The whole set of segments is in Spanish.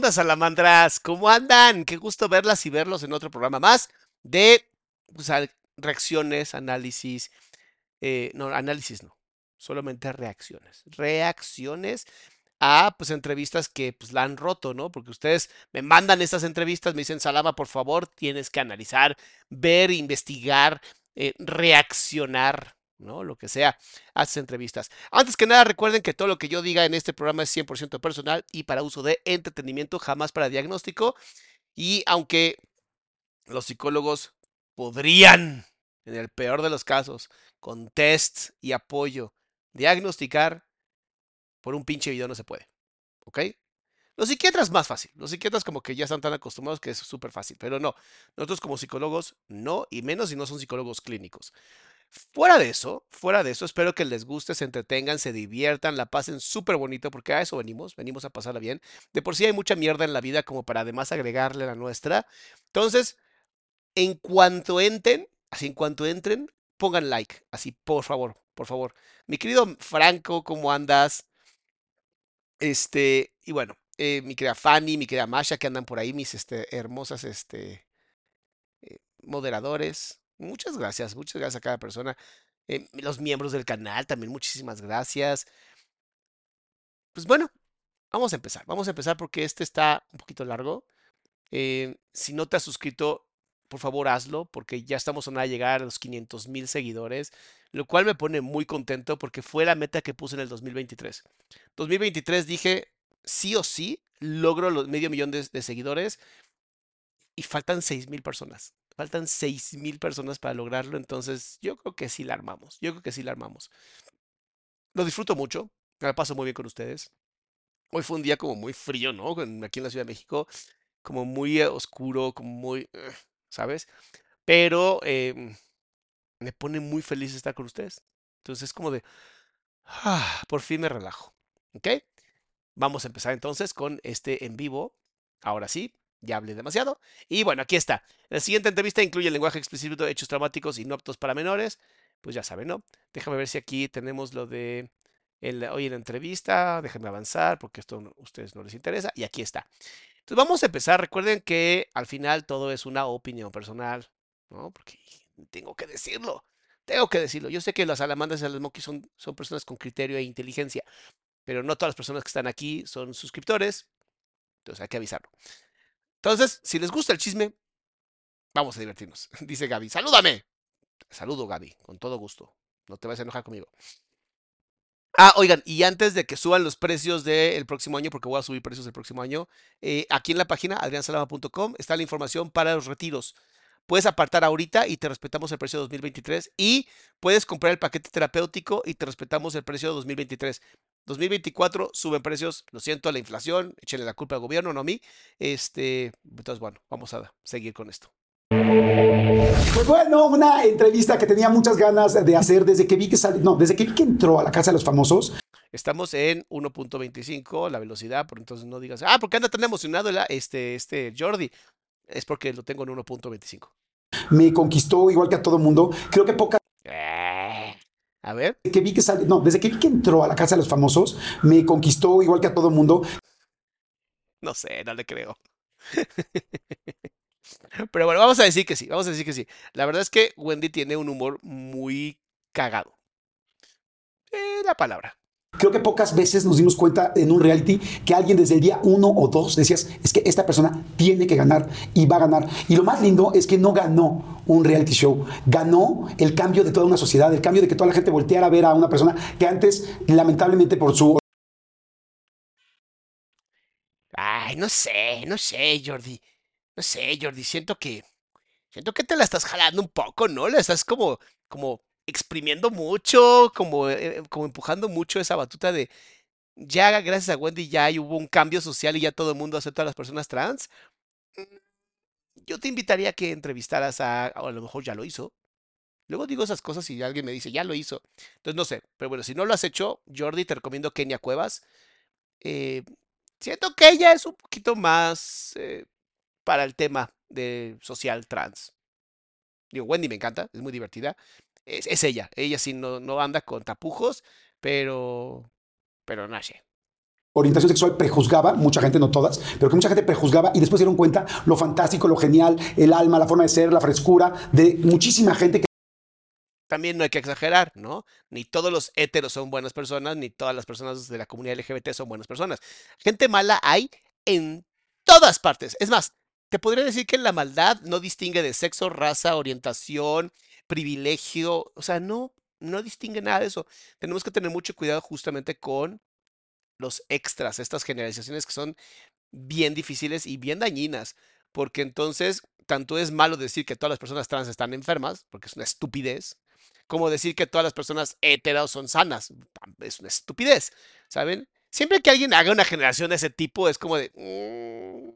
Onda, salamandras? ¿Cómo andan? Qué gusto verlas y verlos en otro programa más de pues, reacciones, análisis. eh, no, análisis no, solamente reacciones. Reacciones a pues entrevistas que pues la han roto, ¿no? Porque ustedes me mandan estas entrevistas, me dicen, Salama, por favor, tienes que analizar, ver, investigar, eh, reaccionar, ¿no? Lo que sea, estas entrevistas. Antes que nada, recuerden que todo lo que yo diga en este programa es 100% personal y para uso de entretenimiento, jamás para diagnóstico. Y aunque los psicólogos podrían, en el peor de los casos, con tests y apoyo, diagnosticar, por un pinche video no se puede. ¿Ok? Los psiquiatras más fácil. Los psiquiatras como que ya están tan acostumbrados que es súper fácil. Pero no, nosotros como psicólogos no, y menos si no son psicólogos clínicos. Fuera de eso, fuera de eso, espero que les guste, se entretengan, se diviertan, la pasen súper bonito, porque a eso venimos, venimos a pasarla bien. De por sí hay mucha mierda en la vida como para además agregarle la nuestra. Entonces, en cuanto entren, así en cuanto entren, pongan like, así, por favor, por favor. Mi querido Franco, ¿cómo andas? Este, y bueno, eh, mi querida Fanny, mi querida Masha, que andan por ahí, mis este, hermosas este, eh, moderadores. Muchas gracias, muchas gracias a cada persona. Eh, los miembros del canal también, muchísimas gracias. Pues bueno, vamos a empezar. Vamos a empezar porque este está un poquito largo. Eh, si no te has suscrito, por favor hazlo, porque ya estamos a llegar a los 500 mil seguidores, lo cual me pone muy contento porque fue la meta que puse en el 2023. 2023 dije, sí o sí, logro los medio millón de, de seguidores y faltan 6 mil personas. Faltan 6 mil personas para lograrlo, entonces yo creo que sí la armamos. Yo creo que sí la armamos. Lo disfruto mucho, me la paso muy bien con ustedes. Hoy fue un día como muy frío, ¿no? Aquí en la Ciudad de México, como muy eh, oscuro, como muy, eh, ¿sabes? Pero em, me pone muy feliz estar con ustedes. Entonces es como de, ah, por fin me relajo. ¿Ok? Vamos a empezar entonces con este en vivo. Ahora sí, ya hablé demasiado. Y bueno, aquí está. La siguiente entrevista incluye lenguaje explícito, hechos traumáticos y no aptos para menores. Pues ya saben, ¿no? Déjame ver si aquí tenemos lo de el, hoy en la entrevista. Déjenme avanzar porque esto a ustedes no les interesa. Y aquí está. Entonces vamos a empezar. Recuerden que al final todo es una opinión personal, ¿no? Porque tengo que decirlo. Tengo que decirlo. Yo sé que las salamandas y las monkeys son, son personas con criterio e inteligencia, pero no todas las personas que están aquí son suscriptores. Entonces hay que avisarlo. Entonces, si les gusta el chisme, vamos a divertirnos. Dice Gaby, salúdame. Saludo, Gaby, con todo gusto. No te vas a enojar conmigo. Ah, oigan, y antes de que suban los precios del próximo año, porque voy a subir precios el próximo año, eh, aquí en la página adriansalama.com está la información para los retiros. Puedes apartar ahorita y te respetamos el precio de 2023 y puedes comprar el paquete terapéutico y te respetamos el precio de 2023. 2024 suben precios, lo siento, la inflación, échenle la culpa al gobierno, no a mí. Este, entonces, bueno, vamos a seguir con esto. Pues bueno, una entrevista que tenía muchas ganas de hacer desde que vi que salió, no, desde que vi que entró a la casa de los famosos. Estamos en 1.25 la velocidad, por entonces no digas, ah, porque anda tan emocionado este, este Jordi. Es porque lo tengo en 1.25. Me conquistó igual que a todo mundo. Creo que poca. Eh, a ver. Desde que vi que salió, no, desde que vi que entró a la casa de los famosos, me conquistó igual que a todo mundo. No sé, no le creo. Pero bueno, vamos a decir que sí, vamos a decir que sí. La verdad es que Wendy tiene un humor muy cagado. Eh, la palabra. Creo que pocas veces nos dimos cuenta en un reality que alguien desde el día uno o dos decías, es que esta persona tiene que ganar y va a ganar. Y lo más lindo es que no ganó un reality show, ganó el cambio de toda una sociedad, el cambio de que toda la gente volteara a ver a una persona que antes, lamentablemente por su... Ay, no sé, no sé, Jordi. No sé, Jordi, siento que. Siento que te la estás jalando un poco, ¿no? La estás como. como exprimiendo mucho, como, eh, como empujando mucho esa batuta de. Ya, gracias a Wendy, ya hubo un cambio social y ya todo el mundo acepta a las personas trans. Mm, yo te invitaría a que entrevistaras a. O a lo mejor ya lo hizo. Luego digo esas cosas y alguien me dice, ya lo hizo. Entonces no sé. Pero bueno, si no lo has hecho, Jordi, te recomiendo Kenia Cuevas. Eh, siento que ella es un poquito más. Eh, para el tema de social trans. Digo, Wendy me encanta, es muy divertida. Es, ella, ella sí no, no, anda con tapujos, pero, pero no sé. Orientación sexual prejuzgaba, mucha gente, no todas, pero que mucha gente prejuzgaba y después dieron cuenta lo fantástico, lo genial, el alma, la forma de ser, la frescura de muchísima gente que también no hay que exagerar, ¿no? Ni todos los héteros son buenas personas, ni todas las personas de la comunidad LGBT son buenas personas. Gente mala hay en todas partes. Es más, te podría decir que la maldad no distingue de sexo, raza, orientación, privilegio, o sea, no, no distingue nada de eso. Tenemos que tener mucho cuidado justamente con los extras, estas generalizaciones que son bien difíciles y bien dañinas, porque entonces tanto es malo decir que todas las personas trans están enfermas, porque es una estupidez, como decir que todas las personas heteros son sanas, es una estupidez, ¿saben? Siempre que alguien haga una generación de ese tipo es como de... Mm,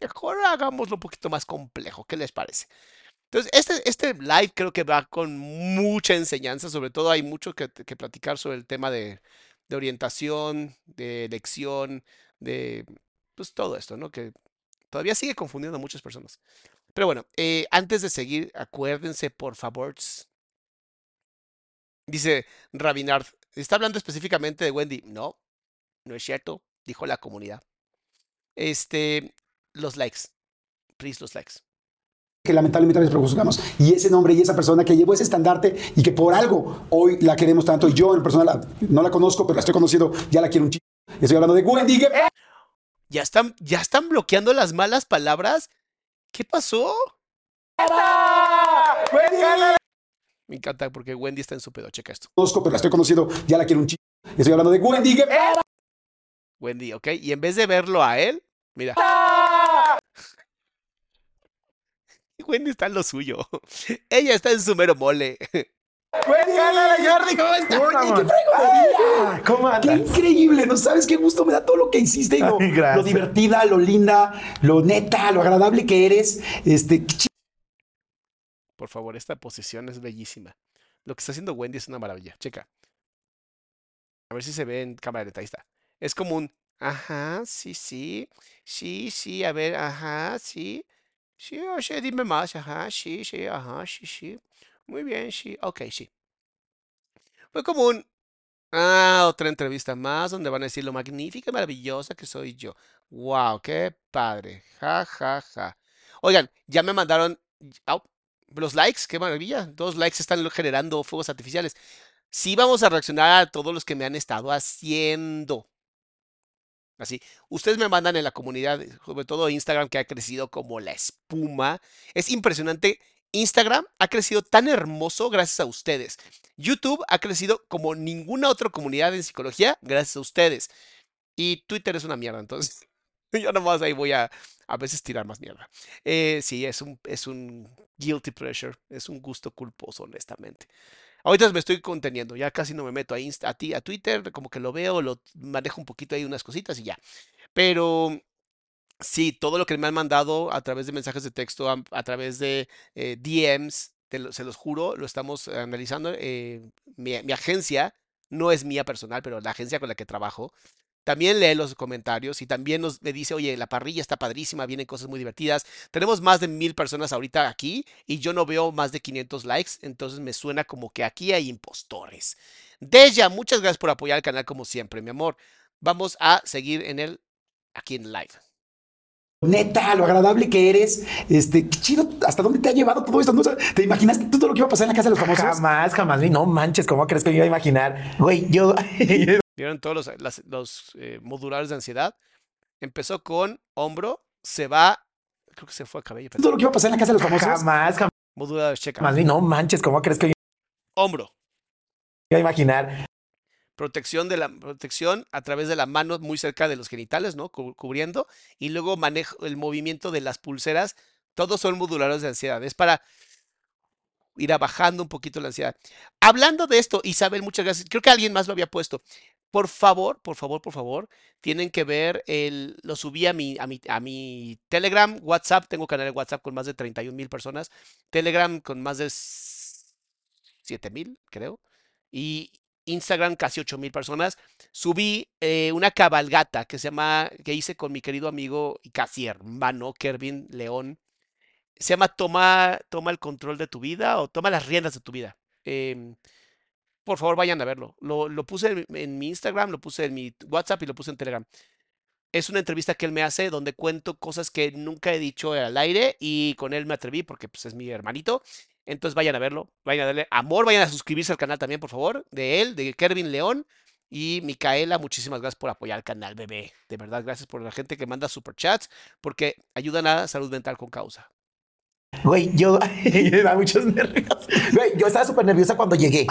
mejor hagámoslo un poquito más complejo. ¿Qué les parece? Entonces, este, este live creo que va con mucha enseñanza, sobre todo hay mucho que, platicar sobre el tema de, orientación, de elección, de pues todo esto, ¿no? Que todavía sigue confundiendo a muchas personas. Pero bueno, eh, antes de seguir, acuérdense, por favor. Dice Rabinard, ¿está hablando específicamente de Wendy? No, no es cierto, dijo la comunidad. Este, los likes. Please, los likes. Que lamentablemente les prejuzgamos. Y ese nombre y esa persona que llevó ese estandarte y que por algo hoy la queremos tanto. Y yo en persona no la conozco, pero la estoy conociendo, ya la quiero un chico. Estoy hablando de Wendy. ¿Ya están, ¿Ya están bloqueando las malas palabras? ¿Qué pasó? ¡Wendy! Me encanta porque Wendy está en su pedo. Checa esto. Conozco, pero la estoy conociendo, ya la quiero un chico. Estoy hablando de Wendy. Wendy, ¿ok? Y en vez de verlo a él, mira. Wendy está en lo suyo. Ella está en su mero mole. Wendy, Jordi, ¿cómo estás? Qué ¿Cómo andas? Qué increíble, ¿no sabes qué gusto me da todo lo que hiciste? Y lo, lo divertida, lo linda, lo neta, lo agradable que eres. Este, Por favor, esta posición es bellísima. Lo que está haciendo Wendy es una maravilla. Checa. A ver si se ve en cámara de Ahí está. Es como un, ajá, sí, sí, sí, sí, a ver, ajá, sí. Sí, oye, dime más. Ajá, sí, sí, ajá, sí, sí. Muy bien, sí. Ok, sí. Fue como un... Ah, otra entrevista más donde van a decir lo magnífica y maravillosa que soy yo. Wow, qué padre. Ja, ja, ja. Oigan, ya me mandaron... Los likes, qué maravilla. Dos likes están generando fuegos artificiales. Sí vamos a reaccionar a todos los que me han estado haciendo. Así, ustedes me mandan en la comunidad, sobre todo Instagram, que ha crecido como la espuma. Es impresionante. Instagram ha crecido tan hermoso gracias a ustedes. YouTube ha crecido como ninguna otra comunidad en psicología gracias a ustedes. Y Twitter es una mierda, entonces yo nomás ahí voy a a veces tirar más mierda. Eh, sí, es un, es un guilty pleasure, es un gusto culposo, honestamente. Ahorita me estoy conteniendo, ya casi no me meto a, Insta, a, ti, a Twitter, como que lo veo, lo manejo un poquito ahí unas cositas y ya. Pero sí, todo lo que me han mandado a través de mensajes de texto, a, través de eh, DMs, se los juro, lo estamos analizando. Eh, mi, mi, agencia no es mía personal, pero la agencia con la que trabajo también lee los comentarios y también nos me dice, oye, la parrilla está padrísima, vienen cosas muy divertidas. Tenemos más de mil personas ahorita aquí y yo no veo más de 500 likes, entonces me suena como que aquí hay impostores. Deja, muchas gracias por apoyar el canal como siempre, mi amor. Vamos a seguir en el aquí en live. Neta, lo agradable que eres, este, qué chido, ¿hasta dónde te ha llevado todo esto? ¿No? ¿Te imaginaste todo lo que iba a pasar en la casa de los famosos? Jamás, jamás, no manches, ¿cómo crees que me iba a imaginar? Güey, yo, Vieron todos los, los eh, modulares de ansiedad. Empezó con hombro, se va, creo que se fue a cabello. Todo lo que iba a pasar en la casa de los famosos. Jamás, jamás. Moduladores, checa. Más no manches, ¿cómo crees que yo Hombro. iba a imaginar? Protección de la protección a través de la mano muy cerca de los genitales, ¿no? cubriendo. Y luego manejo el movimiento de las pulseras. Todos son modulares de ansiedad. Es para ir bajando un poquito la ansiedad. Hablando de esto, Isabel, muchas gracias. Creo que alguien más lo había puesto. Por favor, por favor, por favor, tienen que ver, el, lo subí a mi, a, mi, a mi Telegram, WhatsApp, tengo canal de WhatsApp con más de 31 mil personas, Telegram con más de 7 mil, creo, y Instagram casi 8 mil personas. Subí eh, una cabalgata que se llama, que hice con mi querido amigo y casi hermano, Kervin León. Se llama Toma, toma el control de tu vida o Toma las riendas de tu vida. Eh, por favor vayan a verlo. Lo, puse en, mi Instagram, lo puse en mi WhatsApp y lo puse en Telegram. Es una entrevista que él me hace donde cuento cosas que nunca he dicho al aire y con él me atreví porque pues, es mi hermanito. Entonces vayan a verlo, vayan a darle amor, vayan a suscribirse al canal también, por favor, de él, de Kervin León. Y Micaela, muchísimas gracias por apoyar el canal, bebé. De verdad, gracias por la gente que manda superchats, porque ayudan a salud mental con causa. Güey, yo, da muchos nervios. Güey, yo estaba súper nerviosa cuando llegué.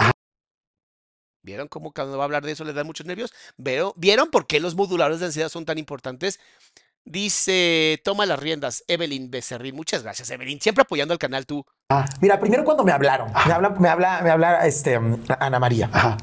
¿Vieron cómo cuando va a hablar de eso le da muchos nervios? ¿Vieron por qué los moduladores de ansiedad son tan importantes? Dice, toma las riendas, Evelyn Becerril. Muchas gracias, Evelyn. Siempre apoyando al canal tú. Ah, mira, primero cuando me hablaron, me habla, me habla, me habla este, Ana María. Ajá.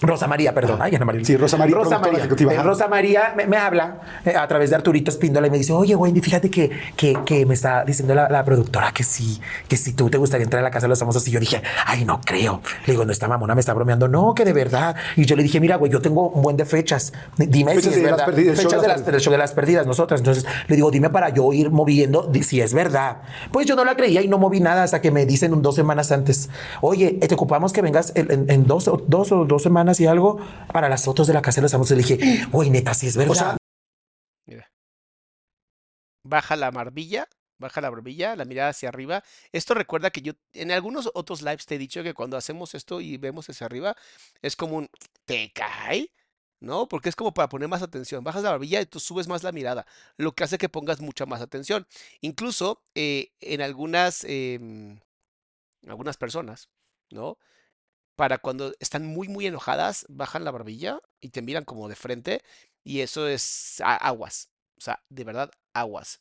Rosa María, perdón. Ay, Ana María. Sí, Rosa María. Rosa María, eh, Rosa María me, habla eh, a través de Arturito Espíndola y me dice, oye, Wendy, fíjate que, que, que me está diciendo la, productora que sí, que si tú te gustaría entrar a la casa de los famosos. Y yo dije, ay, no creo. Le digo, no, esta mamona me está bromeando. No, que de verdad. Y yo le dije, mira, güey, yo tengo un buen de fechas. Dime si es verdad. Perdidas, fechas de las, del show de las perdidas, nosotras. Entonces le digo, dime para yo ir moviendo si es verdad. Pues yo no la creía y no moví nada hasta que me dicen dos semanas antes, oye, te ocupamos que vengas en, dos, dos o dos semanas y algo para las fotos de la casa de los famosos. Le dije, güey, neta, sí es verdad. Mira. Baja la barbilla, baja la barbilla, la mirada hacia arriba. Esto recuerda que yo en algunos otros lives te he dicho que cuando hacemos esto y vemos hacia arriba, es como un te cae. ¿no? Porque es como para poner más atención. Bajas la barbilla y tú subes más la mirada, lo que hace que pongas mucha más atención. Incluso eh, en algunas, em, algunas personas, ¿no? Para cuando están muy, muy enojadas, bajan la barbilla y te miran como de frente y eso es aguas. O sea, de verdad, aguas.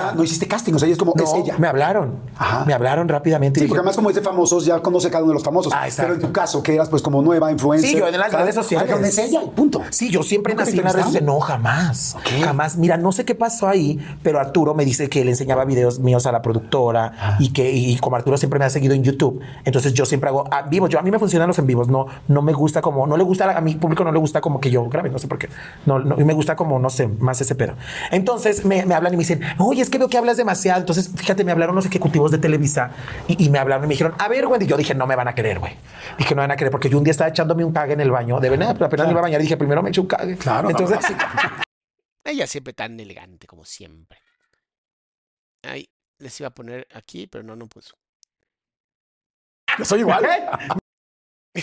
Ah, no hiciste casting, o sea, es como, es ella. Me hablaron. Me hablaron rápidamente. Sí, porque además como es de famosos, ya conoce cada uno de los famosos. Ah, pero en tu caso, que eras pues como nueva influencer. Sí, yo en las redes sociales. es ella y punto. Sí, yo siempre nací en las redes No, jamás. Jamás. Mira, no sé qué pasó ahí, pero Arturo me dice que le enseñaba videos míos a la productora ah. y que y como Arturo siempre me ha seguido en YouTube, entonces yo siempre hago ah, vivos. Yo, a mí me funcionan los en vivos. No, no me gusta como, no le gusta, a mi público no le gusta como que yo grabe, no sé por qué. No, no me gusta como, no sé, más ese pedo. Entonces me, me hablan y me dicen, oye, es que veo que hablas demasiado entonces, fíjate, me hablaron los ejecutivos de Televisa y, me hablaron y me dijeron, a ver, güey. Y yo dije, no me van a querer, güey. Dije, no me van a querer porque yo un día estaba echándome un cague en el baño. De verdad, apenas me iba a bañar. Dije, primero me eché un cague. Claro. Entonces, ella siempre tan elegante como siempre. Ahí les iba a poner aquí, pero no, no puso. Yo soy igual.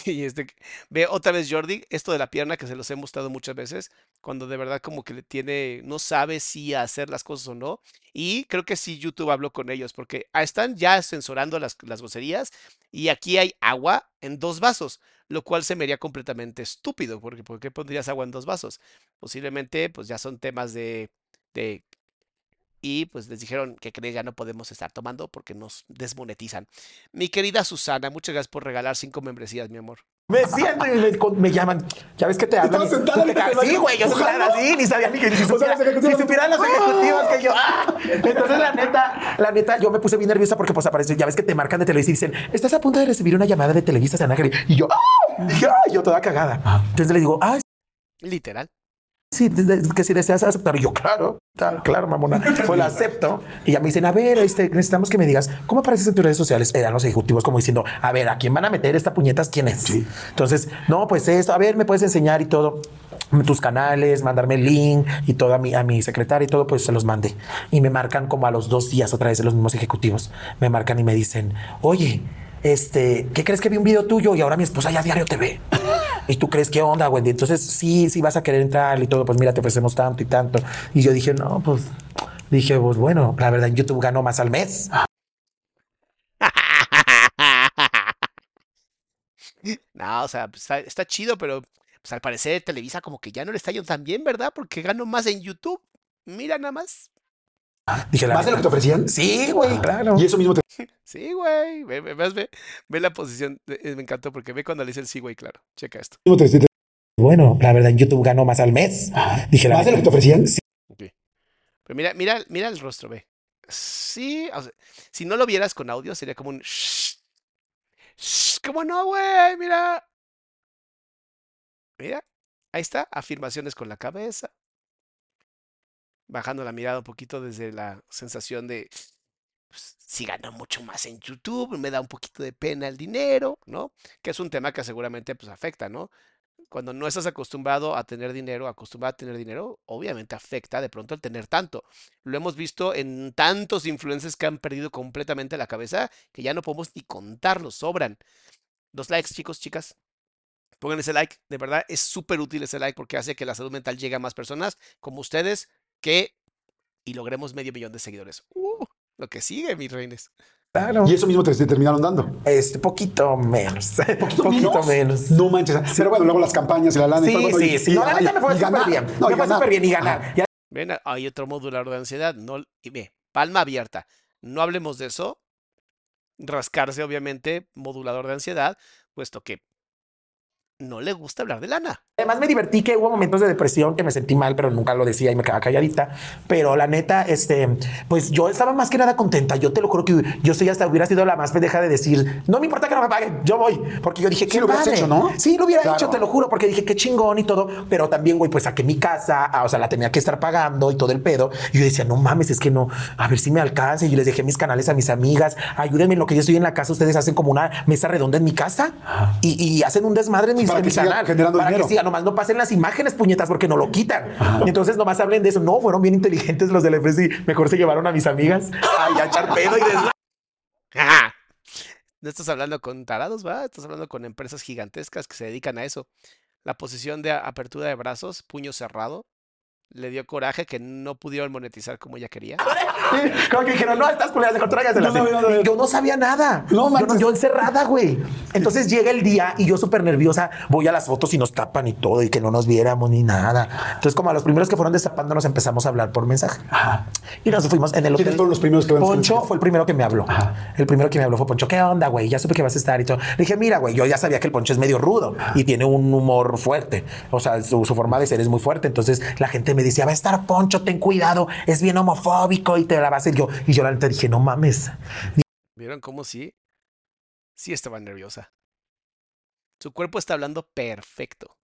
Y este, ve otra vez Jordi, esto de la pierna que se los he mostrado muchas veces, cuando de verdad como que le tiene, no sabe si hacer las cosas o no. Y creo que sí YouTube habló con ellos, porque ah, están ya censurando las, las groserías y aquí hay agua en dos vasos, lo cual se me haría completamente estúpido, porque ¿por qué pondrías agua en dos vasos? Posiblemente pues ya son temas de y pues les dijeron que creen ya no podemos estar tomando porque nos desmonetizan. Mi querida Susana, muchas gracias por regalar cinco membresías, mi amor. Me siento y me, llaman. Ya ves que te hablan. Estabas y- sentada y y. Sí, güey, yo soy así, ni sabía ni que ni si O sea, supiera- las ejecutivas- si supieran los ejecutivos que yo. ¡ah! Entonces, la neta, la neta, yo me puse bien nerviosa porque pues aparece, ya ves que te marcan de Televisa y dicen, estás a punto de recibir una llamada de Televisa San Ángel. Y yo, ¡ah! Dije, ¡ay! Yo toda cagada. Entonces le digo, ah, Literal. Sí, que si deseas aceptar. Y yo, claro, claro, mamona. Pues la acepto. Y ya me dicen, a ver, este, necesitamos que me digas cómo apareces en tus redes sociales. Eran los ejecutivos como diciendo, a ver, ¿a quién van a meter esta puñetas? ¿Quién es? Entonces, no, pues esto, a ver, me puedes enseñar y todo. Tus canales, mandarme el link y todo a mi, a mi secretaria y todo, pues se los mandé. Y me marcan como a los dos días otra vez los mismos ejecutivos. Me marcan y me dicen, oye, este, ¿qué crees que vi un video tuyo y ahora mi esposa ya diario te ve? ¿Y tú crees qué onda, Wendy? Entonces, sí, sí vas a querer entrar y todo, pues mira, te ofrecemos tanto y tanto. Y yo dije, no, pues, dije, pues bueno, la verdad, en YouTube gano más al mes. No, o sea, pues, está, está chido, pero pues al parecer Televisa como que ya no le está yendo tan bien, ¿verdad? Porque gano más en YouTube. Mira nada más. Dije, ¿Más de lo que te ofrecían? Sí, güey, claro. Y eso mismo te Sí, güey. Ve, ve, ve, la posición. eh, Me encantó porque ve cuando le dice el sí, güey, claro. Checa esto. Bueno, la verdad, en YouTube gano más al mes. Dije, la ¿Más de lo que te ofrecían? Ok. Pero mira, mira, mira el rostro, ve. Sí, o sea, si no lo vieras con audio sería como un shh, shh, ¿Cómo no, güey? Mira. Mira, ahí está, afirmaciones con la cabeza. Bajando la mirada un poquito desde la sensación de pues, si gano mucho más en YouTube, me da un poquito de pena el dinero, ¿no? Que es un tema que seguramente pues afecta, ¿no? Cuando no estás acostumbrado a tener dinero, acostumbrado a tener dinero, obviamente afecta de pronto el tener tanto. Lo hemos visto en tantos influencers que han perdido completamente la cabeza que ya no podemos ni contarlos, sobran. Dos likes, chicos, chicas. Pongan ese like, de verdad es súper útil ese like porque hace que la salud mental llegue a más personas como ustedes que y logremos medio millón de seguidores. Uh, lo que sigue, mis reines. Claro. Y eso mismo te, te terminaron dando. Este, poquito menos. Poquito, menos. No manches. Pero bueno, luego las campañas y la lana y Sí, todo, bueno, sí, y- sí. y- No, la y- neta me fue y súper ganar. bien. No, y me fue súper bien y ganar. Ya Ven, hay otro modulador de ansiedad. No, y ve, palma abierta. No hablemos de eso. Rascarse, obviamente, modulador de ansiedad, puesto que no le gusta hablar de lana. Además me divertí que hubo momentos de depresión que me sentí mal, pero nunca lo decía y me quedaba calladita. Pero la neta, este, pues yo estaba más que nada contenta. Yo te lo juro que yo soy hasta hubiera sido la más pendeja de decir, no me importa que no me paguen, yo voy. Porque yo dije, Sí qué lo hubieras hecho, ¿no? Sí, lo hubiera Claro. hecho, te lo juro, porque dije, qué chingón y todo. Pero también, güey, pues saqué mi casa, ah, o sea, la tenía que estar pagando y todo el pedo. Y yo decía, no mames, es que no, a ver si me alcanza. Y yo les dejé mis canales a mis amigas, ayúdenme en lo que yo estoy en la casa. Ustedes hacen como una mesa redonda en mi casa y, y hacen un desmadre en, mis, Para en que mi canal. generando para dinero. que siga, nomás no pasen las imágenes, puñetas, porque no lo quitan. Entonces nomás hablen de eso. No, fueron bien inteligentes los del FSI. Mejor se llevaron a mis amigas a a echar pedo y. No estás hablando con tarados, ¿va? Estás hablando con empresas gigantescas que se dedican a eso. La posición de apertura de brazos, puño cerrado, le dio coraje que no pudieron monetizar como ella quería. Como que dijeron, no, estas culeras, mejor tráigaselas. No sabía nada. Y yo no sabía nada. No yo, manches. yo encerrada, güey. Entonces llega el día y yo súper nerviosa voy a las fotos y nos tapan y todo y que no nos viéramos ni nada. Entonces, como a los primeros que fueron destapando, nos empezamos a hablar por mensaje. Y nos fuimos en el ¿Quiénes hotel. fueron los primeros que Poncho fue el primero que me habló. El primero que me habló fue Poncho. ¿Qué onda, güey? Ya supe que vas a estar y todo. Le dije, mira, güey, yo ya sabía que el Poncho es medio rudo y tiene un humor fuerte. O sea, su, su forma de ser es muy fuerte. Entonces la gente me decía, va a estar Poncho, ten cuidado, es bien homofóbico y te la va a hacer yo. Y yo la neta dije, no mames. ¿Vieron cómo sí? Sí estaba nerviosa. Su cuerpo está hablando perfecto.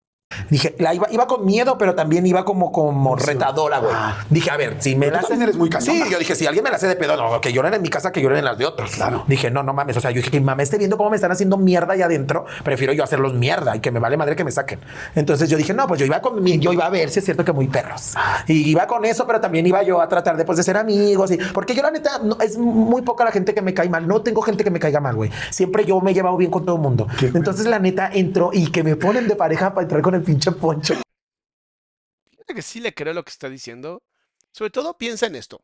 Dije, la iba, iba con miedo, pero también iba como, como retadora, güey. Ah. Dije, a ver, si me Pero la tú también eres muy casona. Sí, yo dije, si alguien me la hace de pedo, no, que lloren en mi casa, que lloren en las de otros. Claro. Dije, no, no mames. O sea, yo dije, que mi mamá esté viendo cómo me están haciendo mierda ahí adentro. Prefiero yo hacerlos mierda y que me vale madre que me saquen. Entonces yo dije, no, pues yo iba con mi, yo iba a ver si es cierto que muy perros. Y iba con eso, pero también iba yo a tratar después de ser amigos. Y, porque yo, la neta, no, es muy poca la gente que me cae mal. No tengo gente que me caiga mal, güey. Siempre yo me he llevado bien con todo el mundo. Qué bueno. Entonces, la neta, entró y que me ponen de pareja para entrar con el pinche poncho. Fíjate que sí le creo lo que está diciendo. Sobre todo piensa en esto.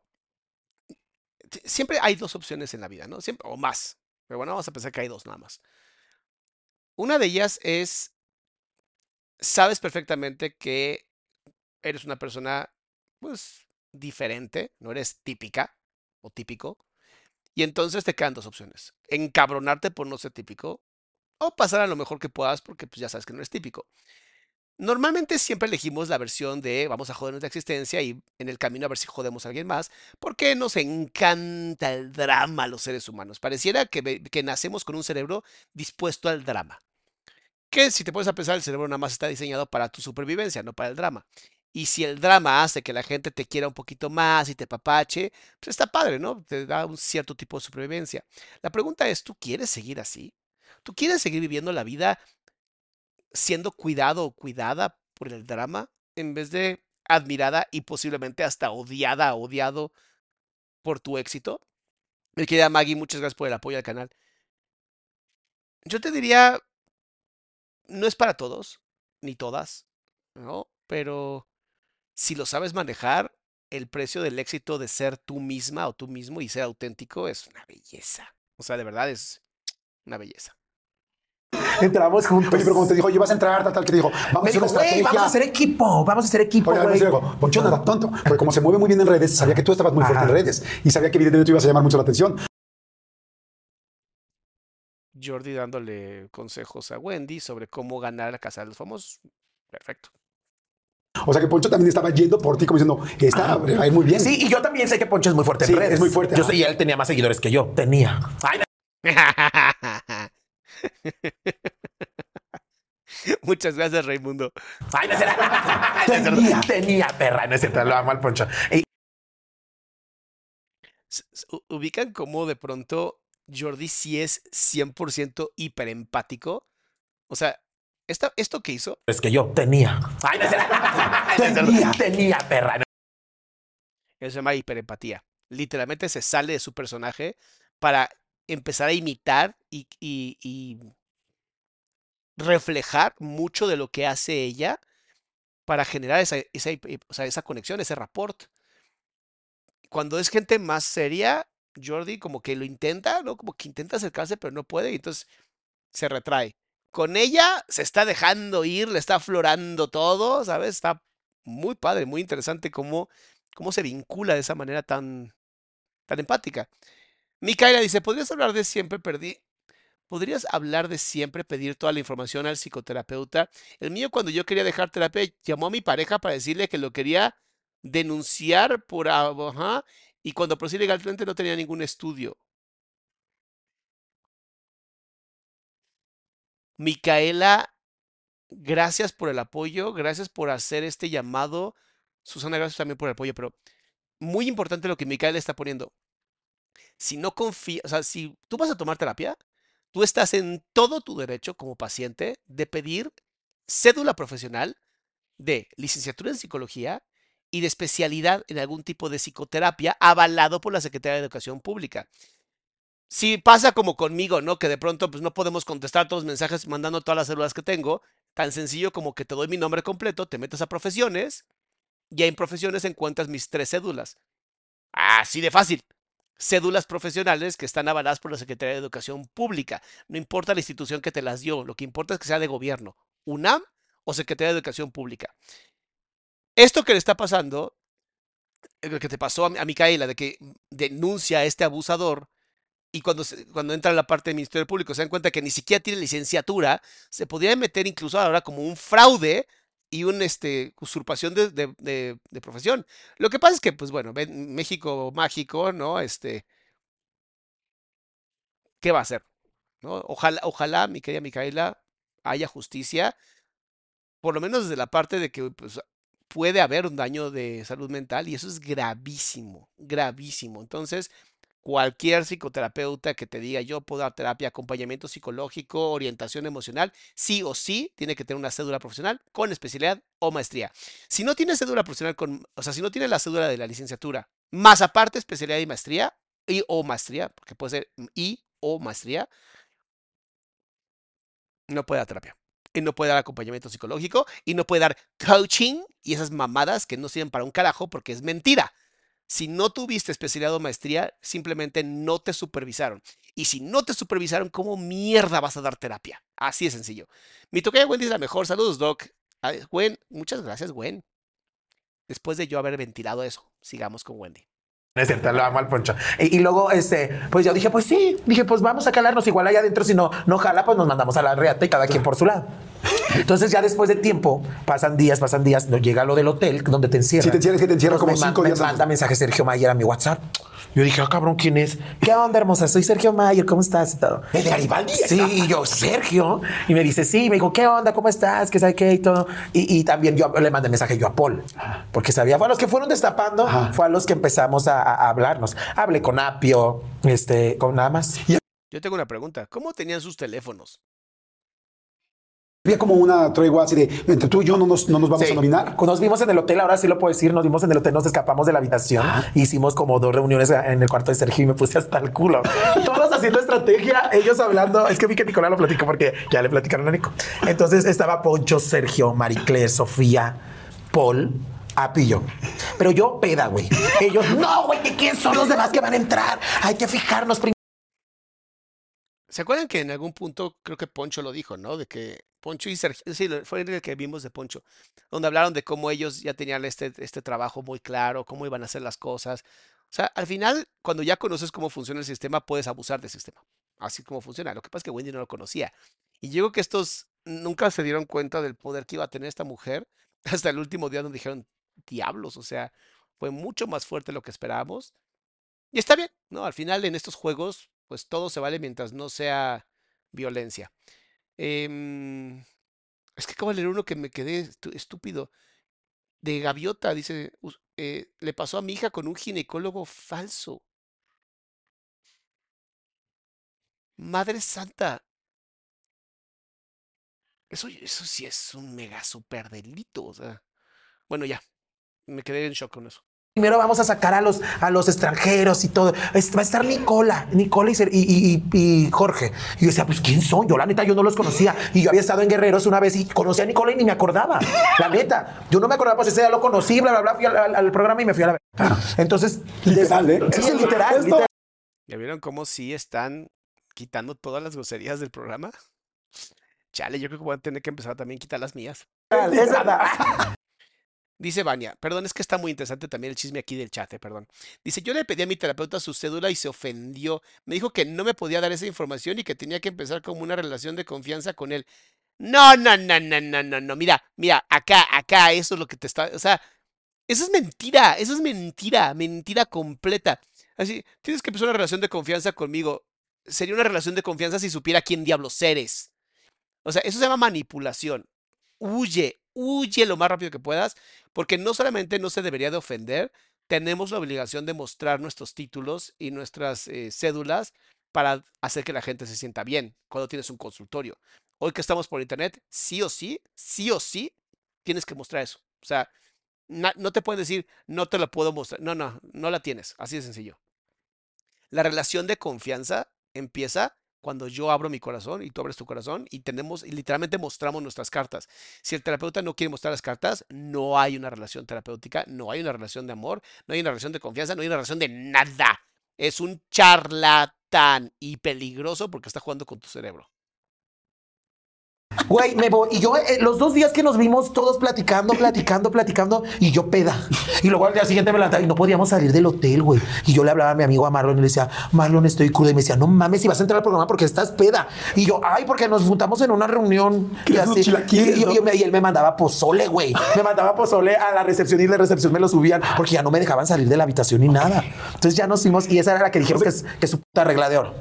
Siempre hay dos opciones en la vida, ¿no? Siempre, o más. Pero bueno, vamos a pensar que hay dos nada más. Una de ellas es, sabes perfectamente que eres una persona, pues, diferente, no eres típica o típico. Y entonces te quedan dos opciones. Encabronarte por no ser típico o pasar a lo mejor que puedas porque pues, ya sabes que no eres típico. Normalmente siempre elegimos la versión de vamos a joder nuestra existencia y en el camino a ver si jodemos a alguien más, porque nos encanta el drama a los seres humanos. Pareciera que, que nacemos con un cerebro dispuesto al drama. Que si te pones a pensar, el cerebro nada más está diseñado para tu supervivencia, no para el drama. Y si el drama hace que la gente te quiera un poquito más y te papache, pues está padre, ¿no? Te da un cierto tipo de supervivencia. La pregunta es, ¿tú quieres seguir así? ¿Tú quieres seguir viviendo la vida siendo cuidado o cuidada por el drama en vez de admirada y posiblemente hasta odiada, odiado por tu éxito. Mi querida Maggie, muchas gracias por el apoyo al canal. Yo te diría, no es para todos, ni todas, ¿no? Pero si lo sabes manejar, el precio del éxito de ser tú misma o tú mismo y ser auténtico es una belleza. O sea, de verdad es una belleza. Entramos juntos. Oye, pero como te dijo, oye, vas a entrar, tal, tal, que te dijo, vamos a hacer dijo, una vamos a hacer equipo, vamos a hacer equipo, Oye, además, güey. digo, Poncho no era tonto, porque como se mueve muy bien en redes, sabía que tú estabas muy fuerte en redes y sabía que evidentemente tú ibas a llamar mucho la atención. Jordi dándole consejos a Wendy sobre cómo ganar la casa de los famosos. Perfecto. O sea que Poncho también estaba yendo por ti como diciendo, está va a ir muy bien. Sí, y yo también sé que Poncho es muy fuerte Sí, en redes. es muy fuerte, Yo sé, y él tenía más seguidores que yo. Tenía. Ay, Muchas gracias, Raimundo. ay, no. Tenía. Tenía, perra, no es cierto, lo amo al Poncho. Y S- s- u- ¿Ubican cómo de pronto Jordi sí es 100% hiperempático? O sea, esta, esto que hizo es que yo tenía. Ay, no. Tenía. Tenía, perra. Eso se llama hiperempatía. Literalmente se sale de su personaje para empezar a imitar y, reflejar mucho de lo que hace ella para generar esa, esa, o sea, esa conexión, ese rapport. Cuando es gente más seria, Jordi como que lo intenta, ¿no? Como que intenta acercarse, pero no puede, y entonces se retrae. Con ella se está dejando ir, le está aflorando todo, ¿sabes? Está muy padre, muy interesante cómo, cómo se vincula de esa manera tan, tan empática. Micaela dice, ¿podrías hablar de siempre perdí? ¿Podrías hablar de siempre pedir toda la información al psicoterapeuta? El mío cuando yo quería dejar terapia llamó a mi pareja para decirle que lo quería denunciar por... Ajá, y cuando procedí legalmente no tenía ningún estudio. Micaela, gracias por el apoyo, gracias por hacer este llamado. Susana, gracias también por el apoyo, pero muy importante lo que Micaela está poniendo. Si no confías, o sea, si tú vas a tomar terapia, tú estás en todo tu derecho como paciente de pedir cédula profesional de licenciatura en psicología y de especialidad en algún tipo de psicoterapia avalado por la Secretaría de Educación Pública. Si pasa como conmigo, ¿no? Que de pronto pues no podemos contestar todos los mensajes mandando todas las células que tengo, tan sencillo como que te doy mi nombre completo, te metes a profesiones y en profesiones encuentras mis tres cédulas. Así de fácil. Cédulas profesionales que están avaladas por la Secretaría de Educación Pública. No importa la institución que te las dio, lo que importa es que sea de gobierno, UNAM o Secretaría de Educación Pública. Esto que le está pasando, eh, lo que te pasó a, Micaela, de que denuncia a este abusador y cuando, cuando entra a la parte del Ministerio Público se dan cuenta que ni siquiera tiene licenciatura, se podría meter incluso ahora como un fraude y una este, usurpación de, de- profesión. Lo que pasa es que, pues bueno, México mágico, ¿no? Este, ¿qué va a hacer? ¿No? Ojalá, ojalá, mi querida Micaela, haya justicia. por lo menos desde la parte de que pues, puede haber un daño de salud mental y eso es gravísimo, gravísimo. Entonces, cualquier psicoterapeuta que te diga yo puedo dar terapia, acompañamiento psicológico, orientación emocional, sí o sí tiene que tener una cédula profesional con especialidad o maestría. Si no tiene cédula profesional con, o sea, si no tiene la cédula de la licenciatura, más aparte especialidad y maestría, y o maestría, porque puede ser y o maestría, no puede dar terapia. Y no puede dar acompañamiento psicológico y no puede dar coaching y esas mamadas que no sirven para un carajo porque es mentira. Si no tuviste especialidad o maestría, simplemente no te supervisaron. Y si no te supervisaron, ¿cómo mierda vas a dar terapia? Así de sencillo. Mi toquilla Wendy es la mejor. Saludos, Doc. Gwen, muchas gracias, Gwen. Después de yo haber ventilado eso, sigamos con Wendy. Es cierto, lo amo al poncho. Y, y, luego, este, pues yo dije, pues sí, dije, pues vamos a calarnos igual allá adentro. Si no, no jala, pues nos mandamos a la reata y cada quien por su lado. Entonces, ya después de tiempo, pasan días, pasan días, nos llega lo del hotel donde te encierran. Si te encierras, que te encierras como me, cinco me días. manda mensaje Sergio Mayer a mi WhatsApp. Yo dije, ah, cabrón, ¿quién es? ¿Qué onda, hermosa? Soy Sergio Mayer, ¿cómo estás? Y todo. ¿El de Garibaldi? Sí, y yo, Sergio. Y me dice, sí, me dijo, ¿qué onda? ¿Cómo estás? ¿Qué sabe qué? Y todo. Y, y también yo le mandé mensaje yo a Paul, porque sabía, fue a los que fueron destapando, Ajá. fue a los que empezamos a, a hablarnos. Hablé con Apio, este, con nada más. Y Yo tengo una pregunta. ¿Cómo tenían sus teléfonos? Había como una tregua así de entre tú y yo no nos, no nos vamos Sí. a nominar. Nos vimos en el hotel, ahora sí lo puedo decir, nos vimos en el hotel, nos escapamos de la habitación, hicimos como dos reuniones en el cuarto de Sergio y me puse hasta el culo. Todos haciendo estrategia, ellos hablando, es que vi que Nicolás lo platicó porque ya le platicaron a Nico. Entonces estaba Poncho, Sergio, Mariclé, Sofía, Paul, Apillo. Pero yo peda, güey. Ellos, no, güey, ¿que ¿quién son los demás que van a entrar? Hay que fijarnos primero. ¿Se acuerdan que en algún punto creo que Poncho lo dijo, ¿no? De que Poncho y Sergio, sí, fue el que vimos de Poncho, donde hablaron de cómo ellos ya tenían este, este trabajo muy claro, cómo iban a hacer las cosas. O sea, al final, cuando ya conoces cómo funciona el sistema, puedes abusar del sistema. Así como funciona. Lo que pasa es que Wendy no lo conocía. Y yo creo que estos nunca se dieron cuenta del poder que iba a tener esta mujer hasta el último día donde dijeron, diablos, o sea, fue mucho más fuerte de lo que esperábamos. Y está bien, ¿no? Al final en estos juegos, pues todo se vale mientras no sea violencia. Em, es que acabo de leer uno que me quedé estúpido. De Gaviota, dice, "Us- eh, le pasó a mi hija con un ginecólogo falso. Madre Santa. Eso, eso sí es un mega super delito. O sea, bueno, ya, me quedé en shock con eso. Primero vamos a sacar a los, a los extranjeros y todo. Es- Va a estar Nicola, Nicola y, y, y- Jorge. Y yo decía, pues ¿quién son? Yo la neta, yo no los conocía. Y yo había estado en Guerreros una vez y conocí a Nicola y ni me acordaba. La neta. Yo no me acordaba, pues ese día lo conocí, bla, bla, bla. Fui al, al- al programa y me fui a la... Entonces... Literal, ¿eh? Sí, literal, literal. ¿Ya vieron cómo sí están quitando todas las groserías del programa? Chale, yo creo que voy a tener que empezar también a quitar las mías. Es verdad. Dice Vania, perdón, es que está muy interesante también el chisme aquí del chat, eh, perdón. Dice, yo le pedí a mi terapeuta su cédula y se ofendió. Me dijo que no me podía dar esa información y que tenía que empezar como una relación de confianza con él. No, no, no, no, no, no, no. Mira, mira, acá, acá, eso es lo que te está. O sea, eso es mentira, eso es mentira, mentira completa. Así, tienes que empezar una relación de confianza conmigo. Sería una relación de confianza si supiera quién diablos eres. O sea, eso se llama manipulación. Huye, huye lo más rápido que puedas, porque no solamente no se debería de ofender, tenemos la obligación de mostrar nuestros títulos y nuestras eh, cédulas para hacer que la gente se sienta bien cuando tienes un consultorio. Hoy que estamos por internet, sí o sí, sí o sí, tienes que mostrar eso. O sea, na- no te pueden decir, no te lo puedo mostrar. No, no, no la tienes. Así de sencillo. La relación de confianza empieza cuando yo abro mi corazón y tú abres tu corazón y tenemos y literalmente mostramos nuestras cartas. Si el terapeuta no quiere mostrar las cartas, no hay una relación terapéutica, no hay una relación de amor, no hay una relación de confianza, no hay una relación de nada. Es un charlatán y peligroso porque está jugando con tu cerebro. Güey, me voy. Y yo, eh, los dos días que nos vimos, todos platicando, platicando, platicando, y yo peda. Y luego al día siguiente me levantaba y no podíamos salir del hotel, güey. Y yo le hablaba a mi amigo a Marlon y le decía, Marlon, estoy cruda. Y me decía, no mames, si vas a entrar al programa porque estás peda. Y yo, ay, porque nos juntamos en una reunión. Y, ¿Quieres unos así. Y- y- no? él me mandaba pozole, güey. Me mandaba pozole a la recepción y de recepción me lo subían porque ya no me dejaban salir de la habitación ni nada. Entonces ya nos fuimos y esa era la que dijimos que es, que es su puta regla de oro.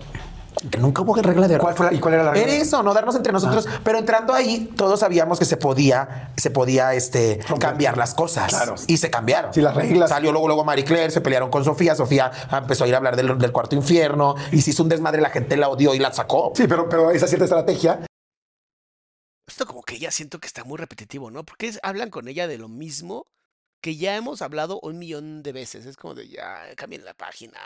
Que nunca hubo regla de oro. ¿Cuál fue la- y cuál era la regla? Era eso, no darnos entre nosotros. Pero entrando ahí, todos sabíamos que se podía, se podía este, cambiar las cosas. Claro. Y se cambiaron. Sí, las reglas. Salió luego, luego Marie Claire, se pelearon con Sofía. Sofía empezó a ir a hablar del, del cuarto infierno. Y se hizo un desmadre, la gente la odió y la sacó. Sí, pero, pero esa cierta estrategia. Esto como que ya siento que está muy repetitivo, ¿no? Porque es- hablan con ella de lo mismo que ya hemos hablado un millón de veces. Es como de ya, cambien la página.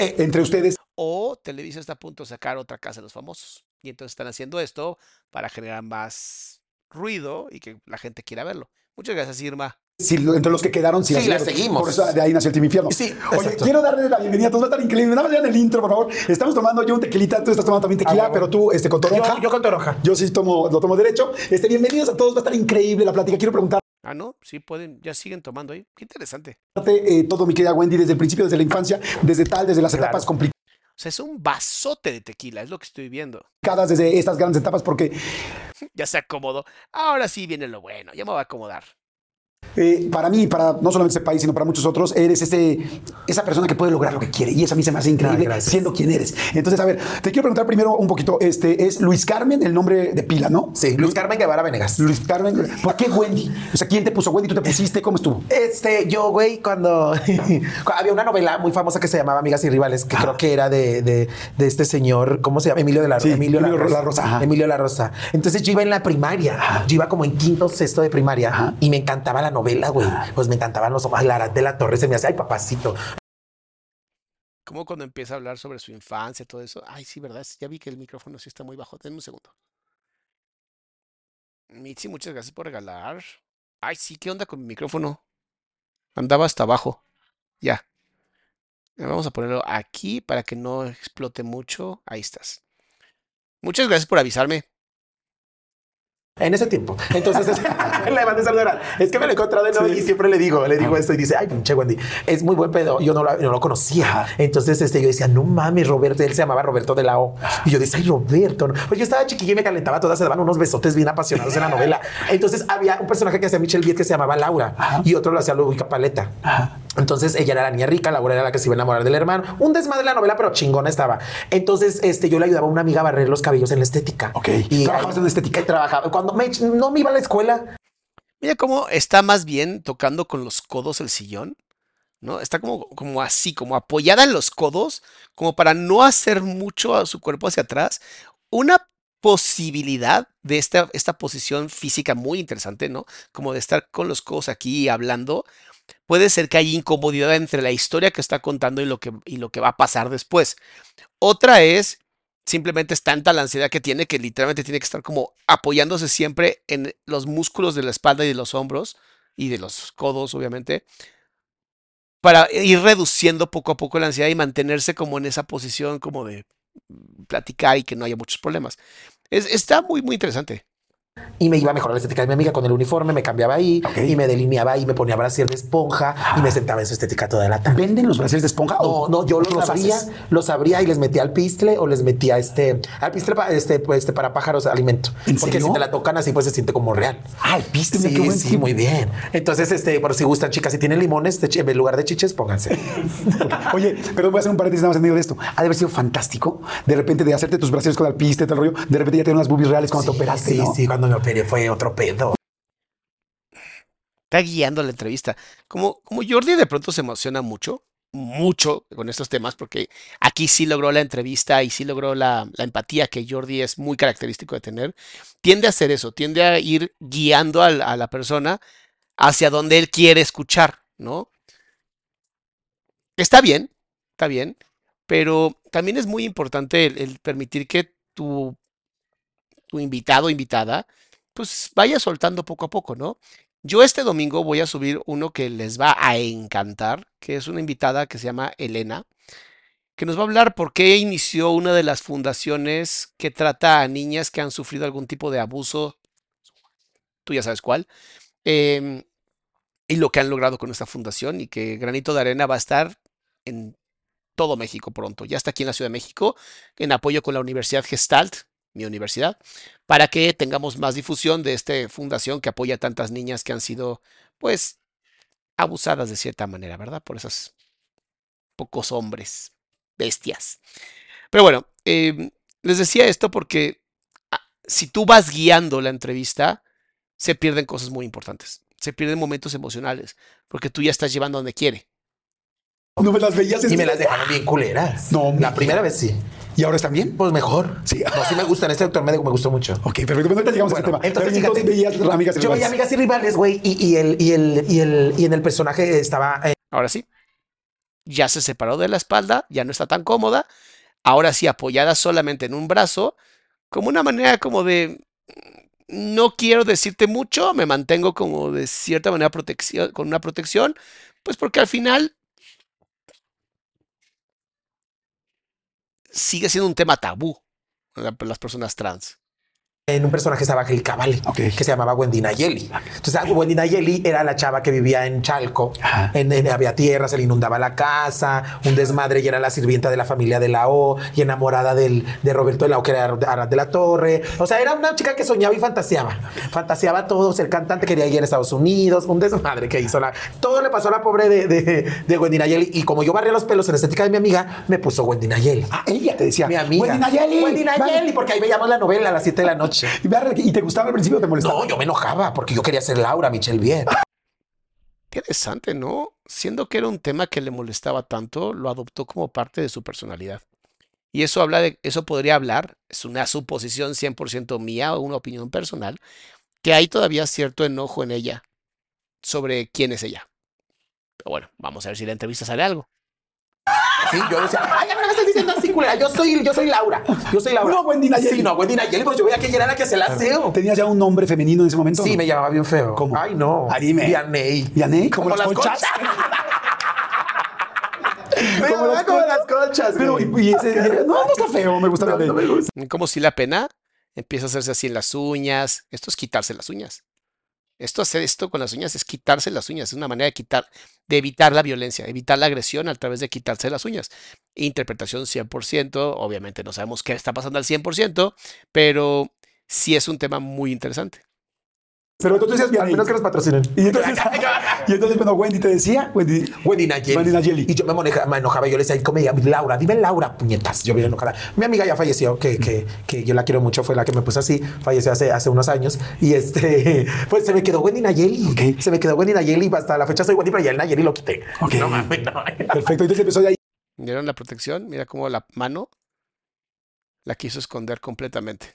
Eh, entre ustedes, O Televisa está a punto de sacar otra casa de los famosos. Y entonces están haciendo esto para generar más ruido y que la gente quiera verlo. Muchas gracias, Irma. lo- entre los que quedaron, sí, Sí, la seguimos. Por eso de ahí nació el Team Infierno. Sí, Oye, exacto. quiero darle la bienvenida a todos. Va a estar increíble. Nada más vean el intro, por favor. Estamos tomando yo un tequilita, tú estás tomando también tequila, huevo. pero tú este, con toronja. Yo, yo con toronja. Yo sí tomo, lo tomo derecho. Este, bienvenidos a todos. Va a estar increíble la plática. Quiero preguntarte Ah, no, sí pueden, ya siguen tomando ahí. Qué interesante. eh, todo, mi querida Wendy, desde el principio, desde la infancia, desde tal, desde las Claro. etapas complicadas, O sea, es un vasote de tequila, es lo que estoy viendo. desde estas grandes etapas, porque Ya se acomodó. Ahora sí viene lo bueno, ya me voy a acomodar. Eh, para mí, para no solamente este país, sino para muchos otros, eres ese, esa persona que puede lograr lo que quiere. Y eso a mí se me hace increíble siendo quien eres. Entonces, a ver, te quiero preguntar primero un poquito. Este es Luis Carmen, el nombre de pila, ¿no? Sí, Luis Carmen Guevara Venegas. Luis Carmen. ¿Por qué Wendy? O sea, ¿quién te puso Wendy? ¿Tú te pusiste? ¿Cómo estuvo? Este, yo, güey, cuando había una novela muy famosa que se llamaba Amigas y Rivales, que creo que era de, de, de este señor, ¿cómo se llama? Emilio de la Sí, Emilio, Emilio la Rosa. La Rosa, ajá. Emilio La Rosa. Entonces yo iba en la primaria, yo iba como en quinto, sexto de primaria y me encantaba la novela, güey. Pues me encantaban los ojos, la Arad de la Torre, se me hacía, ay, papacito. Como cuando empieza a hablar sobre su infancia, todo eso. Ay, sí, ¿verdad? Ya vi que el micrófono sí está muy bajo. Denme un segundo. Mitzi, muchas gracias por regalar. Ay, sí, ¿qué onda con mi micrófono? Andaba hasta abajo. Ya. Vamos a ponerlo aquí para que no explote mucho. Ahí estás. Muchas gracias por avisarme. En ese tiempo. Entonces es- le mandé saludar. Es que me lo he encontrado de nuevo y siempre le digo, le digo esto y dice, ay, pinche Wendy, es muy buen pedo. Yo no lo, no lo conocía. Entonces este, yo decía, no mames, Roberto, él se llamaba Roberto de la O. Y yo decía, ay, Roberto. ¿no? Pues yo estaba chiquilla y me calentaba todas, se daban unos besotes bien apasionados en la novela. Entonces había un personaje que hacía Michelle Viet que se llamaba Laura y otro lo hacía Ludovica Paleta. Entonces ella era la niña rica, Laura era la que se iba a enamorar del hermano. Un desmadre la novela, pero chingona estaba. Entonces este, yo le ayudaba a una amiga a barrer los cabellos en la estética. Ok. Y ¿Trabajabas en estética? Eh, Trabajaba. Cuando me, no me iba a la escuela, Mira cómo está más bien tocando con los codos el sillón, ¿no? Está como, como así, como apoyada en los codos, como para no hacer mucho a su cuerpo hacia atrás. Una posibilidad de esta, esta posición física muy interesante, ¿no? Como de estar con los codos aquí hablando. Puede ser que haya incomodidad entre la historia que está contando y lo que, y lo que va a pasar después. Otra es simplemente es tanta la ansiedad que tiene que literalmente tiene que estar como apoyándose siempre en los músculos de la espalda y de los hombros y de los codos, obviamente, para ir reduciendo poco a poco la ansiedad y mantenerse como en esa posición como de mm, platicar y que no haya muchos problemas. Es, está muy, muy interesante. Y me iba a mejorar la estética de mi amiga con el uniforme, me cambiaba ahí y me delineaba ahí, me ponía brasier de esponja y me sentaba en su estética toda la tarde. ¿Venden los brasiles de esponja? No, o no, yo tú los abría, haces? los abría y les metía al pistle o les metía este, al pistle pa- este, pues, este para pájaros alimento. ¿En Porque serio? si te la tocan así, pues se siente como real. Ay, viste, mira Sí, qué sí, muy bien. Entonces, este, por si gustan, chicas, si tienen limones de en lugar de chiches, pónganse. Oye, pero voy a hacer un paréntesis nada más en medio de esto. Ha de haber sido fantástico de repente de hacerte tus brasiles con alpiste, tal rollo. De repente ya tener unas boobies reales cuando te operaste, sí, ¿no? sí, cuando me operé fue otro pedo. Está guiando la entrevista. Como, como Jordi de pronto se emociona mucho, mucho con estos temas, porque aquí sí logró la entrevista y sí logró la, empatía que Jordi es muy característico de tener, tiende a hacer eso, tiende a ir guiando a, la persona hacia donde él quiere escuchar, ¿no? Está bien, está bien, pero también es muy importante el, el permitir que tu, tu invitado o invitada pues vaya soltando poco a poco, ¿no? Yo este domingo voy a subir uno que les va a encantar, que es una invitada que se llama Elena, que nos va a hablar por qué inició una de las fundaciones que trata a niñas que han sufrido algún tipo de abuso, tú ya sabes cuál, em, y lo que han logrado con esta fundación y que Granito de Arena va a estar en todo México pronto. Ya está aquí en la Ciudad de México, en apoyo con la Universidad Gestalt, mi universidad, para que tengamos más difusión de esta fundación que apoya a tantas niñas que han sido, pues, abusadas de cierta manera, ¿verdad? Por esos pocos hombres, bestias. Pero bueno, em, les decía esto porque ah, si tú vas guiando la entrevista, se pierden cosas muy importantes. Se pierden momentos emocionales, porque tú ya estás llevando donde quiere. No me las veías. Y me las dejaron bien culeras. No, La primera vez sí. ¿Y ahora están bien? Pues mejor. Sí. No, sí me gustan. Este doctor médico me gustó mucho. Ok, perfecto. Bueno, ahorita llegamos a ese Bueno, tema. entonces, Pero fíjate, veías amigas y Yo veía rivales. amigas y rivales, güey, y, y el, y, el, y, el, y en el personaje estaba eh, Ahora sí, ya se separó de la espalda, ya no está tan cómoda. Ahora sí, apoyada solamente en un brazo, como una manera como de, no quiero decirte mucho, me mantengo como de cierta manera protección, con una protección, pues porque al final sigue siendo un tema tabú para las personas trans. En un personaje estaba Angélica Vale, que se llamaba Wendy Nayeli. Entonces, ah, Wendy Nayeli era la chava que vivía en Chalco, en, en- había tierra, se le inundaba la casa, un desmadre, y era la sirvienta de la familia de la O, y enamorada del, de Roberto de la O, que era Arad de la Torre. O sea, era una chica que soñaba y fantaseaba. Fantaseaba todo, ser cantante, quería ir a Estados Unidos, un desmadre que hizo la... Todo le pasó a la pobre de, de, de Wendy Nayeli, y como yo barría los pelos en la estética de mi amiga, me puso Wendy Nayeli. Ah, ella te decía. Mi amiga. Wendy Nayeli. Wendy Nayeli, porque ahí veíamos la novela a las 7 de la noche. Y, verga, ¿y te gustaba al principio o te molestaba? No, yo me enojaba porque yo quería ser Laura Michelle Bien. Interesante, ¿no? Siendo que era un tema que le molestaba tanto, lo adoptó como parte de su personalidad. Y eso habla de, eso podría hablar, es una suposición 100% mía o una opinión personal, que hay todavía cierto enojo en ella sobre quién es ella. Pero bueno, vamos a ver si la entrevista sale algo. Sí, yo decía, ay, ya no me estás diciendo así, culera. Yo soy, yo soy Laura. Yo soy Laura. No, Wendy Nayeli. Sí, no, Wendy Nayeli, pues yo veía que ella era la que se la aseo. ¿Tenías ya un nombre femenino en ese momento? Sí, no? me llamaba bien feo. ¿Cómo? Ay, no. Ah, dime. Vianney. ¿Vianney? ¿Como, las conchas? Me Como llamaba las como las conchas. Pero, y, y ese, no, no está feo, me gusta No, no me gusta. Como si la pena empieza a hacerse así en las uñas. Esto es quitarse las uñas. Esto hacer esto con las uñas es quitarse las uñas. Es una manera de quitar, de evitar la violencia, evitar la agresión a través de quitarse las uñas. Interpretación 100%. Obviamente no sabemos qué está pasando al 100%, pero sí es un tema muy interesante. Pero tú decías Al menos que nos patrocinen. Y entonces, y entonces, bueno, Wendy te decía, Wendy, Wendy Nayeli. Wendy Nayeli. Y yo me, moneja- me enojaba. Yo le decía, ¿cómo me llamo? Laura, dime Laura, puñetas. Yo bien enojada. Mi amiga ya falleció, que, que, que yo la quiero mucho, fue la que me puso así. Falleció hace, hace unos años. Y este, pues se me quedó Wendy Nayeli. Se me quedó Wendy Nayeli. y Hasta la fecha soy Wendy, pero ya el Nayeli lo quité. Ok. No mames, no. Perfecto, entonces empezó de ahí. ¿Vieron la protección? Mira cómo la mano la quiso esconder completamente.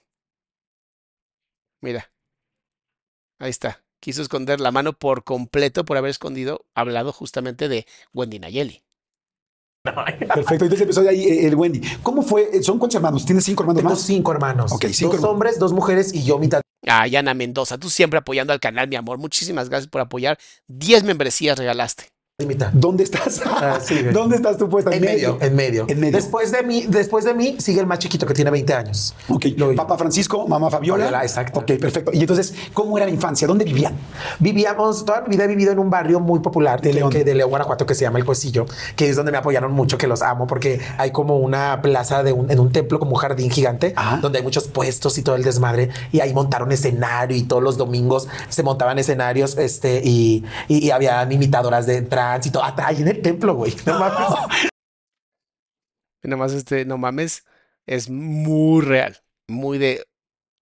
Mira. Ahí está. Quiso esconder la mano por completo por haber escondido, hablado justamente de Wendy Nayeli. Perfecto, entonces empezó de ahí eh, el Wendy. ¿Cómo fue? ¿Son cuántos hermanos? ¿Tienes cinco hermanos Tengo más? cinco hermanos. Ok, cinco Dos hermanos. hombres, dos mujeres y yo mitad. Ay, Ana Mendoza, tú siempre apoyando al canal, mi amor. Muchísimas gracias por apoyar. 10 membresías regalaste. Y mitad. ¿Dónde estás? Ah, sí. ¿Dónde estás tú puesta? En medio, en medio. En medio. Después de mí, después de mí sigue el más chiquito que tiene 20 años. Ok, Lo- papá Francisco, mamá Fabiola. Fabiola, exacto. Ok, perfecto. Y entonces, ¿cómo era la infancia? ¿Dónde vivían? Vivíamos, toda mi vida he vivido en un barrio muy popular De León. que de León, Guanajuato, que se llama El Cuecillo, que es donde me apoyaron mucho, que los amo, porque hay como una plaza de un, en un templo, como un jardín gigante, Ajá. donde hay muchos puestos y todo el desmadre, y ahí montaron escenario y todos los domingos se montaban escenarios, este, y, y, y había imitadoras de trans y todo, hasta ahí en el templo, güey. No mames. Nada más este, no mames, es muy real. Muy de.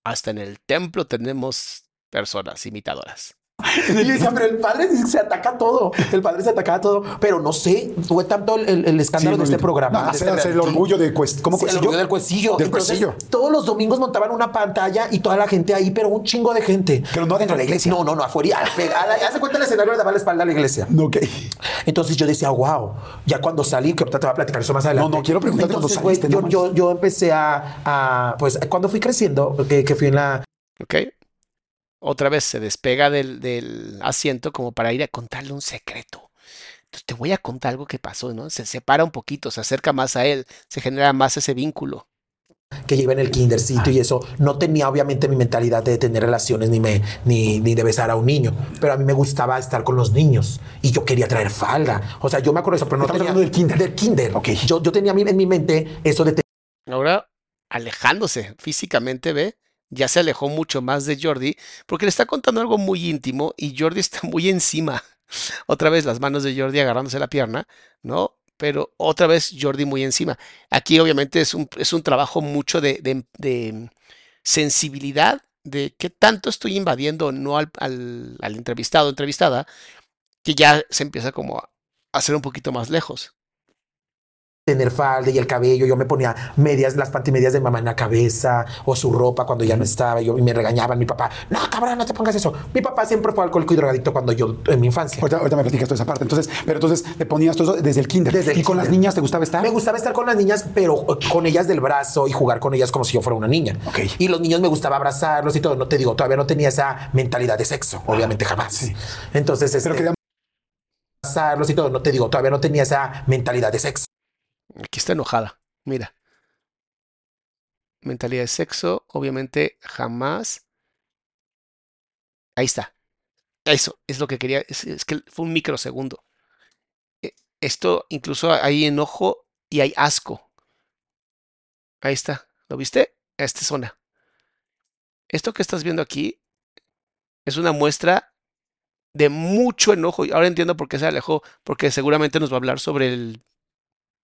Hasta en el templo tenemos personas imitadoras. Y yo decía, pero el padre dice que se ataca todo. El padre se atacaba todo. Pero no sé, fue tanto el, escándalo Sí, de este programa. No, de hacer, este hacer el orgullo de Cuest, ¿cómo Sí, el Cuestillo? orgullo del cuecillo. Del Entonces, Cuestillo. Todos los domingos montaban una pantalla y toda la gente ahí, pero un chingo de gente. Pero no dentro de la iglesia. No, no, no, afuera. Hace cuenta el escenario le daba la espalda a la iglesia. Ok. Entonces yo decía, wow, ya cuando salí, que ahorita te voy a platicar eso más adelante. No, no, quiero preguntarte cuando Entonces, güey, saliste, yo, yo, yo empecé a, a, pues, cuando fui creciendo, que, que fui en la, ¿Ok? Otra vez se despega del, del asiento como para ir a contarle un secreto. Entonces te voy a contar algo que pasó, ¿no? Se separa un poquito, se acerca más a él, se genera más ese vínculo. que lleva en el kindercito y eso, no tenía obviamente mi mentalidad de tener relaciones ni, me, ni, ni de besar a un niño, pero a mí me gustaba estar con los niños y yo quería traer falda. O sea, yo me acuerdo de eso, pero no Estamos tenía... hablando del kinder. Del kinder. Ok. Yo, yo tenía en mi mente eso de Ahora, alejándose físicamente, ve, ya se alejó mucho más de Jordi, porque le está contando algo muy íntimo y Jordi está muy encima. Otra vez las manos de Jordi agarrándose la pierna, ¿no? pero otra vez Jordi muy encima. Aquí obviamente es un, es un trabajo mucho de, de- sensibilidad de qué tanto estoy invadiendo no al, al, al entrevistado entrevistada, que ya se empieza como a hacer un poquito más lejos. Tener falda y el cabello, yo me ponía medias, las pantimedias de mamá en la cabeza o su ropa cuando ya no estaba, yo, y me regañaban mi papá, no, cabrón, no te pongas eso. Mi papá siempre fue alcohólico y drogadicto cuando yo, en mi infancia. Ahorita, ahorita me platicas toda esa parte. Entonces, pero entonces te ponías todo eso desde el kinder. Desde el ¿Y con las niñas te gustaba estar? Me gustaba estar con las niñas, pero con ellas del brazo y jugar con ellas como si yo fuera una niña. Y los niños me gustaba abrazarlos y todo. No te digo, todavía no tenía esa mentalidad de sexo, obviamente jamás. sí. Entonces, Pero este, quería abrazarlos y todo. No te digo, todavía no tenía esa mentalidad de sexo. Aquí está enojada, mira. Mentalidad de sexo, obviamente jamás. Ahí está. Eso es lo que quería. Es, que fue un microsegundo. Eh, Esto incluso hay enojo y hay asco. Ahí está. ¿Lo viste? A esta zona. Esto que estás viendo aquí es una muestra de mucho enojo. Y ahora entiendo por qué se alejó, porque seguramente nos va a hablar sobre el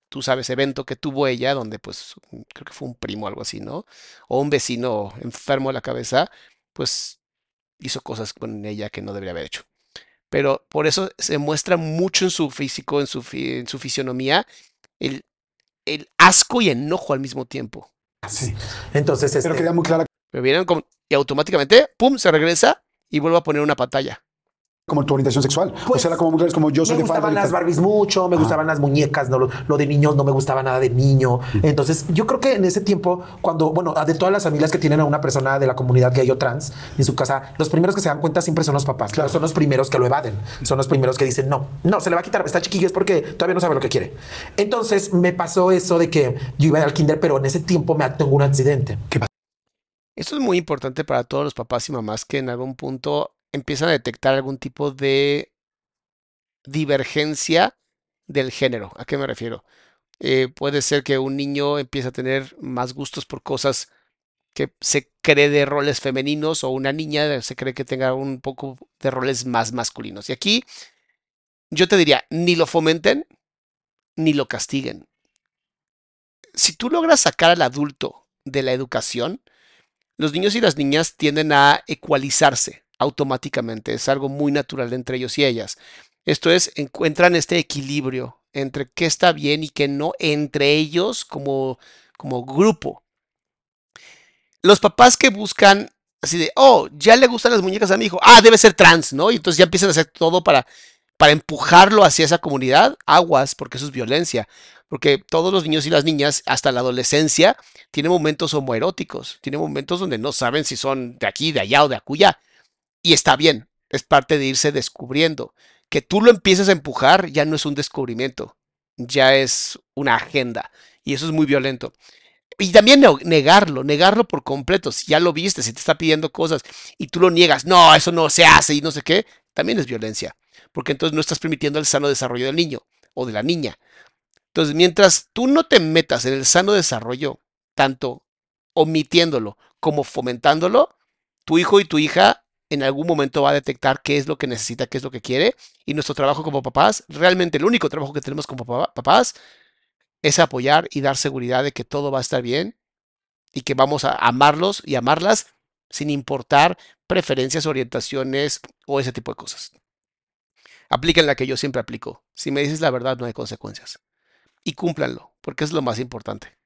tú sabes, evento que tuvo ella, donde pues creo que fue un primo o algo así, ¿no? O un vecino enfermo de la cabeza, pues hizo cosas con ella que no debería haber hecho. Pero por eso se muestra mucho en su físico, en su, fi- en su fisionomía, el, el asco y enojo al mismo tiempo. Sí. Entonces, Pero este, quedaba muy clara Me vieron como, y automáticamente, pum, se regresa y vuelve a poner una pantalla. Como tu orientación sexual. o Pues, sea, era como mujeres como yo soy me de gustaban las. Barbies mucho, me gustaban las muñecas, no, lo, lo de niños no me gustaba nada de niño. Entonces, yo creo que en ese tiempo, cuando, bueno, de todas las familias que tienen a una persona de la comunidad gay o trans en su casa, los primeros que se dan cuenta siempre son los papás. Claro, son los primeros que lo evaden. Son los primeros que dicen, no, no, se le va a quitar, está chiquillo, es porque todavía no sabe lo que quiere. Entonces, me pasó eso de que yo iba al kinder, pero en ese tiempo me tengo un accidente. Esto es muy importante para todos los papás y mamás que en algún punto empiezan a detectar algún tipo de divergencia del género. ¿A qué me refiero? Eh, puede ser que un niño empiece a tener más gustos por cosas que se cree de roles femeninos o una niña se cree que tenga un poco de roles más masculinos. Y aquí yo te diría, ni lo fomenten ni lo castiguen. Si tú logras sacar al adulto de la educación, los niños y las niñas tienden a ecualizarse automáticamente. Es algo muy natural entre ellos y ellas. Esto es, encuentran este equilibrio entre qué está bien y qué no entre ellos como, como grupo. Los papás que buscan así de, oh, ya le gustan las muñecas a mi hijo, ah, debe ser trans, ¿no? Y entonces ya empiezan a hacer todo para, para empujarlo hacia esa comunidad, aguas, porque eso es violencia. Porque todos los niños y las niñas, hasta la adolescencia, tienen momentos homoeróticos, tienen momentos donde no saben si son de aquí, de allá o de acullá. Y está bien, es parte de irse descubriendo. Que tú lo empieces a empujar ya no es un descubrimiento, ya es una agenda. Y eso es muy violento. Y también ne- negarlo, negarlo por completo. Si ya lo viste, si te está pidiendo cosas y tú lo niegas, no, eso no se hace y no sé qué, también es violencia. Porque entonces no estás permitiendo el sano desarrollo del niño o de la niña. Entonces, mientras tú no te metas en el sano desarrollo, tanto omitiéndolo como fomentándolo, tu hijo y tu hija en algún momento va a detectar qué es lo que necesita, qué es lo que quiere. Y nuestro trabajo como papás, realmente el único trabajo que tenemos como papá- papás, es apoyar y dar seguridad de que todo va a estar bien y que vamos a amarlos y amarlas sin importar preferencias, orientaciones o ese tipo de cosas. Apliquen la que yo siempre aplico. Si me dices la verdad, no hay consecuencias. Y cúmplanlo, porque es lo más importante.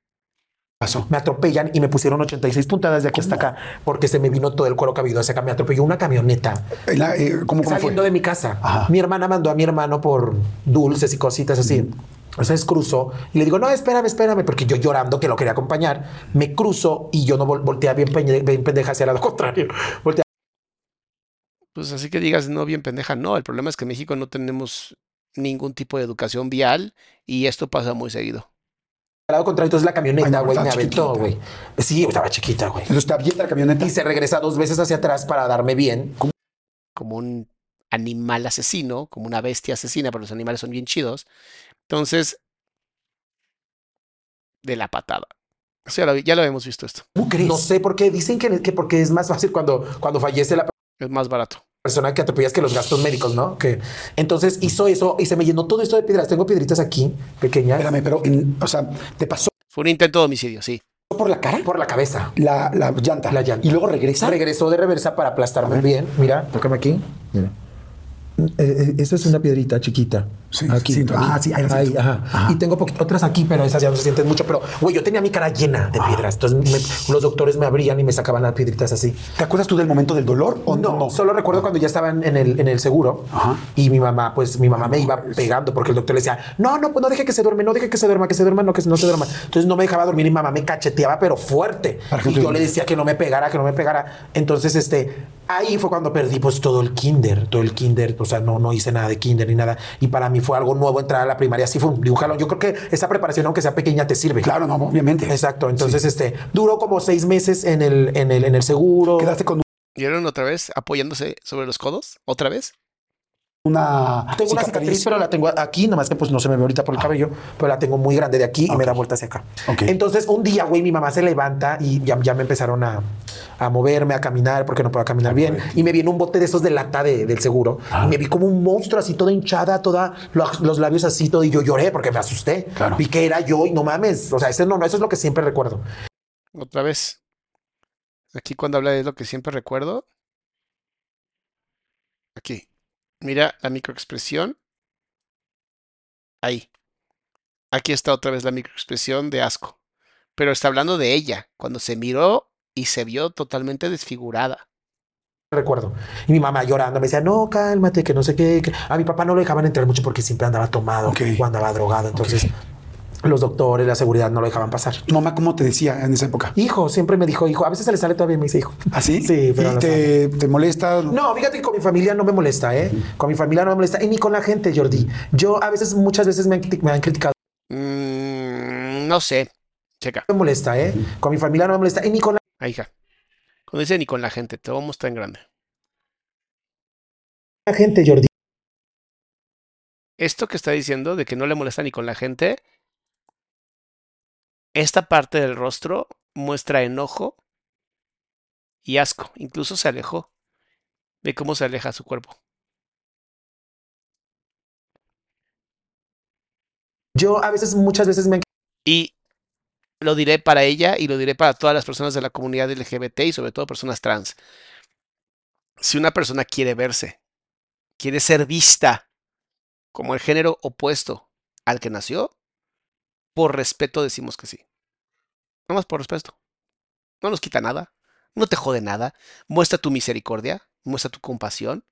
Pasó. Me atropellan y me pusieron 86 puntadas de aquí hasta acá porque se me vino todo el cuero cabido hacia acá. Me atropelló una camioneta. Eh, la- eh, ¿Cómo, cómo saliendo fue? de mi casa. Ajá. Mi hermana mandó a mi hermano por dulces y cositas así. Entonces cruzo y le digo, no, espérame, espérame, porque yo llorando que lo quería acompañar, me cruzo y yo no vol- voltea bien, peñe- bien pendeja hacia el lado contrario. Voltea Pues así que digas, no, bien pendeja, no. El problema es que en México no tenemos ningún tipo de educación vial y esto pasa muy seguido. Lado contrario. Entonces la camioneta, no, güey, estaba me aventó, güey. Sí, estaba chiquita, güey. Entonces te avienta la camioneta. Y se regresa dos veces hacia atrás para darme bien. como un animal asesino, como una bestia asesina, pero los animales son bien chidos. Entonces, de la patada. O sea, lo- ya lo hemos visto esto. ¿Cómo crees? No sé por qué. Dicen que, que porque es más fácil cuando, cuando fallece la Es más barato. Persona que atropellas que los gastos médicos, ¿no? Que entonces hizo eso y se me llenó todo esto de piedras. Tengo piedritas aquí, pequeñas, Espérame, pero, en- o sea, te pasó Fue un intento de homicidio, sí. por la cara por la cabeza. la, la llanta. La llanta. Y luego regresa. Regresó de reversa para aplastarme bien. Mira, tócame aquí. Mira. Eh, esa es una piedrita chiquita. Sí, aquí. siento. Ah, sí, ahí Ahí, ajá. Ajá. Y tengo otras aquí, pero esas ya no se sienten mucho. Pero, güey, yo tenía mi cara llena de piedras. Entonces me- los doctores me abrían y me sacaban las piedritas así. ¿Te acuerdas tú del momento del dolor o no? No, solo recuerdo cuando ya estaban en el, en el seguro Ajá. y mi mamá, pues mi mamá me iba pegando porque el doctor le decía, no, no, pues no deje que se duerme, no deje que se duerma, que se duerma, no, que no se duerma. Entonces no me dejaba dormir y mi mamá me cacheteaba, pero fuerte. Y yo le decía que no me pegara, que no me pegara. Entonces, este, ahí fue cuando perdí pues todo el kinder, todo el kinder, o sea, no, no hice nada de kinder ni nada. Y para mí fue algo nuevo entrar a la primaria, así fue un. Yo creo que esa preparación, aunque sea pequeña, te sirve. Claro, no, obviamente. Exacto. Entonces, este, duró como seis meses en el, en el, en el seguro. Quedaste con ¿Vieron otra vez apoyándose sobre los codos? ¿Otra vez? Una Tengo una cicatriz, pero la tengo aquí, nomás que pues no se me ve ahorita por el cabello, pero la tengo muy grande de aquí y me da vuelta hacia acá. Entonces, un día, güey, mi mamá se levanta y ya, ya me empezaron a, a moverme, a caminar, porque no puedo caminar bien. Y me viene un bote de esos de lata de- del seguro. Y me vi como un monstruo así, toda hinchada, toda, los, los labios así, todo. Y yo lloré porque me asusté. Claro. Vi que era yo y no mames. O sea, ese no, no, eso es lo que siempre recuerdo. Otra vez. Aquí cuando habla de lo que siempre recuerdo. Aquí. Mira la microexpresión. Ahí. Aquí está otra vez la microexpresión de asco. Pero está hablando de ella, cuando se miró y se vio totalmente desfigurada. recuerdo. Y mi mamá llorando me decía, no, cálmate, que no sé qué. que-". A mi papá no lo dejaban entrar mucho porque siempre andaba tomado Ok. o andaba drogado. Entonces, los doctores, la seguridad no lo dejaban pasar. ¿Tu mamá cómo te decía en esa época? Hijo, siempre me dijo, hijo, a veces se le sale todavía me dice hijo. ¿Así? Sí, pero ¿Y no te, te molesta? No, fíjate que con mi familia no me molesta, ¿eh? Con mi familia no me molesta. Y ni con la gente, Jordi. Yo a veces, muchas veces me han, criti- me han criticado. Mm, no sé. Checa. No me molesta, ¿eh? Con mi familia no me molesta. Y ni con la Ahí, hija. Cuando dice ni con la gente, te vamos en grande. gente, Jordi. Esto que está diciendo de que no le molesta ni con la gente, esta parte del rostro muestra enojo y asco. Incluso se alejó. Ve cómo se aleja su cuerpo. Yo a veces, muchas veces me Y lo diré para ella y lo diré para todas las personas de la comunidad LGBT y sobre todo personas trans. Si una persona quiere verse, quiere ser vista como el género opuesto al que nació, por respeto decimos que sí. Nada más por respeto. No nos quita nada, no te jode nada. Muestra tu misericordia, muestra tu compasión,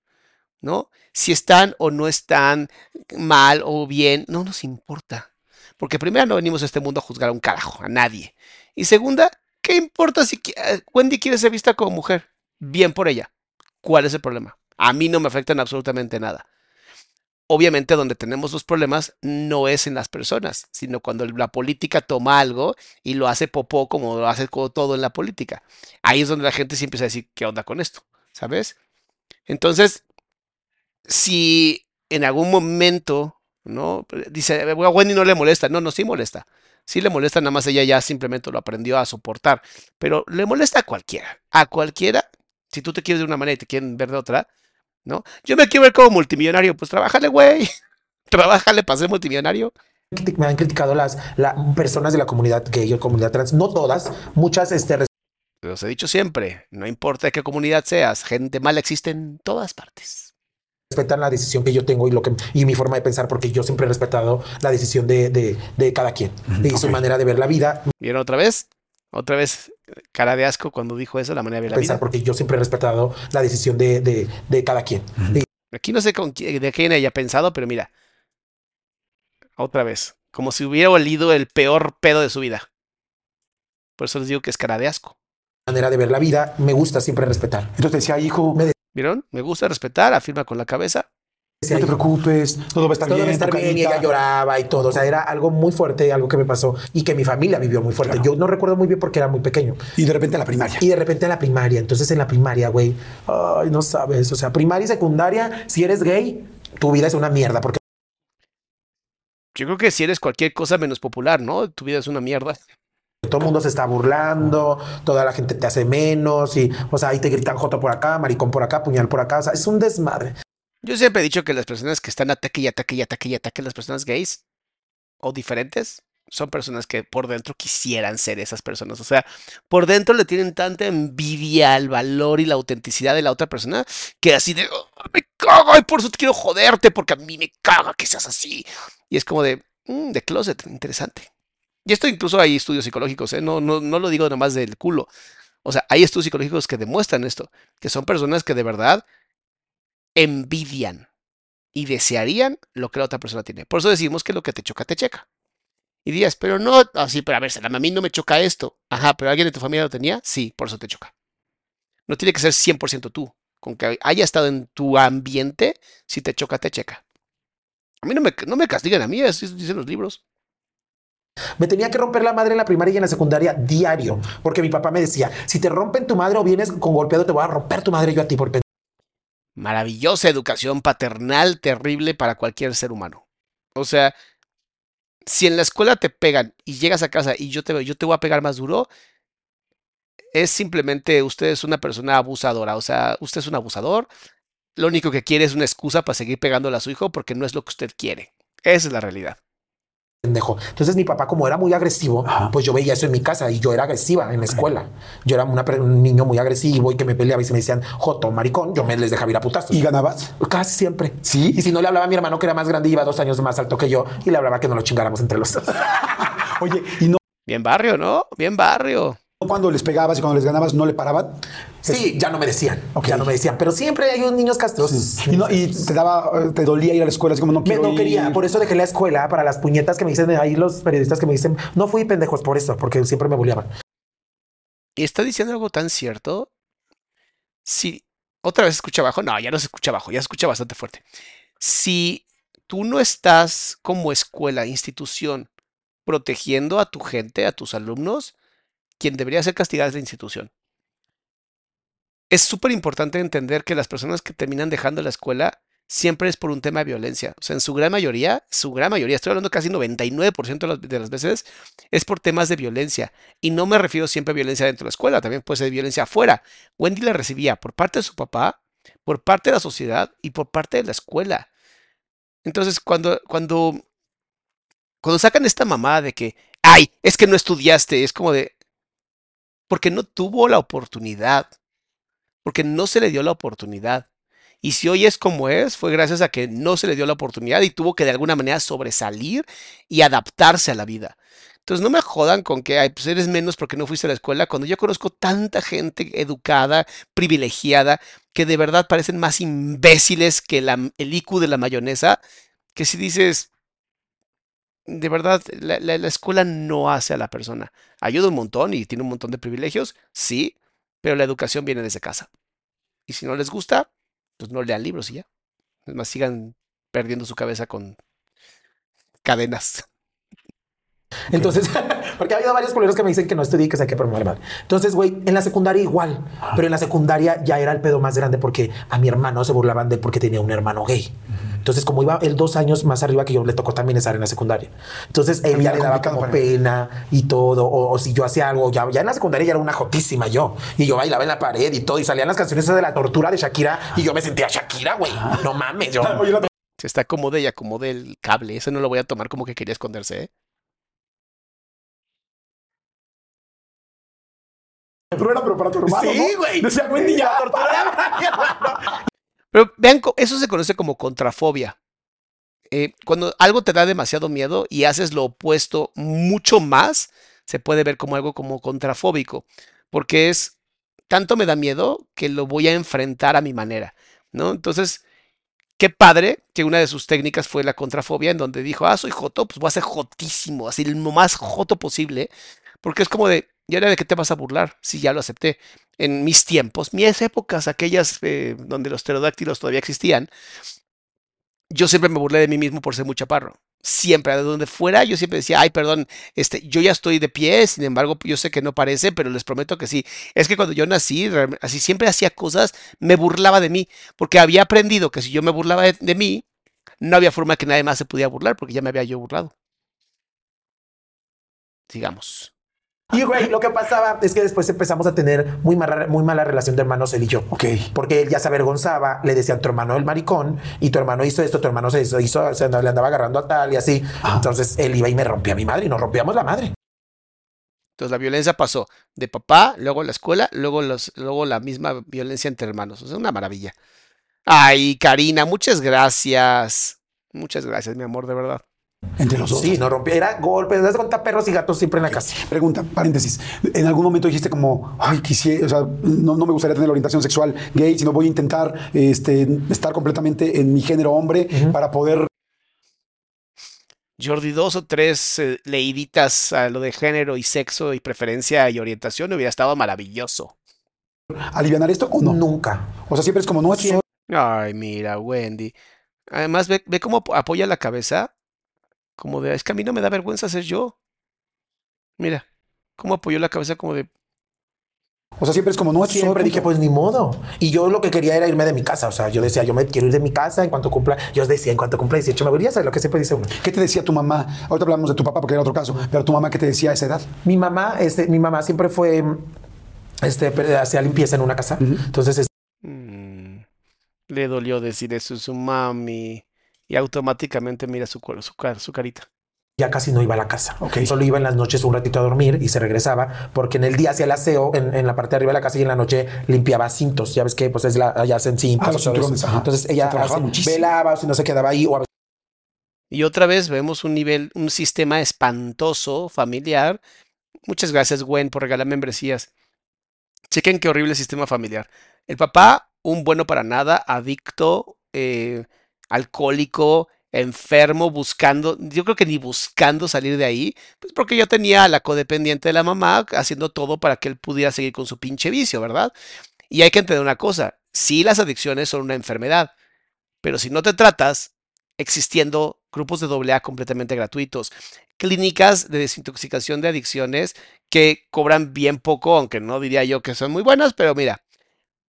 ¿no? Si están o no están mal o bien, no nos importa. Porque primero no venimos a este mundo a juzgar a un carajo, a nadie. Y segunda, ¿qué importa si eh, Wendy quiere ser vista como mujer? Bien por ella. ¿Cuál es el problema? A mí no me afectan absolutamente nada. Obviamente donde tenemos los problemas no es en las personas, sino cuando la política toma algo y lo hace popó como lo hace todo en la política. Ahí es donde la gente sí empieza a decir, ¿qué onda con esto? ¿Sabes? Entonces, si en algún momento, ¿no? Dice, a Wendy no le molesta. No, no, sí molesta. Sí le molesta, nada más ella ya simplemente lo aprendió a soportar. Pero le molesta a cualquiera. A cualquiera. Si tú te quieres de una manera y te quieren ver de otra, ¿no? Yo me quiero ver como multimillonario. Pues trabájale, güey. Trabájale para ser multimillonario. me han criticado las la- personas de la comunidad gay o comunidad trans. No todas, muchas este, Los he dicho siempre. No importa de qué comunidad seas. Gente mala existe en todas partes. respetan la decisión que yo tengo y lo que y mi forma de pensar, porque yo siempre he respetado la decisión de, de, de cada quien y su manera de ver la vida, ¿Vieron otra vez? Otra vez cara de asco cuando dijo eso, la manera de ver la pensar, vida. porque yo siempre he respetado la decisión de, de, de cada quien. Y Aquí no sé con de quién haya pensado, pero mira. Otra vez. Como si hubiera olido el peor pedo de su vida. Por eso les digo que es cara de asco. manera de ver la vida, me gusta siempre respetar. Entonces decía, hijo, Me ¿Vieron? Me gusta respetar, afirma con la cabeza. Decía, te preocupes, todo va a estar todo bien. va a estar bien y ella lloraba y todo. O sea, era algo muy fuerte, algo que me pasó y que mi familia vivió muy fuerte. Claro. Yo no recuerdo muy bien porque era muy pequeño. Y de repente a la primaria. Y de repente a la primaria. Entonces en la primaria, güey, ay, no sabes. O sea, primaria y secundaria, si eres gay, tu vida es una mierda porque Yo creo que si eres cualquier cosa menos popular, ¿no? Tu vida es una mierda. Todo el mundo se está burlando, toda la gente te hace menos y, o sea, ahí te gritan joto por acá, maricón por acá, puñal por acá, o sea, es un desmadre. Yo siempre he dicho que las personas que están ataque y ataque y ataque y ataque las personas gays o diferentes son personas que por dentro quisieran ser esas personas. O sea, por dentro le tienen tanta envidia al valor y la autenticidad de la otra persona que así de, "Oh, me cago y por eso te quiero joderte porque a mí me caga que seas así. Y es como de, "Mm, de closet, interesante. Y esto incluso hay estudios psicológicos, ¿eh? no, no, no lo digo nomás del culo. O sea, hay estudios psicológicos que demuestran esto, que son personas que de verdad envidian y desearían lo que la otra persona tiene. Por eso decimos que lo que te choca, te checa. Y dirías, pero no, así, pero a ver, a mí no me choca esto. Ajá, pero alguien de tu familia lo tenía, sí, por eso te choca. No tiene que ser 100% tú. Con que haya estado en tu ambiente, si te choca, te checa. A mí no me, no me castigan a mí, así dicen los libros. Me tenía que romper la madre en la primaria y en la secundaria diario, porque mi papá me decía, si te rompen tu madre o vienes con golpeado, te voy a romper tu madre yo a ti por. Maravillosa educación paternal terrible para cualquier ser humano. O sea, si en la escuela te pegan y llegas a casa y yo te, yo te voy a pegar más duro, es simplemente usted es una persona abusadora. O sea, usted es un abusador. Lo único que quiere es una excusa para seguir pegándole a su hijo porque no es lo que usted quiere. Esa es la realidad. Pendejo. Entonces mi papá, como era muy agresivo, Ajá. pues yo veía eso en mi casa y yo era agresiva en la escuela. Yo era una, un niño muy agresivo y que me peleaba y se me decían, joto, maricón, yo me les dejaba ir a putazos. ¿Y ganabas? Casi siempre. ¿Sí? Y si no le hablaba a mi hermano que era más grande y iba dos años más alto que yo y le hablaba que no lo chingáramos entre los dos. Oye, ¿y no Bien barrio, ¿no? Bien barrio. Cuando les pegabas y cuando les ganabas no le paraban? sí, ya no me decían. Ok. Ya no me decían. Pero siempre hay unos niños castrosos. Y, no, y te daba, te dolía ir a la escuela, así como no Me- quiero no quería, ir. por eso dejé la escuela para las puñetas que me dicen ahí los periodistas que me dicen, no fui pendejos por eso, porque siempre me bulleaban. Y está diciendo algo tan cierto. Si otra vez escucha abajo, no, ya no se escucha abajo, ya se escucha bastante fuerte. Si tú no estás como escuela, institución, protegiendo a tu gente, a tus alumnos, quien debería ser castigada es la institución. Es súper importante entender que las personas que terminan dejando la escuela siempre es por un tema de violencia. O sea, en su gran mayoría, su gran mayoría, estoy hablando casi 99% de las, veces, es por temas de violencia. Y no me refiero siempre a violencia dentro de la escuela, también puede ser violencia afuera. Wendy la recibía por parte de su papá, por parte de la sociedad y por parte de la escuela. Entonces, cuando, cuando, cuando sacan esta mamada de que, ay, es que no estudiaste, es como de, porque no tuvo la oportunidad, porque no se le dio la oportunidad. Y si hoy es como es, fue gracias a que no se le dio la oportunidad y tuvo que de alguna manera sobresalir y adaptarse a la vida. Entonces no me jodan con que ay, pues eres menos porque no fuiste a la escuela, cuando yo conozco tanta gente educada, privilegiada, que de verdad parecen más imbéciles que la- el IQ de la mayonesa, que si dices, de verdad, la, la- la escuela no hace a la persona. Ayuda un montón y tiene un montón de privilegios, sí, pero la educación viene desde casa. Y si no les gusta, pues no lean libros y ya. Es más, sigan perdiendo su cabeza con cadenas. Entonces, porque ha habido varios culeros que me dicen que no estudié y que se hay que promover mal. Entonces, güey, en la secundaria igual, pero en la secundaria ya era el pedo más grande porque a mi hermano se burlaban de él porque tenía un hermano gay. Entonces, como iba él dos años más arriba que yo, le tocó también estar en la secundaria. Entonces, él ya le daba como pena y todo. O, o si yo hacía algo, ya, ya en la secundaria ya era una jotísima yo. Y yo bailaba en la pared y todo. Y salían las canciones de la tortura de Shakira y yo me sentía Shakira, güey. No mames, yo. Se está acomode y acomode el cable. Ese no lo voy a tomar como que quería esconderse, ¿eh? Tortura, pero para tu hermano, Sí, ¿no? güey. Decía, Wendy, ya, Pero vean, eso se conoce como contrafobia. Eh, cuando algo te da demasiado miedo y haces lo opuesto mucho más, se puede ver como algo como contrafóbico, porque es tanto me da miedo que lo voy a enfrentar a mi manera, ¿no? Entonces, qué padre que una de sus técnicas fue la contrafobia, en donde dijo, ah, soy joto, pues voy a ser jotísimo, así lo más joto posible, porque es como de, ¿y ahora de qué te vas a burlar? Si ya lo acepté. En mis tiempos, mis épocas, aquellas eh, donde los pterodáctilos todavía existían, yo siempre me burlé de mí mismo por ser muy chaparro. Siempre, de donde fuera, yo siempre decía, ay, perdón, este, yo ya estoy de pie, sin embargo, yo sé que no parece, pero les prometo que sí. Es que cuando yo nací, así siempre hacía cosas, me burlaba de mí, porque había aprendido que si yo me burlaba de, de mí, no había forma que nadie más se pudiera burlar, porque ya me había yo burlado. Sigamos. Y güey, lo que pasaba es que después empezamos a tener muy mala, muy mala relación de hermanos él y yo. Ok. Porque él ya se avergonzaba, le decían tu hermano el maricón y tu hermano hizo esto, tu hermano se hizo, hizo le andaba agarrando a tal y así. Entonces él iba y me rompía a mi madre y nos rompíamos la madre. Entonces la violencia pasó de papá, luego la escuela, luego, los, luego la misma violencia entre hermanos. O sea, una maravilla. Ay, Karina, muchas gracias. Muchas gracias, mi amor, de verdad. Entre los dos. Sí, nos rompía. Era golpes, das cuenta perros y gatos siempre en la casa. Pregunta, paréntesis. ¿En algún momento dijiste como, ay, quisiera, o sea, no, no me gustaría tener orientación sexual gay, sino voy a intentar este, estar completamente en mi género hombre para poder Jordi, dos o tres eh, leiditas a lo de género y sexo y preferencia y orientación hubiera estado maravilloso. aliviar esto o no? Nunca. O sea, siempre es como, no, Siempre. Ay, mira, Wendy. Además, ve, ve cómo ap- apoya la cabeza. Como de, es que a mí no me da vergüenza ser yo. Mira, cómo apoyó la cabeza como de, o sea, siempre es como, no, esto Siempre dije, pues ni modo. Y yo lo que quería era irme de mi casa. O sea, yo decía, yo me quiero ir de mi casa en cuanto cumpla. Yo decía, en cuanto cumpla 18, me voy a hacer lo que siempre dice uno. ¿Qué te decía tu mamá? Ahorita hablamos de tu papá porque era otro caso, pero tu mamá, ¿qué te decía a esa edad? Mi mamá, este, mi mamá siempre fue, este, hacía limpieza en una casa. Entonces, es- mm, le dolió decir eso a su mami. Y automáticamente mira su, su, car- su carita. ya casi no iba a la casa. Ok. Solo iba en las noches un ratito a dormir y se regresaba porque en el día hacía el aseo en, en la parte de arriba de la casa y en la noche limpiaba cintos. Ya ves que pues es la, allá hacen cintos. Ah, los cinturones, ajá. Entonces ella Se trabajaba hace- muchísimo. velaba o si no se quedaba ahí o a veces Y otra vez vemos un nivel, un sistema espantoso, familiar. Muchas gracias, Gwen, por regalar membresías. Chequen qué horrible sistema familiar. El papá, un bueno para nada, adicto, eh, alcohólico, enfermo, buscando, yo creo que ni buscando salir de ahí, pues porque yo tenía a la codependiente de la mamá haciendo todo para que él pudiera seguir con su pinche vicio, ¿verdad? Y hay que entender una cosa, sí las adicciones son una enfermedad, pero si no te tratas, existiendo grupos de AA completamente gratuitos, clínicas de desintoxicación de adicciones que cobran bien poco, aunque no diría yo que son muy buenas, pero mira,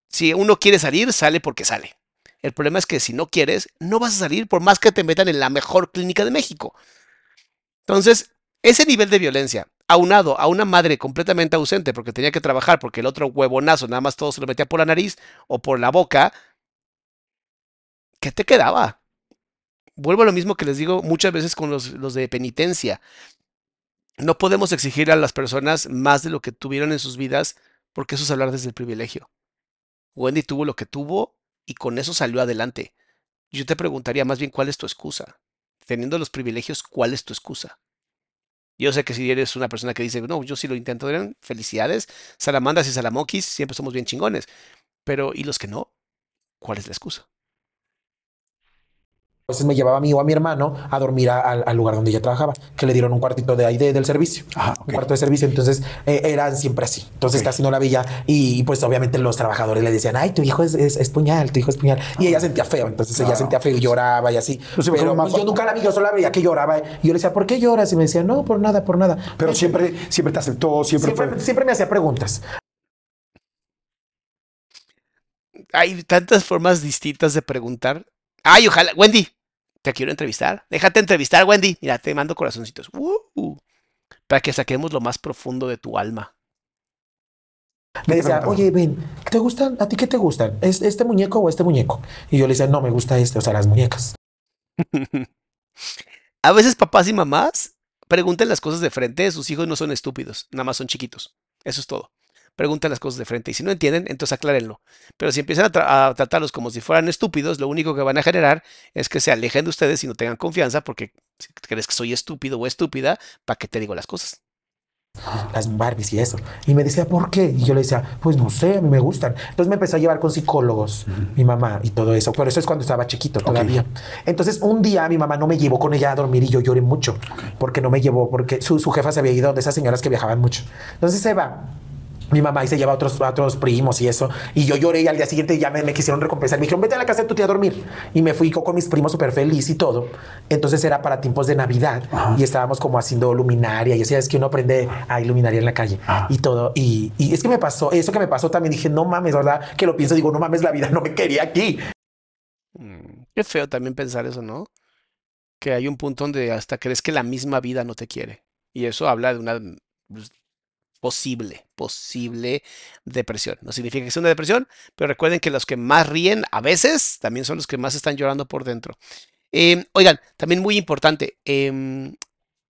si uno quiere salir, sale porque sale. El problema es que si no quieres, no vas a salir por más que te metan en la mejor clínica de México. Entonces, ese nivel de violencia, aunado a una madre completamente ausente porque tenía que trabajar, porque el otro huevonazo nada más todo se lo metía por la nariz o por la boca, ¿qué te quedaba? Vuelvo a lo mismo que les digo muchas veces con los, los de penitencia. No podemos exigir a las personas más de lo que tuvieron en sus vidas porque eso es hablar desde el privilegio. Wendy tuvo lo que tuvo y con eso salió adelante. Yo te preguntaría más bien cuál es tu excusa. Teniendo los privilegios, ¿cuál es tu excusa? Yo sé que si eres una persona que dice, no, yo sí lo intento, Adrián, felicidades, salamandas y salamoquis, siempre somos bien chingones. Pero, ¿y los que no? ¿Cuál es la excusa? A veces me llevaba a mí o a mi hermano a dormir a- al, al lugar donde ella trabajaba, que le dieron un cuartito de ahí de- del servicio, Ajá, ok. un cuarto de servicio. Entonces eh, eran siempre así. Entonces Ok. casi no la veía y, y, pues obviamente los trabajadores le decían, ay, tu hijo es, es, es puñal, tu hijo es puñal. Y ella sentía feo. Entonces ella sentía feo y lloraba y así. Pues sí, Pero pues, yo nunca la vi, yo solo la veía que lloraba. Y yo le decía, ¿por qué lloras? Y me decía, no, por nada, por nada. Pero siempre, siempre te aceptó, siempre, siempre, fue. siempre me hacía preguntas. Hay tantas formas distintas de preguntar. Ay, ojalá, Wendy, te quiero entrevistar. Déjate entrevistar, Wendy. Mira, te mando corazoncitos. Uh, uh, para que saquemos lo más profundo de tu alma. Me decía, oye, ven, ¿te gustan? ¿A ti qué te gustan? ¿Es este muñeco o este muñeco? Y yo le decía, no, me gusta este, o sea, las muñecas. A veces papás y mamás pregunten las cosas de frente. Sus hijos no son estúpidos, nada más son chiquitos. Eso es todo. Pregunten las cosas de frente y si no entienden, entonces aclárenlo. Pero si empiezan a, tra- a tratarlos como si fueran estúpidos, lo único que van a generar es que se alejen de ustedes y no tengan confianza porque si crees que soy estúpido o estúpida, ¿para qué te digo las cosas? las Barbies y eso. Y me decía, ¿por qué? Y yo le decía, pues no sé, a mí me gustan. Entonces me empezó a llevar con psicólogos, mi mamá y todo eso. Pero eso es cuando estaba chiquito todavía. Entonces un día mi mamá no me llevó con ella a dormir y yo lloré mucho porque no me llevó, porque su, su jefa se había ido de esas señoras que viajaban mucho. Entonces se va. Mi mamá y se lleva a otros, a otros primos y eso. Y yo lloré y al día siguiente ya me, me quisieron recompensar. Me dijeron, vete a la casa de tu tía a dormir. Y me fui co- con mis primos súper feliz y todo. Entonces era para tiempos de Navidad y estábamos como haciendo luminaria. Y así es que uno aprende a iluminaria en la calle y todo. Y, y es que me pasó, eso que me pasó también dije, no mames, ¿verdad? Que lo pienso, digo, no mames, la vida no me quería aquí. Mm, Qué feo también pensar eso, ¿no? Que hay un punto donde hasta crees que la misma vida no te quiere. Y eso habla de una pues, posible, posible depresión. No significa que sea una depresión, pero recuerden que los que más ríen a veces también son los que más están llorando por dentro. Em, oigan, también muy importante, em,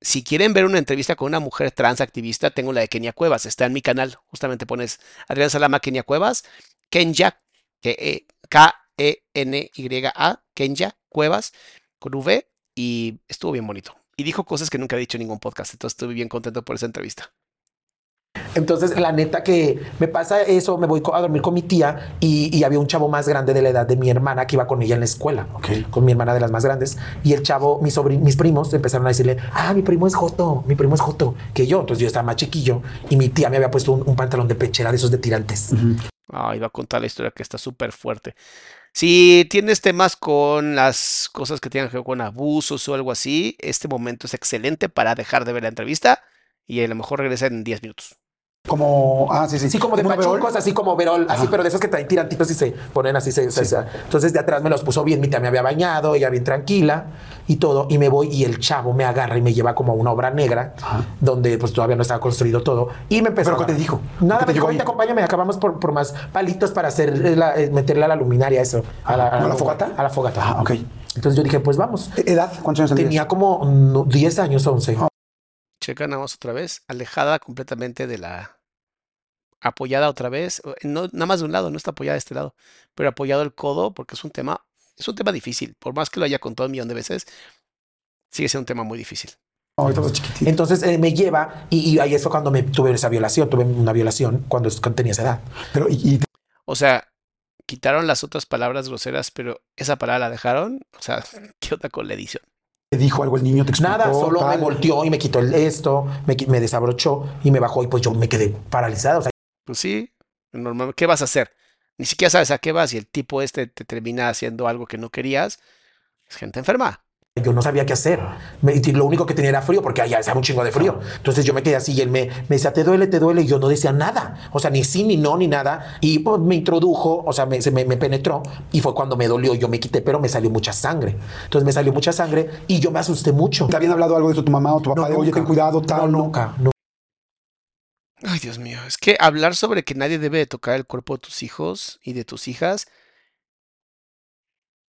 si quieren ver una entrevista con una mujer trans activista, tengo la de Kenia Cuevas, está en mi canal, justamente pones Adrián Salama, Kenia Cuevas, Kenya, K-E-N-Y-A, Kenya Cuevas, con V, y estuvo bien bonito. Y dijo cosas que nunca ha dicho en ningún podcast, entonces estuve bien contento por esa entrevista. Entonces, la neta que me pasa eso, me voy a dormir con mi tía y, y había un chavo más grande de la edad de mi hermana que iba con ella en la escuela, con mi hermana de las más grandes. Y el chavo, mis, sobrin- mis primos empezaron a decirle, ah, mi primo es Joto, mi primo es Joto, que yo. Entonces yo estaba más chiquillo y mi tía me había puesto un, un pantalón de pechera de esos de tirantes. Ah, iba a contar la historia que está súper fuerte. Si tienes temas con las cosas que tengan que ver con abusos o algo así, este momento es excelente para dejar de ver la entrevista y a lo mejor regresa en 10 minutos. Como, ah, sí, sí. Sí, como de pachucos, así como verol, así, pero de esos que traen tirantitos y se ponen así. Se, Entonces de atrás me los puso bien, mi tía me había bañado, ella bien tranquila y todo. Y me voy y el chavo me agarra y me lleva como a una obra negra, donde pues todavía no estaba construido todo. Y me empezó ¿Pero qué te dijo? Nada, ¿Qué te me dijo? "Vente, acompáñame, acabamos por, por más palitos para hacer la- eh, meterle a la luminaria eso. A la, ¿A la fogata? A la fogata. Ah, ok. Entonces yo dije, pues vamos. ¿Edad? ¿Cuántos años tenías? Tenía como mm, 10 años, 11. Checa nada más otra vez, alejada completamente de la... Apoyada otra vez, no, nada más de un lado, no está apoyada de este lado, pero apoyado el codo porque es un tema, es un tema difícil. Por más que lo haya contado un millón de veces, sigue siendo un tema muy difícil. Entonces eh, me lleva y, y ahí fue cuando me tuve esa violación. Tuve una violación cuando, cuando tenía esa edad. Pero, y, y O sea, quitaron las otras palabras groseras, pero esa palabra la dejaron. O sea, ¿qué onda con la edición? Te dijo algo el niño, te explicó. Nada, solo me volteó y me quitó el esto, me, me desabrochó y me bajó y pues yo me quedé paralizado. O sea, Pues sí, normal, ¿qué vas a hacer? Ni siquiera sabes a qué vas y el tipo este te termina haciendo algo que no querías. Es gente enferma. Yo no sabía qué hacer. Me- y lo único que tenía era frío porque allá estaba un chingo de frío. Entonces yo me quedé así y él me, me decía, ¿te duele, te duele? Y yo no decía nada. O sea, ni sí, ni no, ni nada. Y pues, me introdujo, o sea, me, se me, me penetró y fue cuando me dolió. Yo me quité, pero me salió mucha sangre. Entonces me salió mucha sangre y yo me asusté mucho. ¿Te habían hablado algo de eso tu mamá o tu papá? No, de, oye, ten cuidado, No, tal. nunca. no. Ay, Dios mío, es que hablar sobre que nadie debe de tocar el cuerpo de tus hijos y de tus hijas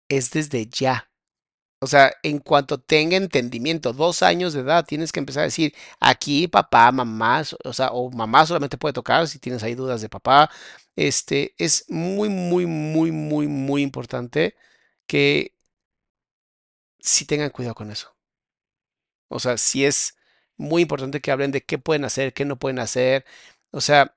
es desde ya. O sea, en cuanto tenga entendimiento, dos años de edad, tienes que empezar a decir, aquí papá, mamá, o sea, o mamá solamente puede tocar si tienes ahí dudas de papá. Este, es muy, muy, muy, muy, muy importante que sí tengan cuidado con eso. O sea, sí es muy importante que hablen de qué pueden hacer, qué no pueden hacer. O sea,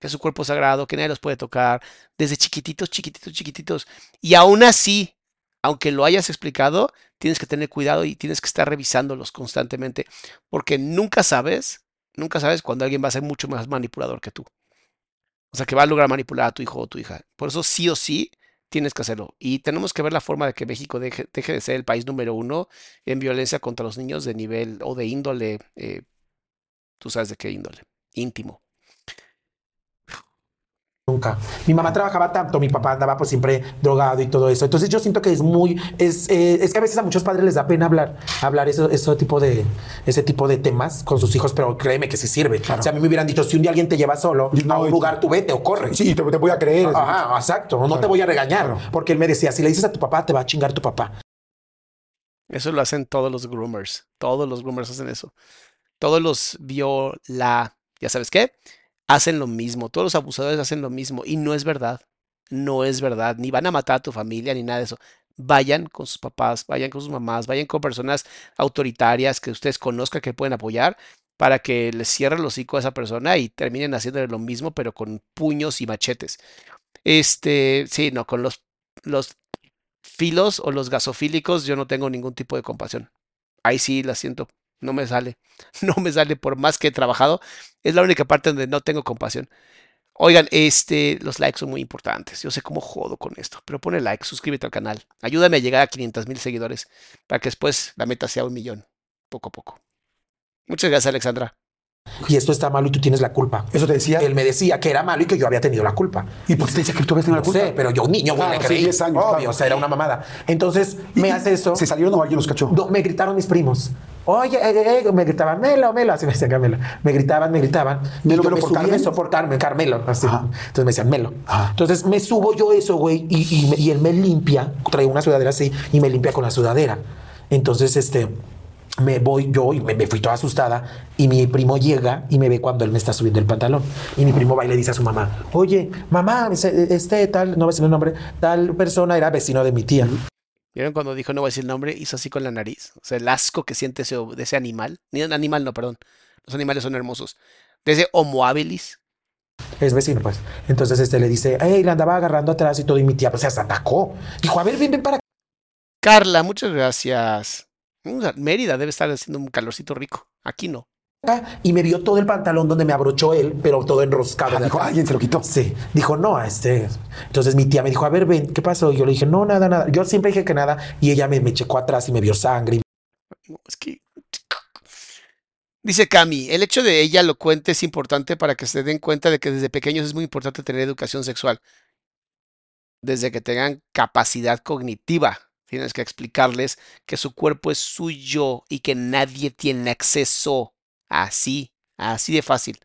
que su cuerpo sagrado, que nadie los puede tocar, desde chiquititos, chiquititos, chiquititos. Y aún así, aunque lo hayas explicado, tienes que tener cuidado y tienes que estar revisándolos constantemente, porque nunca sabes, nunca sabes cuando alguien va a ser mucho más manipulador que tú. O sea, que va a lograr manipular a tu hijo o tu hija. Por eso sí o sí tienes que hacerlo. Y tenemos que ver la forma de que México deje, de ser el país número uno en violencia contra los niños de nivel o de índole, eh, tú sabes de qué índole, íntimo. Nunca. Mi mamá trabajaba tanto, mi papá andaba pues siempre drogado y todo eso. Entonces yo siento que es muy, es, eh, es que a veces a muchos padres les da pena hablar, hablar eso, ese tipo de, ese tipo de temas con sus hijos, pero créeme que sí sirve. Si a mí me hubieran dicho, si un día alguien te lleva solo no, a un lugar, tú vete o corre. Sí, te, te voy a creer. Ajá, exacto. No te voy a regañar. Porque él me decía, si le dices a tu papá, te va a chingar tu papá. Eso lo hacen todos los groomers. Todos los groomers hacen eso. Todos los viola, ya sabes qué, hacen lo mismo. Todos los abusadores hacen lo mismo. Y no es verdad. No es verdad. Ni van a matar a tu familia ni nada de eso. Vayan con sus papás, vayan con sus mamás, vayan con personas autoritarias que ustedes conozcan que pueden apoyar para que les cierren los hocico a esa persona y terminen haciéndole lo mismo, pero con puños y machetes. Este, sí, no, con los, los filos o los gasofílicos yo no tengo ningún tipo de compasión. Ahí sí la siento, no me sale, no me sale por más que he trabajado, es la única parte donde no tengo compasión. Oigan, este, los likes son muy importantes. Yo sé cómo jodo con esto, pero pone like, suscríbete al canal. Ayúdame a llegar a 500 mil seguidores para que después la meta sea un millón, poco a poco. Muchas gracias, Alexandra. Y esto está malo y tú tienes la culpa. Eso te decía. Él me decía que era malo y que yo había tenido la culpa. ¿Y por qué te decía que tú habías tenido la culpa? sé, pero yo un niño, güey, Claro, le sí, creí. 10 años, Obvio, claro. o sea, era una mamada. Entonces me ¿Y- hace eso. ¿Se salieron o alguien los cachó? No, me gritaron mis primos. Oye, eh, eh, eh", me gritaban, Melo, Melo, así me decían Carmelo. Me gritaban, me gritaban. y yo Melo me por subí Carmen. eso por Carmen, Carmelo. así. Ajá. Entonces me decían Melo. Ajá. Entonces me subo yo eso, güey, y, y, me- y él me limpia, trae una sudadera así y me limpia con la sudadera. Entonces, este, me voy yo y me, me fui toda asustada y mi primo llega y me ve cuando él me está subiendo el pantalón. Y mi primo va y le dice a su mamá, oye, mamá, este tal, no voy a decir el nombre, tal persona era vecino de mi tía. ¿Vieron cuando dijo no voy a decir el nombre? Hizo así con la nariz. O sea, el asco que siente ese, de ese animal. Ni un animal, no, perdón. Los animales son hermosos. De ese Homo habilis. Es vecino, pues. Entonces este le dice, hey, la andaba agarrando atrás y todo. Y mi tía, pues, se atacó. Dijo, a ver, ven, ven para Carla, muchas gracias. Mm, Mérida debe estar haciendo un calorcito rico. Aquí no. Y me vio todo el pantalón donde me abrochó él, pero todo enroscado. Ah, dijo, alguien se lo quitó. Sí, dijo, no, a este. Entonces mi tía me dijo, a ver, ven, ¿qué pasó? Y yo le dije, no, nada, nada. Yo siempre dije que nada. Y ella me, me checó atrás y me vio sangre. No, es que. Dice Cami, el hecho de ella lo cuente es importante para que se den cuenta de que desde pequeños es muy importante tener educación sexual. Desde que tengan capacidad cognitiva, tienes que explicarles que su cuerpo es suyo y que nadie tiene acceso. Así, así de fácil.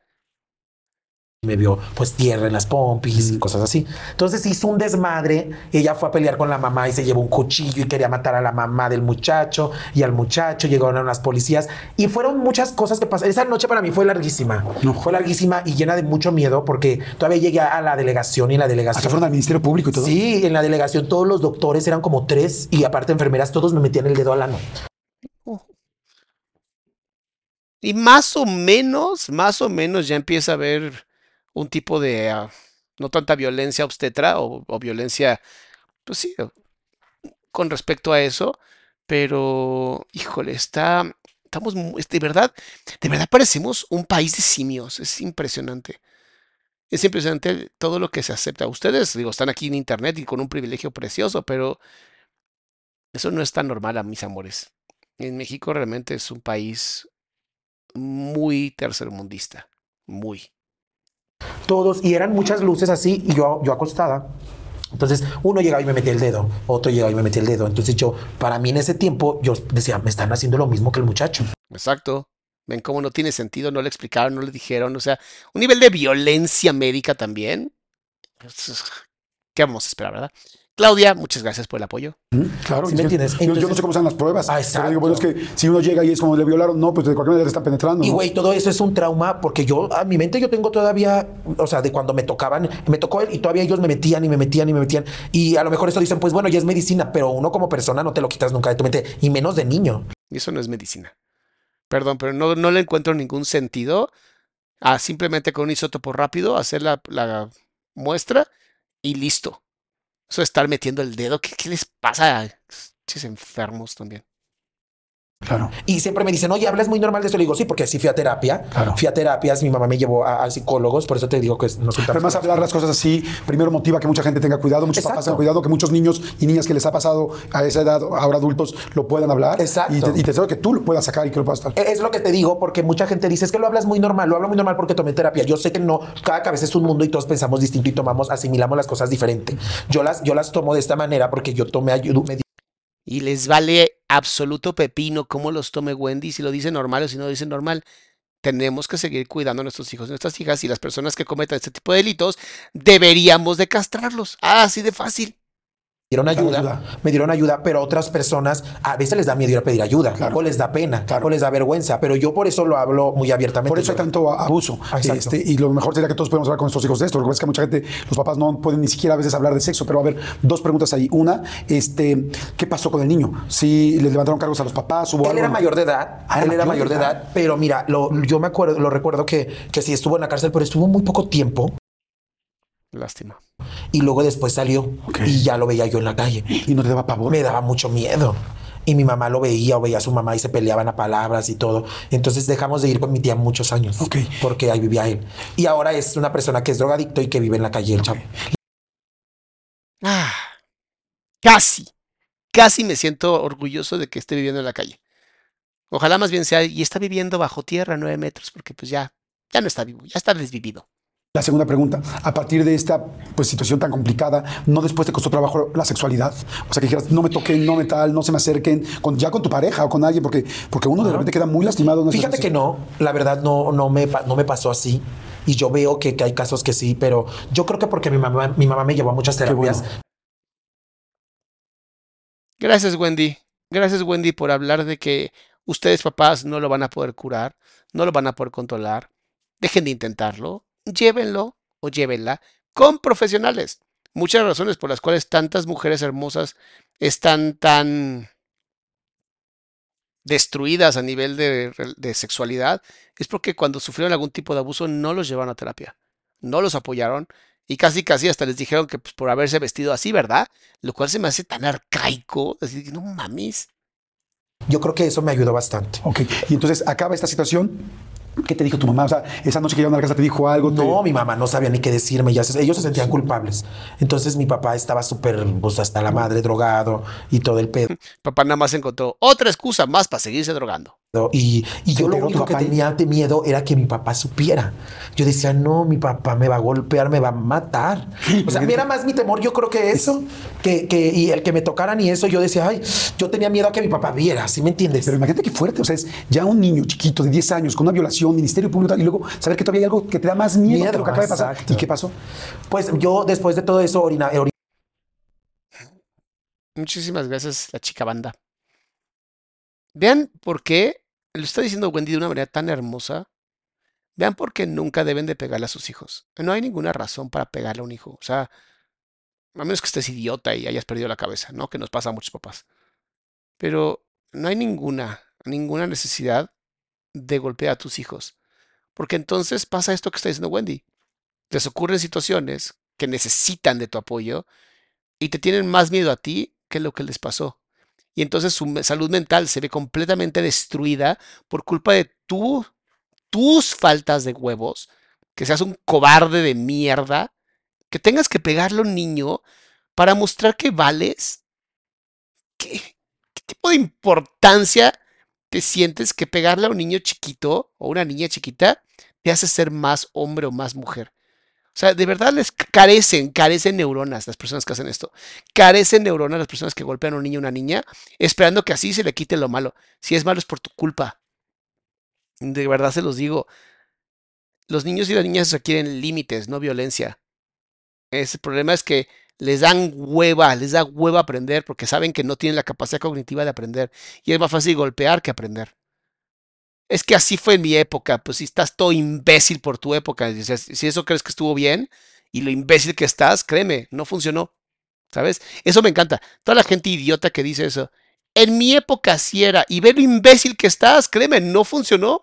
me vio pues tierra en las pompis y cosas así. Entonces hizo un desmadre, ella fue a pelear con la mamá y se llevó un cuchillo y quería matar a la mamá del muchacho y al muchacho llegaron unas policías y fueron muchas cosas que pasaron. Esa noche para mí fue larguísima, No. fue larguísima y llena de mucho miedo porque todavía llegué a la delegación y en la Hasta delegación... fueron al Ministerio Público y todo. Sí, en la delegación todos los doctores eran como tres y aparte enfermeras, todos me metían el dedo al ano. Y más o menos, más o menos ya empieza a haber un tipo de, ah, no tanta violencia obstetra o, o violencia, pues sí, con respecto a eso, pero, híjole, está, estamos, de verdad, de verdad parecemos un país de simios, es impresionante. Es impresionante todo lo que se acepta. Ustedes, digo, están aquí en internet y con un privilegio precioso, pero eso no es tan normal, a mis amores. En México realmente es un país muy tercermundista, muy. todos, y eran muchas luces así, y yo, yo acostada. Entonces, uno llegaba y me metía el dedo, otro llegaba y me metía el dedo. Entonces, yo, para mí en ese tiempo, yo decía, me están haciendo lo mismo que el muchacho. Exacto. Ven cómo no tiene sentido, no le explicaron, no le dijeron, o sea, un nivel de violencia médica también. ¿Qué vamos a esperar, verdad? Claudia, muchas gracias por el apoyo. Claro, ¿Sí y me entiendes? yo- yo, no sé cómo sean las pruebas. Ah, pero digo, bueno, es exacto. que si uno llega y es como le violaron, no, pues de cualquier manera le están penetrando. Y ¿no? güey, todo eso es un trauma porque yo, a mi mente, yo tengo todavía, o sea, de cuando me tocaban, me tocó él y todavía ellos me metían y me metían y me metían. Y a lo mejor eso dicen, pues bueno, ya es medicina, pero uno como persona no te lo quitas nunca de tu mente, y menos de niño. Y eso no es medicina. Perdón, pero no, no le encuentro ningún sentido a simplemente con un isótopo rápido hacer la, la muestra y listo. Eso de estar metiendo el dedo, ¿qué, qué les pasa? Chis enfermos también. Claro. Y siempre me dicen, oye, hablas muy normal de eso. Le digo, sí, porque sí fui a terapia. Claro. Fui a terapias, mi mamá me llevó a, a psicólogos, por eso te digo que no soy tan- Además, hablar las cosas así, primero motiva que mucha gente tenga cuidado, muchos papás tengan cuidado, que muchos niños y niñas que les ha pasado a esa edad, ahora adultos, lo puedan hablar. Exacto. Y te, y te deseo que tú lo puedas sacar y que lo puedas estar. Es lo que te digo, porque mucha gente dice, es que lo hablas muy normal, lo hablo muy normal porque tomé terapia. Yo sé que no, cada cabeza es un mundo y todos pensamos distinto y tomamos, asimilamos las cosas diferente. Yo las, yo las tomo de esta manera porque yo tomé ayuda, me Y les vale absoluto pepino cómo los tome Wendy, si lo dice normal o si no lo dice normal. Tenemos que seguir cuidando a nuestros hijos y nuestras hijas y las personas que cometan este tipo de delitos deberíamos de castrarlos. Ah, así de fácil. Dieron ayuda, ayuda. me dieron ayuda, pero otras personas a veces les da miedo ir a pedir ayuda, Claro. o les da pena, Claro. o les da vergüenza, pero yo por eso lo hablo muy abiertamente. Por eso hay tanto abuso. Ah. Este, y lo mejor sería que todos podamos hablar con nuestros hijos de esto. Lo que pasa es que mucha gente, los papás no pueden ni siquiera a veces hablar de sexo. Pero a ver, dos preguntas ahí. Una, este, ¿qué pasó con el niño? Si le levantaron cargos a los papás, hubo Él algo? era mayor de edad, Ah, él era mayor de edad, pero mira, lo, yo me acuerdo, lo recuerdo que, que sí estuvo en la cárcel, pero estuvo muy poco tiempo Lástima. y luego después salió y ya lo veía yo en la calle. Y no te daba pavor. Me daba mucho miedo. Y mi mamá lo veía o veía a su mamá y se peleaban a palabras y todo. Entonces dejamos de ir con mi tía muchos años. Ok. Porque ahí vivía él. Y ahora es una persona que es drogadicto y que vive en la calle, el chavo. Ah, casi, casi me siento orgulloso de que esté viviendo en la calle. Ojalá más bien sea, y está viviendo bajo tierra nueve metros, porque pues ya, ya no está vivo, ya está desvivido. La segunda pregunta, a partir de esta pues, situación tan complicada, ¿no después te costó trabajo la sexualidad? O sea, que dijeras, no me toquen, no me tal, no se me acerquen, con, ya con tu pareja o con alguien, porque, porque uno de repente queda muy lastimado. en Fíjate que no, la verdad no, no, me, no me pasó así. Y yo veo que, que hay casos que sí, pero yo creo que porque mi mamá, mi mamá me llevó a muchas terapias. bueno. Gracias, Wendy. Gracias, Wendy, por hablar de que ustedes, papás, no lo van a poder curar, no lo van a poder controlar. Dejen de intentarlo, llévenlo o llévenla con profesionales. Muchas razones por las cuales tantas mujeres hermosas están tan destruidas a nivel de, sexualidad es porque cuando sufrieron algún tipo de abuso no los llevaron a terapia, no los apoyaron y casi casi hasta les dijeron que pues, por haberse vestido así, ¿verdad? Lo cual se me hace tan arcaico, así que no mames. Yo creo que eso me ayudó bastante. Ok, y entonces acaba esta situación. ¿Qué te dijo tu mamá? O sea, esa noche que llegaron a la casa te dijo algo. te- No, mi mamá no sabía ni qué decirme. Ya se- ellos se sentían culpables. Entonces mi papá estaba súper, pues hasta la madre, drogado y todo el pedo. Papá nada más encontró otra excusa más para seguirse drogando. Y, y ¿Se yo lo único que tenía de miedo era que mi papá supiera. Yo decía, no, mi papá me va a golpear, me va a matar. O sea, era más mi temor, yo creo que eso, que, que y el que me tocaran y eso, yo decía, ay, yo tenía miedo a que mi papá viera, ¿sí me entiendes? Pero imagínate qué fuerte, o sea, es ya un niño chiquito de 10 años con una violación, ministerio público y luego saber que todavía hay algo que te da más miedo, que lo que acaba de pasar. exacto. ¿Y qué pasó? Pues yo después de todo eso orina, ori- Muchísimas gracias, la chica banda. Vean por qué, lo está diciendo Wendy de una manera tan hermosa. Vean por qué nunca deben de pegarle a sus hijos. No hay ninguna razón para pegarle a un hijo. O sea, a menos que estés idiota y hayas perdido la cabeza, ¿no? Que nos pasa a muchos papás. Pero no hay ninguna, ninguna necesidad de golpear a tus hijos. Porque entonces pasa esto que está diciendo Wendy. Les ocurren situaciones que necesitan de tu apoyo y te tienen más miedo a ti que lo que les pasó. Y entonces su salud mental se ve completamente destruida por culpa de tu, tus faltas de huevos, que seas un cobarde de mierda, que tengas que pegarle a un niño para mostrar que vales. ¿Qué, qué tipo de importancia te sientes que pegarle a un niño chiquito o una niña chiquita te hace ser más hombre o más mujer? O sea, de verdad les carecen, carecen neuronas las personas que hacen esto. Carecen neuronas las personas que golpean a un niño o una niña, esperando que así se le quite lo malo. Si es malo es por tu culpa. De verdad se los digo. Los niños y las niñas requieren límites, no violencia. Ese problema es que les dan hueva, les da hueva aprender porque saben que no tienen la capacidad cognitiva de aprender. Y es más fácil golpear que aprender. Es que así fue en mi época, pues si estás todo imbécil por tu época, si eso crees que estuvo bien y lo imbécil que estás, créeme, no funcionó. ¿Sabes? Eso me encanta. Toda la gente idiota que dice eso. En mi época sí era, y ve lo imbécil que estás, créeme, no funcionó.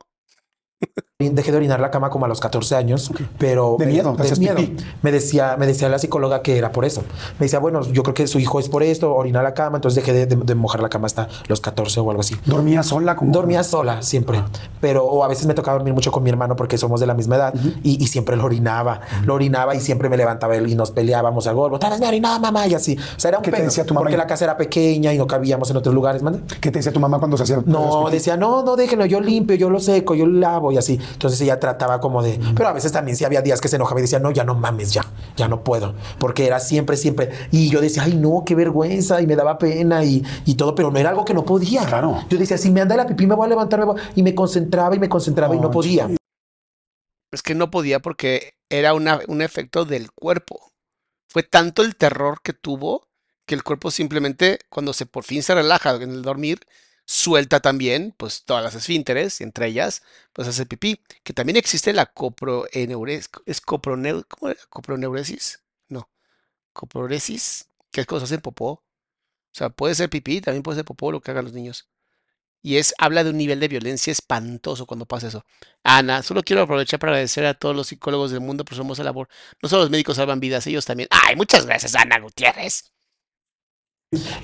Dejé de orinar la cama como a los 14 años, pero De miedo, de miedo. Me decía, me decía la psicóloga que era por eso. Me decía, bueno, yo creo que su hijo es por esto, orina la cama, entonces dejé de, de- de mojar la cama hasta los 14 o algo así. ¿Dormía sola? Como... Dormía sola siempre, pero o a veces me tocaba dormir mucho con mi hermano porque somos de la misma edad y, y siempre lo orinaba, lo orinaba y siempre me levantaba él y nos peleábamos al golpe. Tal vez me orinaba mamá y así. O sea, era un ¿Qué te decía tu mamá? porque la casa era pequeña y no cabíamos en otros lugares. ¿mande? ¿Qué te decía tu mamá cuando se hacía? No, decía, no, no, déjenlo, yo limpio, yo lo seco, yo lo lavo y así. Entonces ella trataba como de, pero a veces también sí había días que se enojaba y decía, no, ya no mames, ya, ya no puedo, porque era siempre, siempre. Y yo decía, ay, no, qué vergüenza y me daba pena y, y todo, pero no era algo que no podía. Claro. Yo decía, si me anda la pipí, me voy a levantar, me voy a-". y me concentraba y me concentraba y no podía. Es que no podía porque era una- un efecto del cuerpo. Fue tanto el terror que tuvo que el cuerpo simplemente, cuando se por fin se relaja en el dormir, suelta también, pues todas las esfínteres, entre ellas, pues hace pipí. Que también existe la coproeneuresis, es coproneu, ¿cómo? Coproneuresis, no, coproresis, que es cuando se hacen popó. O sea, puede ser pipí, también puede ser popó lo que hagan los niños. Y es, habla de un nivel de violencia espantoso cuando pasa eso. Ana, solo quiero aprovechar para agradecer a todos los psicólogos del mundo por su hermosa labor. No solo los médicos salvan vidas, ellos también. ¡Ay, muchas gracias, Ana Gutiérrez!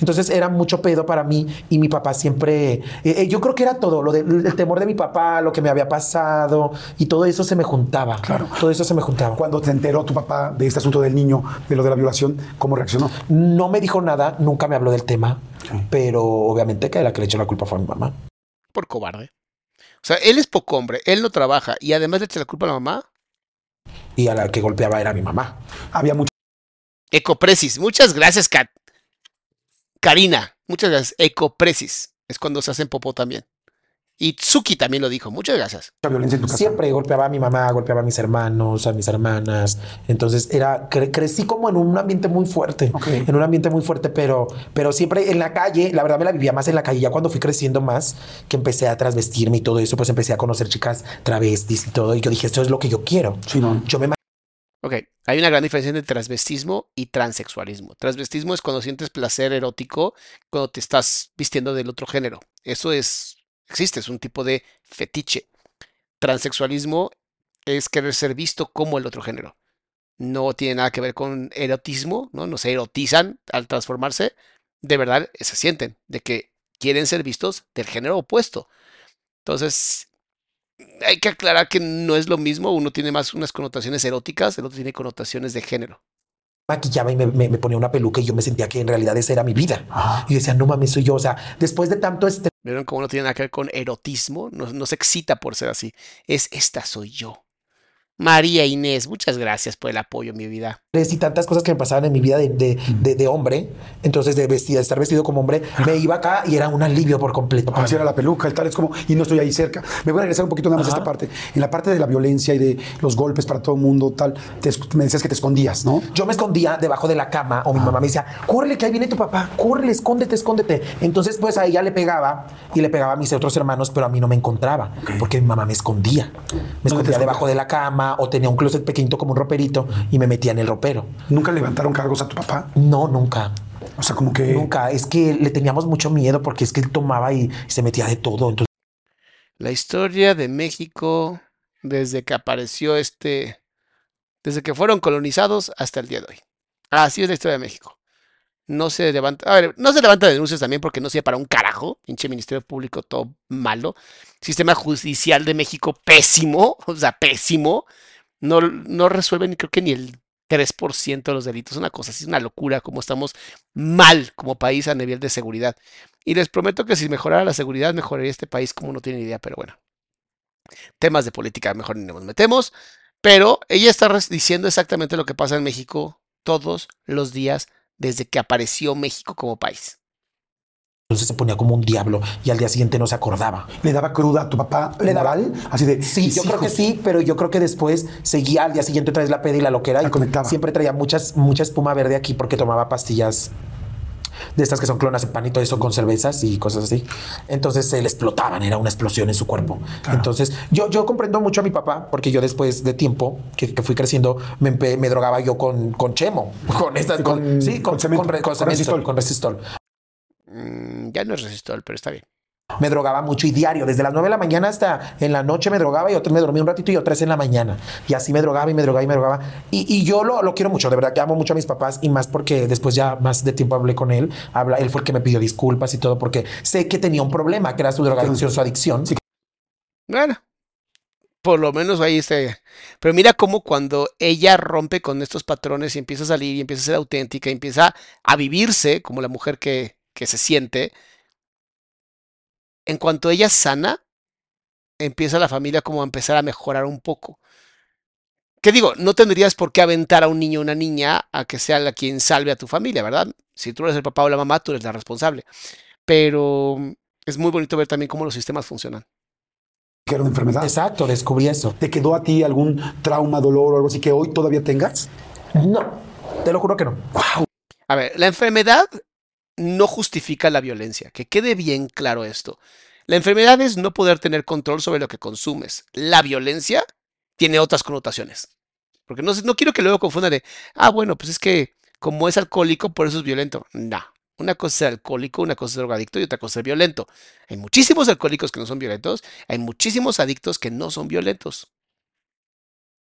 Entonces era mucho pedo para mí y mi papá siempre, eh, eh, yo creo que era todo, lo del el temor de mi papá, lo que me había pasado y todo eso se me juntaba. Claro. Todo eso se me juntaba. Cuando te enteró tu papá de este asunto del niño, de lo de la violación, ¿cómo reaccionó? No me dijo nada, nunca me habló del tema, Sí. pero obviamente que la que le echó la culpa fue a mi mamá. Por cobarde. O sea, él es poco hombre, él no trabaja y además le echa la culpa a la mamá. y a la que golpeaba era mi mamá. Había mucho. Ecopresis. Muchas gracias, Kat. Karina. Muchas gracias. Ecopresis. Es cuando se hacen popó también. Y Tsuki también lo dijo. Muchas gracias. violencia en tu casa. Siempre golpeaba a mi mamá, golpeaba a mis hermanos, a mis hermanas. Entonces era cre- crecí como en un ambiente muy fuerte, en un ambiente muy fuerte, pero pero siempre en la calle, la verdad me la vivía más en la calle. Ya cuando fui creciendo más, que empecé a trasvestirme y todo eso, pues empecé a conocer chicas travestis y todo. Y yo dije, esto es lo que yo quiero. Sí, no. Yo me Ok, hay una gran diferencia entre transvestismo y transexualismo. Transvestismo es cuando sientes placer erótico cuando te estás vistiendo del otro género. Eso es, existe, es un tipo de fetiche. Transexualismo es querer ser visto como el otro género. No tiene nada que ver con erotismo, ¿no? No se erotizan al transformarse. De verdad se sienten de que quieren ser vistos del género opuesto. Entonces, hay que aclarar que no es lo mismo. Uno tiene más unas connotaciones eróticas, el otro tiene connotaciones de género. maquillaba y me, me- me ponía una peluca y yo me sentía que en realidad esa era mi vida. Ajá. Y decía, no mames, soy yo. O sea, después de tanto este ¿Vieron cómo no tiene nada que ver con erotismo? No, no se excita por ser así. Es esta soy yo. María Inés, muchas gracias por el apoyo, mi vida. y tantas cosas que me pasaban en mi vida de, de, de- de hombre, entonces de vestir, de estar vestido como hombre, me iba acá y era un alivio por completo. Así era la peluca, el tal, es como, y no estoy ahí cerca. Me voy a regresar un poquito nada más a esta parte. En la parte de la violencia y de los golpes para todo el mundo, tal, te me decías que te escondías, ¿no? Yo me escondía debajo de la cama o mi mamá me decía, córrele que ahí viene tu papá, córrele, escóndete, escóndete. Entonces pues a ella le pegaba y le pegaba a mis otros hermanos, pero a mí no me encontraba porque mi mamá me escondía. Me escondía debajo de la cama o tenía un closet pequeñito como un roperito y me metía en el ropero. Nunca levantaron cargos a tu papá. No, nunca. O sea, como que. Nunca. Es que le teníamos mucho miedo porque es que él tomaba y se metía de todo. Entonces La historia de México desde que apareció este, desde que fueron colonizados hasta el día de hoy. Así es la historia de México. No se levanta, a ver, no se levanta denuncias también porque no sirve para un carajo, pinche Ministerio Público todo malo, sistema judicial de México pésimo, o sea, pésimo, no, no resuelven creo que ni el 3% de los delitos, una cosa así, una locura como estamos mal como país a nivel de seguridad. Y les prometo que si mejorara la seguridad, mejoraría este país como no tiene idea, pero bueno. Temas de política mejor ni nos metemos, pero ella está diciendo exactamente lo que pasa en México todos los días desde que apareció México como país. se ponía como un diablo y al día siguiente no se acordaba. ¿Le daba cruda a tu papá? Le daba-? Así de. Sí, yo creo que sí, pero yo creo que después seguía al día siguiente otra vez la peda y la loquera La y conectaba. siempre traía muchas, mucha espuma verde aquí porque tomaba pastillas de estas que son clonas en pan y todo eso con cervezas y cosas así. Entonces se le explotaban, era una explosión en su cuerpo. Entonces yo, yo comprendo mucho a mi papá porque yo después de tiempo que, que fui creciendo me, me drogaba yo con, con chemo, con estas, Sí, con, con- sí, con, con cemento, con re- con con cemento, resistol. con resistol. Mm, ya no es resistol, pero está bien. Me drogaba mucho y diario, desde las 9 de la mañana hasta en la noche me drogaba y otra me dormía un ratito y otras en la mañana. Y así me drogaba y me drogaba y me drogaba. Y, yo lo, quiero mucho, de verdad que amo mucho a mis papás y más porque después ya más de tiempo hablé con él. Él fue el que me pidió disculpas y todo porque sé que tenía un problema, que era su drogadicción, su adicción. Bueno, por lo menos ahí está. Pero mira cómo cuando ella rompe con estos patrones y empieza a salir y empieza a ser auténtica y empieza a vivirse como la mujer que, que se siente, en cuanto ella sana, empieza la familia como a empezar a mejorar un poco. ¿Qué digo? No tendrías por qué aventar a un niño o una niña a que sea la quien salve a tu familia, ¿verdad? Si tú eres el papá o la mamá, tú eres la responsable. Pero es muy bonito ver también cómo los sistemas funcionan. Que era una enfermedad. Exacto, descubrí eso. ¿Te quedó a ti algún trauma, dolor o algo así que hoy todavía tengas? No, te lo juro que no. A ver, la enfermedad no justifica la violencia. Que quede bien claro esto. La enfermedad es no poder tener control sobre lo que consumes. La violencia tiene otras connotaciones. Porque no, no quiero que luego confundan de, ah, bueno, pues es que como es alcohólico, por eso es violento. No. Una cosa es alcohólico, una cosa es drogadicto y otra cosa es violento. Hay muchísimos alcohólicos que no son violentos, hay muchísimos adictos que no son violentos.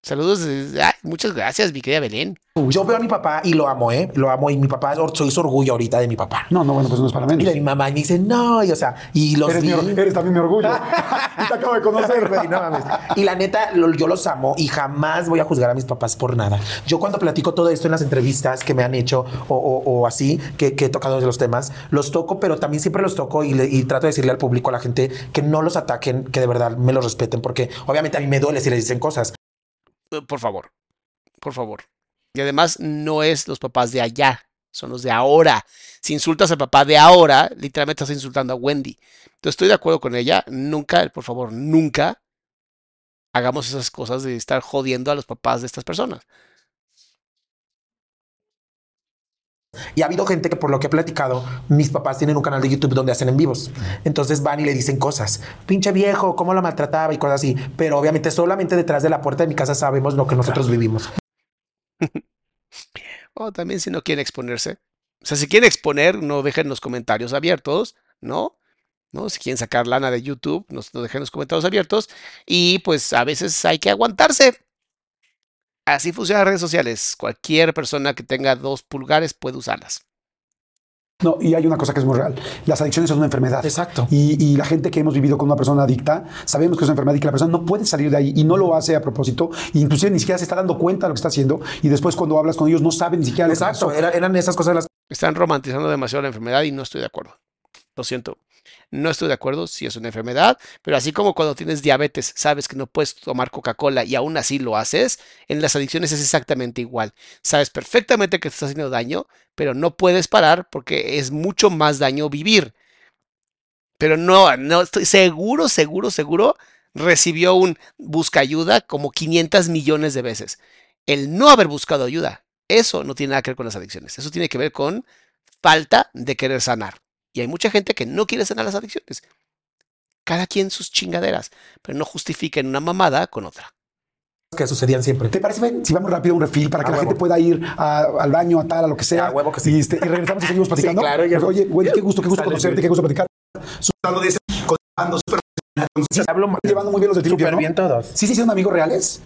Saludos, ay, muchas gracias, mi querida Belén. Yo veo a mi papá y lo amo, ¿eh? Lo amo y mi papá, soy su orgullo ahorita de mi papá. No, no, bueno, pues no es para Y menos. de mi mamá y me dice, no, y o sea, y los Eres, mi vi- or- eres también mi orgullo. y te acabo de conocer. Güey, no mames. Y la neta, lo- yo los amo y jamás voy a juzgar a mis papás por nada. Yo cuando platico todo esto en las entrevistas que me han hecho o, o- o así, que, que he tocado de los temas, los toco, pero también siempre los toco y, le- y trato de decirle al público, a la gente, que no los ataquen, que de verdad me los respeten, porque obviamente a mí me duele si les dicen cosas. Eh, Por favor, por favor. Y además no es los papás de allá, son los de ahora. Si insultas al papá de ahora, literalmente estás insultando a Wendy. Entonces estoy de acuerdo con ella. Nunca, por favor, nunca hagamos esas cosas de estar jodiendo a los papás de estas personas. Y ha habido gente que por lo que he platicado, mis papás tienen un canal de YouTube donde hacen en vivos. Entonces van y le dicen cosas. Pinche viejo, cómo lo maltrataba y cosas así. Pero obviamente solamente detrás de la puerta de mi casa sabemos lo que nosotros vivimos. O también si no quieren exponerse. O sea, si quieren exponer, no dejen los comentarios abiertos, ¿no? ¿No? Si quieren sacar lana de YouTube, nos, nos dejen los comentarios abiertos. Y pues a veces hay que aguantarse. Así funcionan las redes sociales. Cualquier persona que tenga dos pulgares puede usarlas. No, y hay una cosa que es muy real. Las adicciones son una enfermedad. Exacto. Y, y la gente que hemos vivido con una persona adicta, sabemos que es una enfermedad y que la persona no puede salir de ahí y no lo hace a propósito. E inclusive ni siquiera se está dando cuenta de lo que está haciendo. Y después cuando hablas con ellos no saben ni siquiera lo que Exacto. pasó. Era- eran esas cosas las Están romantizando demasiado la enfermedad y no estoy de acuerdo. Lo siento. No estoy de acuerdo si es una enfermedad, pero así como cuando tienes diabetes, sabes que no puedes tomar Coca-Cola y aún así lo haces, en las adicciones es exactamente igual. Sabes perfectamente que te está haciendo daño, pero no puedes parar porque es mucho más daño vivir. Pero no, no estoy seguro, seguro, seguro recibió un busca ayuda como 500 millones de veces. El no haber buscado ayuda, eso no tiene nada que ver con las adicciones. Eso tiene que ver con falta de querer sanar. Y hay mucha gente que no quiere sanar las adicciones. Cada quien sus chingaderas, pero no justifiquen una mamada con otra. que sucedían siempre. ¿Te parece bien si vamos rápido a un refil para que A la huevo. gente pueda ir a- al baño, a tal, a lo que sea? A huevo que sí. Y, este, y regresamos y seguimos platicando. Sí, claro, ya- Pues, oye, güey, qué gusto, qué gusto Sale, conocerte, güey. qué gusto platicar. De ese, contando, súper- Sí, hablo mal. llevando muy bien los de Súper ¿no? bien todos. ¿Sí se hicieron amigos reales?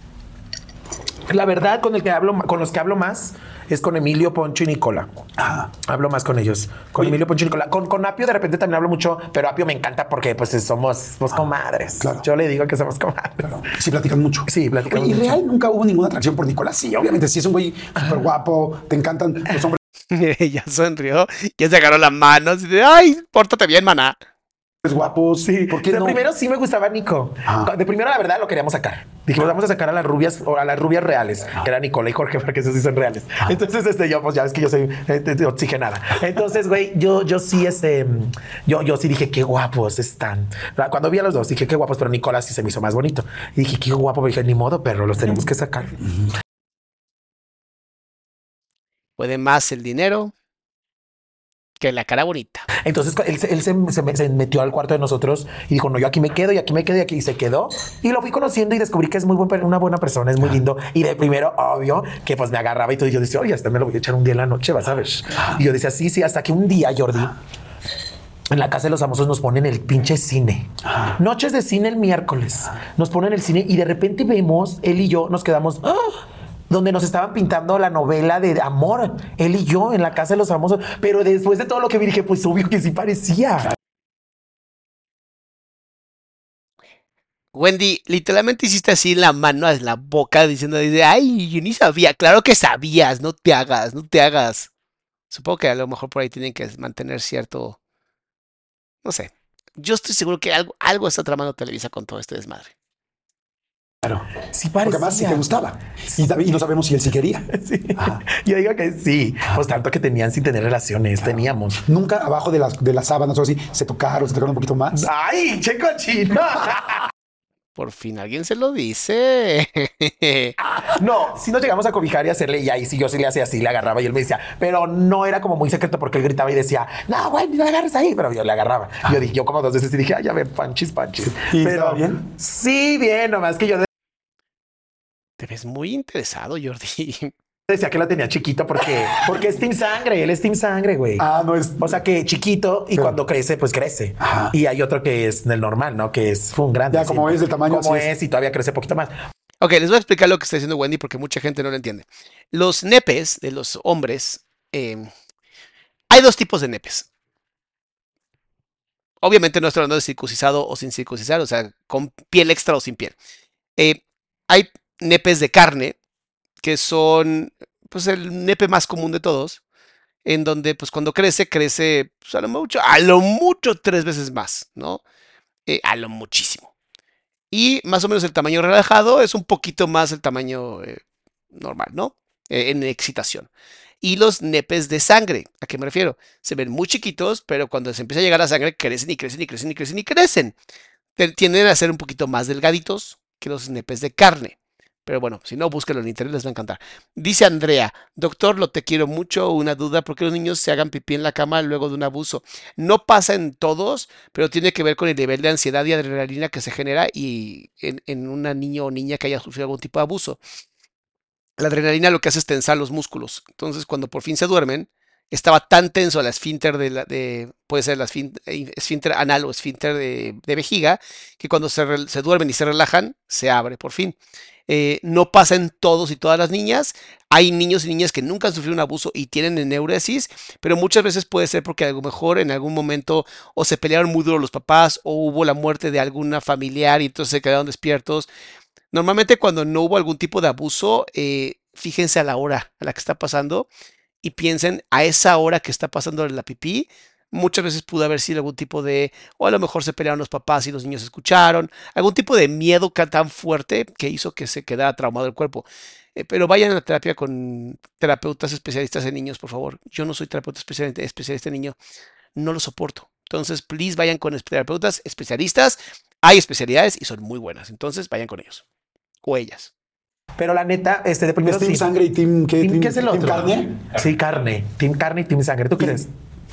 La verdad, con el que hablo, con los que hablo más es con Emilio, Poncho y Nicola. Ah, Hablo más con ellos. Con Emilio, Poncho y Nicola. Con, con Apio de repente también hablo mucho, pero Apio me encanta porque pues somos, somos comadres. claro. Yo le digo que somos comadres. sí, platican mucho. Sí, platicamos Oye, ¿Y mucho. real nunca hubo ninguna atracción por Nicolás? Sí, obviamente, sí es un güey súper guapo, te encantan los hombres ya sonrió, ya se agarró las manos y dice, ay, pórtate bien, maná. Guapos. Sí. ¿Por qué de no? primero sí me gustaba Nico. Ah. De primero, la verdad, lo queríamos sacar. Dijimos, vamos a sacar a las rubias o a las rubias reales, que era Nicola y Jorge, porque esos sí son reales. Entonces, este, yo, pues ya ves que yo soy de oxigenada. Entonces, güey, yo, yo sí, este, yo, yo sí dije, qué guapos están. Cuando vi a los dos, dije, qué guapos, pero Nicola sí se me hizo más bonito. Y dije, qué guapo, pero dije, ni modo, perro, los tenemos que sacar. Puede más el dinero que la cara bonita. Entonces él, se- él se, se me- se metió al cuarto de nosotros y dijo, no, yo aquí me quedo y aquí me quedo y aquí y se quedó. Y lo fui conociendo y descubrí que es muy buen, una buena persona, es muy lindo. Y de primero, obvio, que pues me agarraba y todo. Y yo decía, oye, hasta me lo voy a echar un día en la noche, vas a ver. Y yo decía, sí, sí, hasta que un día, Jordi, en la casa de los famosos nos ponen el pinche cine. Noches de cine el miércoles. Nos ponen el cine y de repente vemos, él y yo nos quedamos... ¡ah! Donde nos estaban pintando la novela de amor, él y yo en la casa de los famosos. Pero después de todo lo que vi, dije, pues obvio que sí parecía. Wendy, literalmente hiciste así la mano en la boca diciendo, ay, yo ni sabía. Claro que sabías, no te hagas, no te hagas. Supongo que a lo mejor por ahí tienen que mantener cierto, no sé. Yo estoy seguro que algo, algo está tramando Televisa con todo este desmadre. Claro. Sí Porque parecía. además sí te gustaba. Y, no sabemos si él sí quería. Sí. Yo digo que sí. Pues tanto que tenían sin tener relaciones, teníamos. Nunca abajo de las, de las sábanas o así se tocaron, se tocaron un poquito más. ¡Ay, che cochino! Por fin alguien se lo dice. No, si nos llegamos a cobijar y hacerle, y ahí sí yo sí le hacía así, le agarraba y él me decía, pero no era como muy secreto porque él gritaba y decía, no, güey, no le agarres ahí, pero yo le agarraba. Yo dije, yo como dos veces y dije, ay, ya ven, panchis, panchis. ¿Y pero bien? Sí, bien, nomás que yo Te ves muy interesado, Jordi. decía que la tenía chiquito porque, porque es team sangre, él es team sangre, güey. Ah, no es. O sea que chiquito y cuando crece, pues crece. Ajá. Y hay otro que es del normal, ¿no? Que es un grande. Ya, como es del tamaño, Como es. es y todavía crece poquito más. Ok, les voy a explicar lo que está diciendo Wendy porque mucha gente no lo entiende. Los nepes de los hombres, eh, hay dos tipos de nepes. Obviamente no estoy hablando de circuncisado o sin circuncisar, o sea, con piel extra o sin piel. Eh, hay nepes de carne, que son pues el nepe más común de todos, en donde pues cuando crece, crece pues, a lo mucho, a lo mucho tres veces más, ¿no? Eh, a lo muchísimo. Y más o menos el tamaño relajado es un poquito más el tamaño eh, normal, ¿no? Eh, en excitación. Y los nepes de sangre, ¿a qué me refiero? Se ven muy chiquitos, pero cuando se empieza a llegar la sangre, crecen y crecen y crecen y crecen y crecen. Tienden a ser un poquito más delgaditos que los nepes de carne. Pero bueno, si no, búsquenlo en internet, les va a encantar. Dice Andrea, doctor, lo te quiero mucho, una duda, ¿por qué los niños se hagan pipí en la cama luego de un abuso? No pasa en todos, pero tiene que ver con el nivel de ansiedad y adrenalina que se genera y en, una niño o niña que haya sufrido algún tipo de abuso. La adrenalina lo que hace es tensar los músculos. Entonces, cuando por fin se duermen, estaba tan tenso la esfínter de, la, de puede ser esfínter anal o esfínter de, vejiga, que cuando se duermen y se relajan, se abre por fin. Eh, no pasa todos y todas las niñas. Hay niños y niñas que nunca han sufrido un abuso y tienen eneuresis, pero muchas veces puede ser porque a lo mejor en algún momento o se pelearon muy duro los papás o hubo la muerte de alguna familiar y entonces se quedaron despiertos. Normalmente cuando no hubo algún tipo de abuso, eh, fíjense a la hora a la que está pasando y piensen a esa hora que está pasando la pipí. Muchas veces pudo haber sido algún tipo de, o a lo mejor se pelearon los papás y los niños escucharon, algún tipo de miedo tan fuerte que hizo que se quedara traumado el cuerpo. Eh, pero vayan a la terapia con terapeutas especialistas en niños, por favor. Yo no soy terapeuta especialista, especialista en niños, no lo soporto. Entonces, please vayan con terapeutas especialistas. Hay especialidades y son muy buenas. Entonces, vayan con ellos o ellas. Pero la neta, este de primero ¿Es team sí. sangre y team qué? Team- Team- ¿Qué es el team otro? carne? Sí, carne. Team carne y team sangre. ¿Tú qué?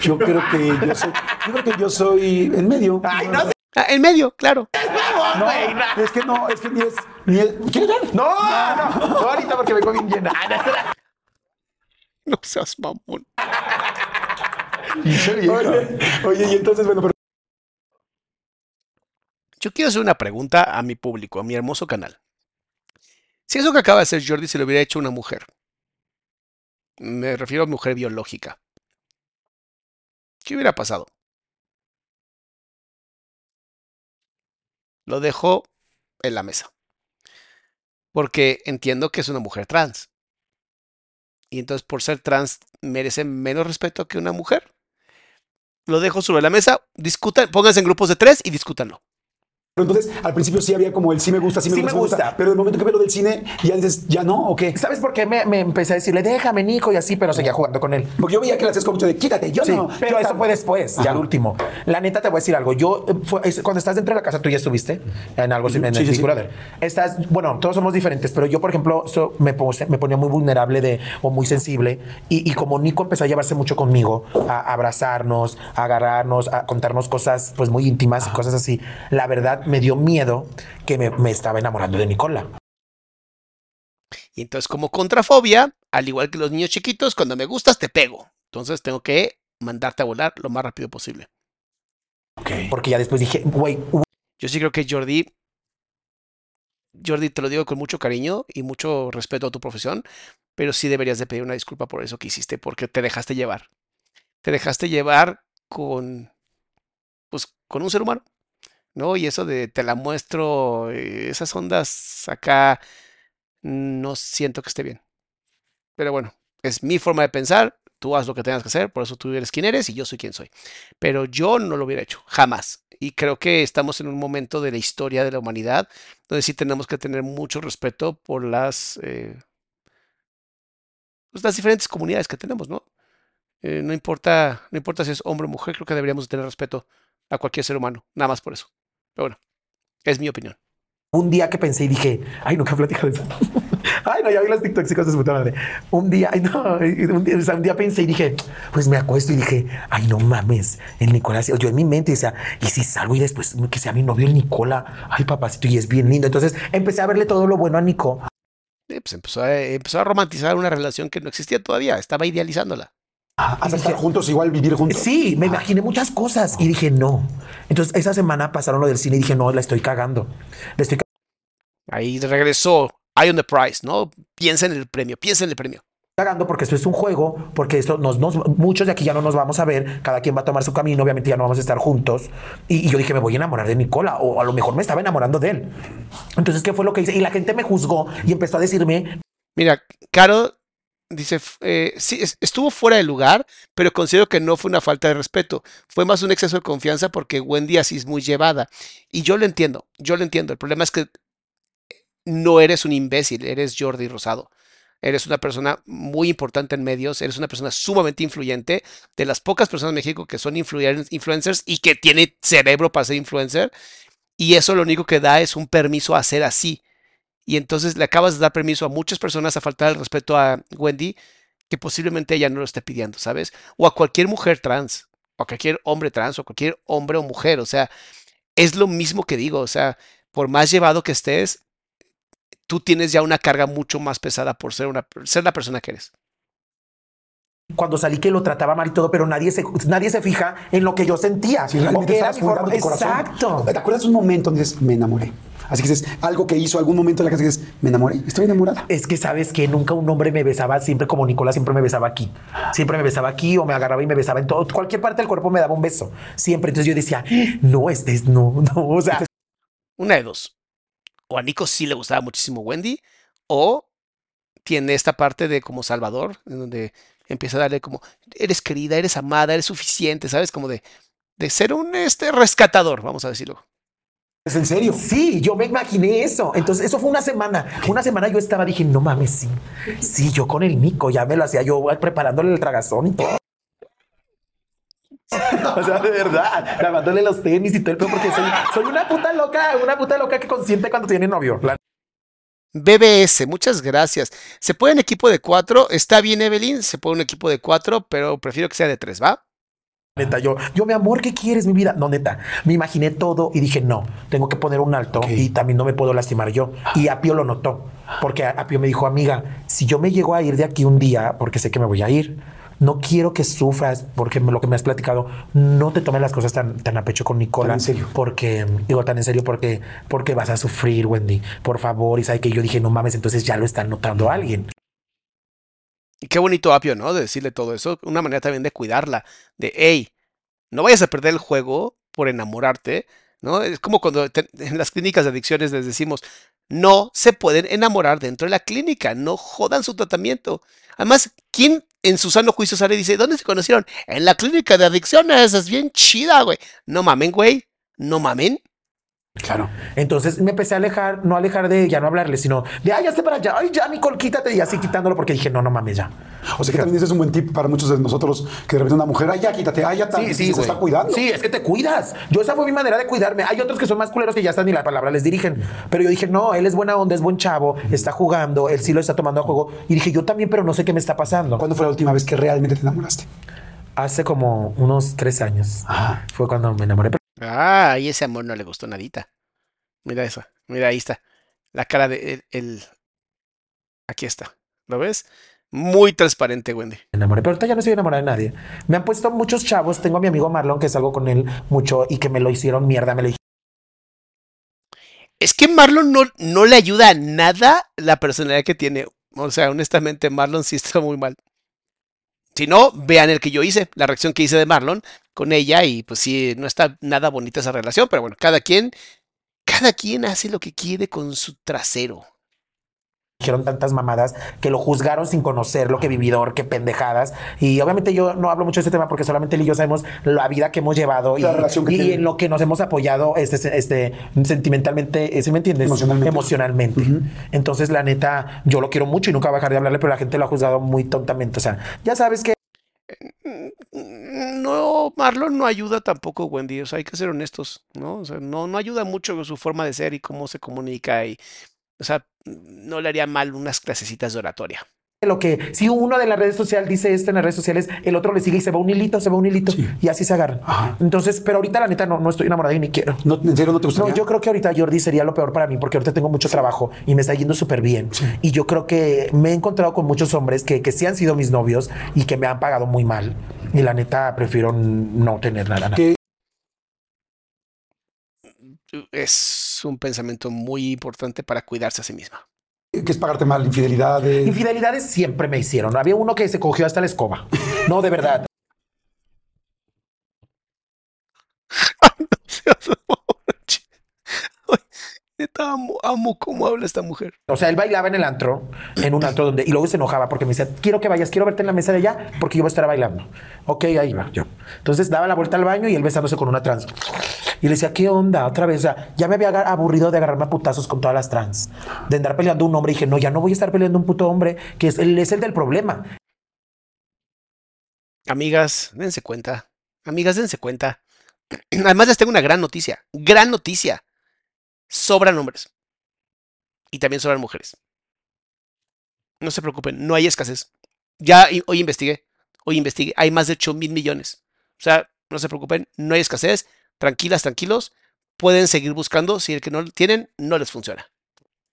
Yo creo que yo soy, yo creo que yo soy en medio. Ay, no sé. Ah, en medio, claro. No, es que no, es que ni es, ni es. ¿Quieres ver? No, no, no, ahorita porque vengo bien llena. No seas mamón. Oye, oye, y entonces, bueno, pero Yo quiero hacer una pregunta a mi público, a mi hermoso canal. Si eso que acaba de hacer Jordi se lo hubiera hecho una mujer, me refiero a mujer biológica, ¿qué hubiera pasado? Lo dejo en la mesa. Porque entiendo que es una mujer trans. Y entonces por ser trans merece menos respeto que una mujer. Lo dejo sobre la mesa, discutan, pónganse en grupos de tres y discútanlo. Entonces al principio sí había como el sí me gusta, sí me Sí gusta, me sí gusta. Pero el momento que veo lo del cine, ya dices, ya no, o qué? ¿Sabes por qué me, me empecé a decirle, déjame, Nico, y así, pero seguía jugando con él? Porque yo veía que le hacías mucho de quítate, yo Sí, no. pero yo eso tam- fue después, ya al último. La neta te voy a decir algo. Yo, eh, fue- cuando estás dentro de la casa, tú ya estuviste en algo así, en Sí, el sí, sí. Estás, bueno, todos somos diferentes, pero yo, por ejemplo, so- me, puse- me ponía muy vulnerable de, o muy sensible. Y, y como Nico empezó a llevarse mucho conmigo, a abrazarnos, a agarrarnos, a contarnos cosas pues muy íntimas, cosas así, la verdad me dio miedo que me, me estaba enamorando de Nicola. Y entonces, como contrafobia, al igual que los niños chiquitos, cuando me gustas te pego. Entonces tengo que mandarte a volar lo más rápido posible. Porque ya después dije, güey, Yo sí creo que Jordi, Jordi, te lo digo con mucho cariño y mucho respeto a tu profesión, pero sí deberías de pedir una disculpa por eso que hiciste, porque te dejaste llevar. Te dejaste llevar con, pues, con un ser humano, ¿no? Y eso de te la muestro, eh, esas ondas acá, no siento que esté bien. Pero bueno, es mi forma de pensar. Tú haz lo que tengas que hacer, por eso tú eres quien eres y yo soy quien soy. Pero yo no lo hubiera hecho, jamás. Y creo que estamos en un momento de la historia de la humanidad donde sí tenemos que tener mucho respeto por las, eh, pues, las diferentes comunidades que tenemos, ¿no? Eh, no importa, no importa si es hombre o mujer, creo que deberíamos tener respeto a cualquier ser humano, nada más por eso. Pero bueno, es mi opinión. un día que pensé y dije, ay, nunca platico de eso. ay, no, ya vi las TikToks y cosas de puta madre. Un día, ay, no, un día, o sea, un día pensé y dije, pues me acuesto y dije, ay, no mames, el Nicolás. Yo en mi mente decía, y si salgo y después que sea mi novio el Nicola, ay, papacito, y es bien lindo. Entonces empecé a verle todo lo bueno a Nico. Eh, pues empezó a, empezó a romantizar una relación que no existía todavía, estaba idealizándola. Hasta estar juntos, igual vivir juntos. Sí, me imaginé muchas cosas y dije, no. Entonces esa semana pasaron lo del cine y dije, no, la estoy cagando. La estoy Ahí regresó Eye on the Prize, ¿no? Piensa en el premio, piensa en el premio. cagando porque esto es un juego, porque esto nos, nos- muchos de aquí ya no nos vamos a ver, cada quien va a tomar su camino, obviamente ya no vamos a estar juntos. Y, y yo dije, me voy a enamorar de Nicola, o a lo mejor me estaba enamorando de él. Entonces, ¿qué fue lo que hice? Y la gente me juzgó y empezó a decirme, Mira, Caro dice, eh, sí, es- estuvo fuera de lugar, pero considero que no fue una falta de respeto. Fue más un exceso de confianza porque Wendy así es muy llevada. Y yo lo entiendo, yo lo entiendo. El problema es que no eres un imbécil, eres Jordi Rosado. eres una persona muy importante en medios, eres una persona sumamente influyente, de las pocas personas en México que son influen- influencers y que tiene cerebro para ser influencer, y eso lo único que da es un permiso a ser así. Y entonces le acabas de dar permiso a muchas personas a faltar el respeto a Wendy, que posiblemente ella no lo esté pidiendo, ¿sabes? O a cualquier mujer trans, o a cualquier hombre trans, o cualquier hombre o mujer, o sea, es lo mismo que digo, o sea, por más llevado que estés, tú tienes ya una carga mucho más pesada por ser, una, ser la persona que eres. Cuando salí que lo trataba mal y todo, pero nadie se, nadie se fija en lo que yo sentía. Si realmente o que era mi forma- tu corazón. Exacto. ¿Te acuerdas un momento donde dices, me enamoré? Así que dices, algo que hizo, algún momento en la casa que dices, me enamoré, estoy enamorada. Es que sabes que nunca un hombre me besaba siempre como Nicolás, siempre me besaba aquí. Siempre me besaba aquí o me agarraba y me besaba en todo. Cualquier parte del cuerpo me daba un beso. Siempre. Entonces yo decía, no, este es no, no. O sea, Una de dos. O a Nico sí le gustaba muchísimo Wendy, o tiene esta parte de como Salvador, en donde empieza a darle como, eres querida, eres amada, eres suficiente, ¿sabes? Como de, de ser un este, rescatador, vamos a decirlo. ¿Es en serio? Sí, yo me imaginé eso. Entonces, eso fue una semana. Una semana yo estaba, dije, no mames, sí. Sí, yo con el Nico, ya me lo hacía yo preparándole el tragazón y todo. O sea, de verdad, lavándole los tenis y todo el pedo, porque soy, soy una puta loca, una puta loca que consiente cuando tiene novio. La BBS, muchas gracias. Se puede en equipo de cuatro, está bien Evelyn, se puede un equipo de cuatro, pero prefiero que sea de tres, ¿va? Neta, yo, yo, mi amor, ¿qué quieres, mi vida? No, neta, me imaginé todo y dije, no, tengo que poner un alto y también no me puedo lastimar yo. Y Apio lo notó, porque Apio me dijo, amiga, si yo me llego a ir de aquí un día, porque sé que me voy a ir, no quiero que sufras, porque lo que me has platicado, no te tomes las cosas tan, tan a pecho con Nicola. En serio. Porque, digo, tan en serio, porque, porque vas a sufrir, Wendy. Por favor, y sabe que yo dije, no mames, entonces ya lo está notando alguien. Y qué bonito Apio, ¿no? De decirle todo eso. Una manera también de cuidarla. De, hey, no vayas a perder el juego por enamorarte, ¿no? Es como cuando en las clínicas de adicciones les decimos, no se pueden enamorar dentro de la clínica, no jodan su tratamiento. Además, ¿quién en su sano juicio sale y dice, ¿dónde se conocieron? En la clínica de adicciones, es bien chida, güey. No mamen, güey. No mamen. Claro. Entonces me empecé a alejar, no alejar de ya no hablarle, sino de ay, ya esté para allá, ay, ya, Nicole, quítate y así quitándolo porque dije, no, no mames, ya. O sea que también ese es un buen tip para muchos de nosotros que de repente una mujer, ay, ya quítate, ay, ya está, se güey. está cuidando. Sí, es que te cuidas. Yo esa fue mi manera de cuidarme. Hay otros que son más culeros que ya están ni la palabra les dirigen. Pero yo dije, no, él es buena onda, es buen chavo, está jugando, él sí lo está tomando a juego. Y dije, yo también, pero no sé qué me está pasando. ¿Cuándo fue la última vez que realmente te enamoraste? Hace como unos tres años fue cuando me enamoré. Ah, y ese amor no le gustó nadita. Mira eso. Mira, ahí está. La cara de el, el- Aquí está. ¿Lo ves? Muy transparente, Wendy. Me enamoré, pero ahorita ya no estoy enamorada de nadie. Me han puesto muchos chavos. Tengo a mi amigo Marlon, que salgo con él mucho y que me lo hicieron mierda. Me lo Es que Marlon no, no le ayuda a nada la personalidad que tiene. O sea, honestamente, Marlon sí está muy mal. Si no, vean el que yo hice, la reacción que hice de Marlon con ella, y pues sí, no está nada bonita esa relación, pero bueno, cada quien, cada quien hace lo que quiere con su trasero. dijeron tantas mamadas que lo juzgaron sin conocerlo, que vividor, que pendejadas. Y obviamente yo no hablo mucho de este tema porque solamente él y yo sabemos la vida que hemos llevado y, La relación que y tienen. en lo que nos hemos apoyado este, este, sentimentalmente, ¿sí me entiendes? Emocionalmente. Emocionalmente. Entonces, la neta, yo lo quiero mucho y nunca voy a dejar de hablarle, pero la gente lo ha juzgado muy tontamente. O sea, ya sabes que No, Marlon no ayuda tampoco, Wendy. O sea, hay que ser honestos, ¿no? O sea, no, no ayuda mucho su forma de ser y cómo se comunica y, o sea, no le haría mal unas clasecitas de oratoria. Lo que si uno de las redes sociales dice esto en las redes sociales, el otro le sigue y se va un hilito, se va un hilito y así se agarran. Ajá. Entonces, pero ahorita la neta no, no estoy enamorada y ni quiero. No, ¿En serio no te gustaría? No, yo creo que ahorita Jordi sería lo peor para mí porque ahorita tengo mucho trabajo y me está yendo súper bien. Y yo creo que me he encontrado con muchos hombres que, que sí han sido mis novios y que me han pagado muy mal. Y la neta prefiero no tener nada. nada. ¿Qué? Es un pensamiento muy importante para cuidarse a sí misma. ¿Qué es pagarte mal? Infidelidades. Infidelidades siempre me hicieron. Había uno que se cogió hasta la escoba. No, de verdad. Neta, amo, amo cómo habla esta mujer. O sea, él bailaba en el antro, en un antro donde, y luego se enojaba porque me decía, quiero que vayas, quiero verte en la mesa de allá porque yo voy a estar bailando. Ok, ahí va, yo. Entonces daba la vuelta al baño y él besándose con una trans. Y le decía, ¿qué onda? Otra vez, o sea, ya me había aburrido de agarrarme a putazos con todas las trans, de andar peleando un hombre. Y dije, no, ya no voy a estar peleando un puto hombre, que es, él es el del problema. Amigas, dense cuenta. Amigas, dense cuenta. Además les tengo una gran noticia. Gran noticia. Sobran hombres. Y también sobran mujeres. No se preocupen, no hay escasez. Ya hoy investigué. Hoy investigué. Hay más de 8 mil millones. O sea, no se preocupen, no hay escasez. Tranquilas, tranquilos. Pueden seguir buscando. Si el que no lo tienen, no les funciona.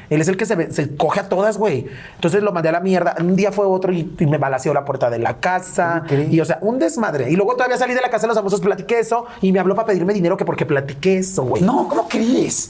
Él es el que se, ve- se coge a todas, güey. Entonces lo mandé a la mierda. Un día fue otro y, y me balaseó la puerta de la casa. Y o sea, un desmadre. Y luego todavía salí de la casa de los famosos, platiqué eso y me habló para pedirme dinero que porque platiqué eso, güey. No, ¿cómo crees?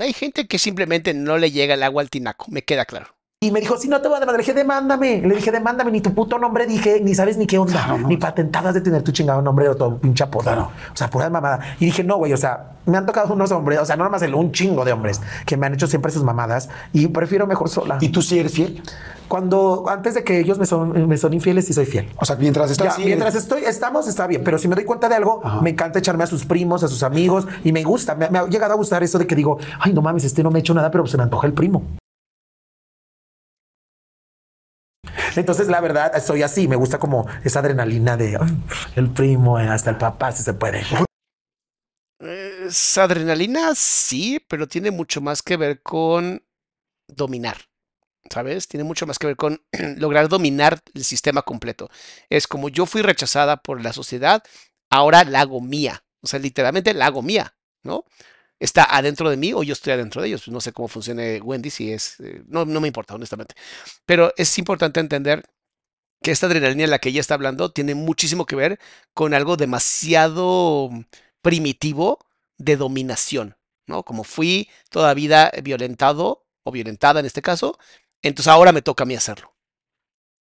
Hay gente que simplemente no le llega el agua al tinaco. Me queda claro. Y me dijo, si no te voy a demandar, le dije, demándame. Le dije, demándame, ni tu puto nombre dije, ni sabes ni qué onda, Claro, no. ni patentadas de tener tu chingado nombre o todo pinche apodo. Claro. O sea, pura mamada. Y dije, no, güey, o sea, me han tocado unos hombres, o sea, no nomás el, un chingo de hombres que me han hecho siempre sus mamadas y prefiero mejor sola. ¿Y tú sí eres fiel? Cuando, antes de que ellos me son, me son infieles, sí soy fiel. O sea, mientras estás Ya, mientras eres- estoy, estamos, está bien. Pero si me doy cuenta de algo, Ajá. me encanta echarme a sus primos, a sus amigos y me gusta. Me, me ha llegado a gustar eso de que digo, ay, no mames, este no me ha hecho nada, pero se me antoja el primo. Entonces, la verdad, soy así. Me gusta como esa adrenalina de el primo, eh, hasta el papá, si se puede. Adrenalina, sí, pero tiene mucho más que ver con dominar, ¿sabes? Tiene mucho más que ver con lograr dominar el sistema completo. Es como yo fui rechazada por la sociedad, ahora la hago mía. O sea, literalmente la hago mía, ¿no? Está adentro de mí o yo estoy adentro de ellos. No sé cómo funcione Wendy, si es... eh, no, no me importa, honestamente. Pero es importante entender que esta adrenalina en la que ella está hablando tiene muchísimo que ver con algo demasiado primitivo de dominación, ¿no? Como fui toda vida violentado o violentada en este caso, entonces ahora me toca a mí hacerlo.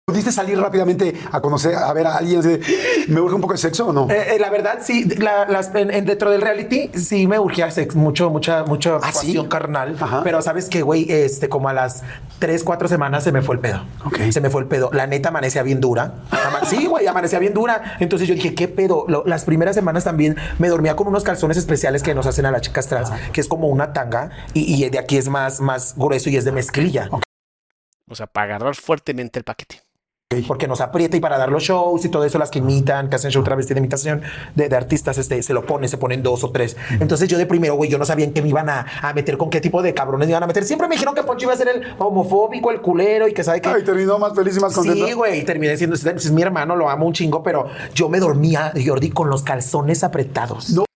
¿Pudiste salir rápidamente a conocer, a ver a alguien? de, ¿Me urge un poco de sexo o no? Eh, eh, la verdad, sí, la- las- en- en- dentro del reality, sí me urgía sex, mucho, mucha, mucha ¿Ah, sí? pasión carnal. Ajá. Pero sabes que, güey, este, como a las tres, cuatro semanas se me fue el pedo. Se me fue el pedo. La neta amanecía bien dura. Sí, güey, amanecía bien dura. Entonces yo dije, ¿qué pedo? Lo- las primeras semanas también me dormía con unos calzones especiales que nos hacen a las chicas trans, que es como una tanga y, y de aquí es más, más grueso y es de mezclilla. O sea, para agarrar fuertemente el paquete. Porque nos aprieta y para dar los shows y todo eso, las que imitan, que hacen show travesti de imitación de, de artistas, este, se lo ponen, se ponen dos o tres. Entonces yo de primero, güey, yo no sabía en qué me iban a, a meter, con qué tipo de cabrones me iban a meter. Siempre me dijeron que Poncho iba a ser el homofóbico, el culero y que sabe que... Ay, terminó más feliz y más contento. Sí, güey, terminé siendo, es mi hermano, lo amo un chingo, pero yo me dormía, Jordi, con los calzones apretados. No.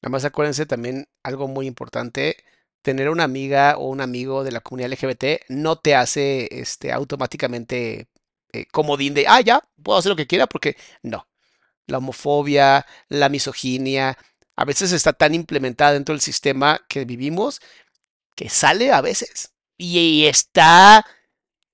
Además, acuérdense también algo muy importante, tener una amiga o un amigo de la comunidad LGBT no te hace este, automáticamente eh, comodín de, ah, ya, puedo hacer lo que quiera, porque no. La homofobia, la misoginia, a veces está tan implementada dentro del sistema que vivimos que sale a veces y está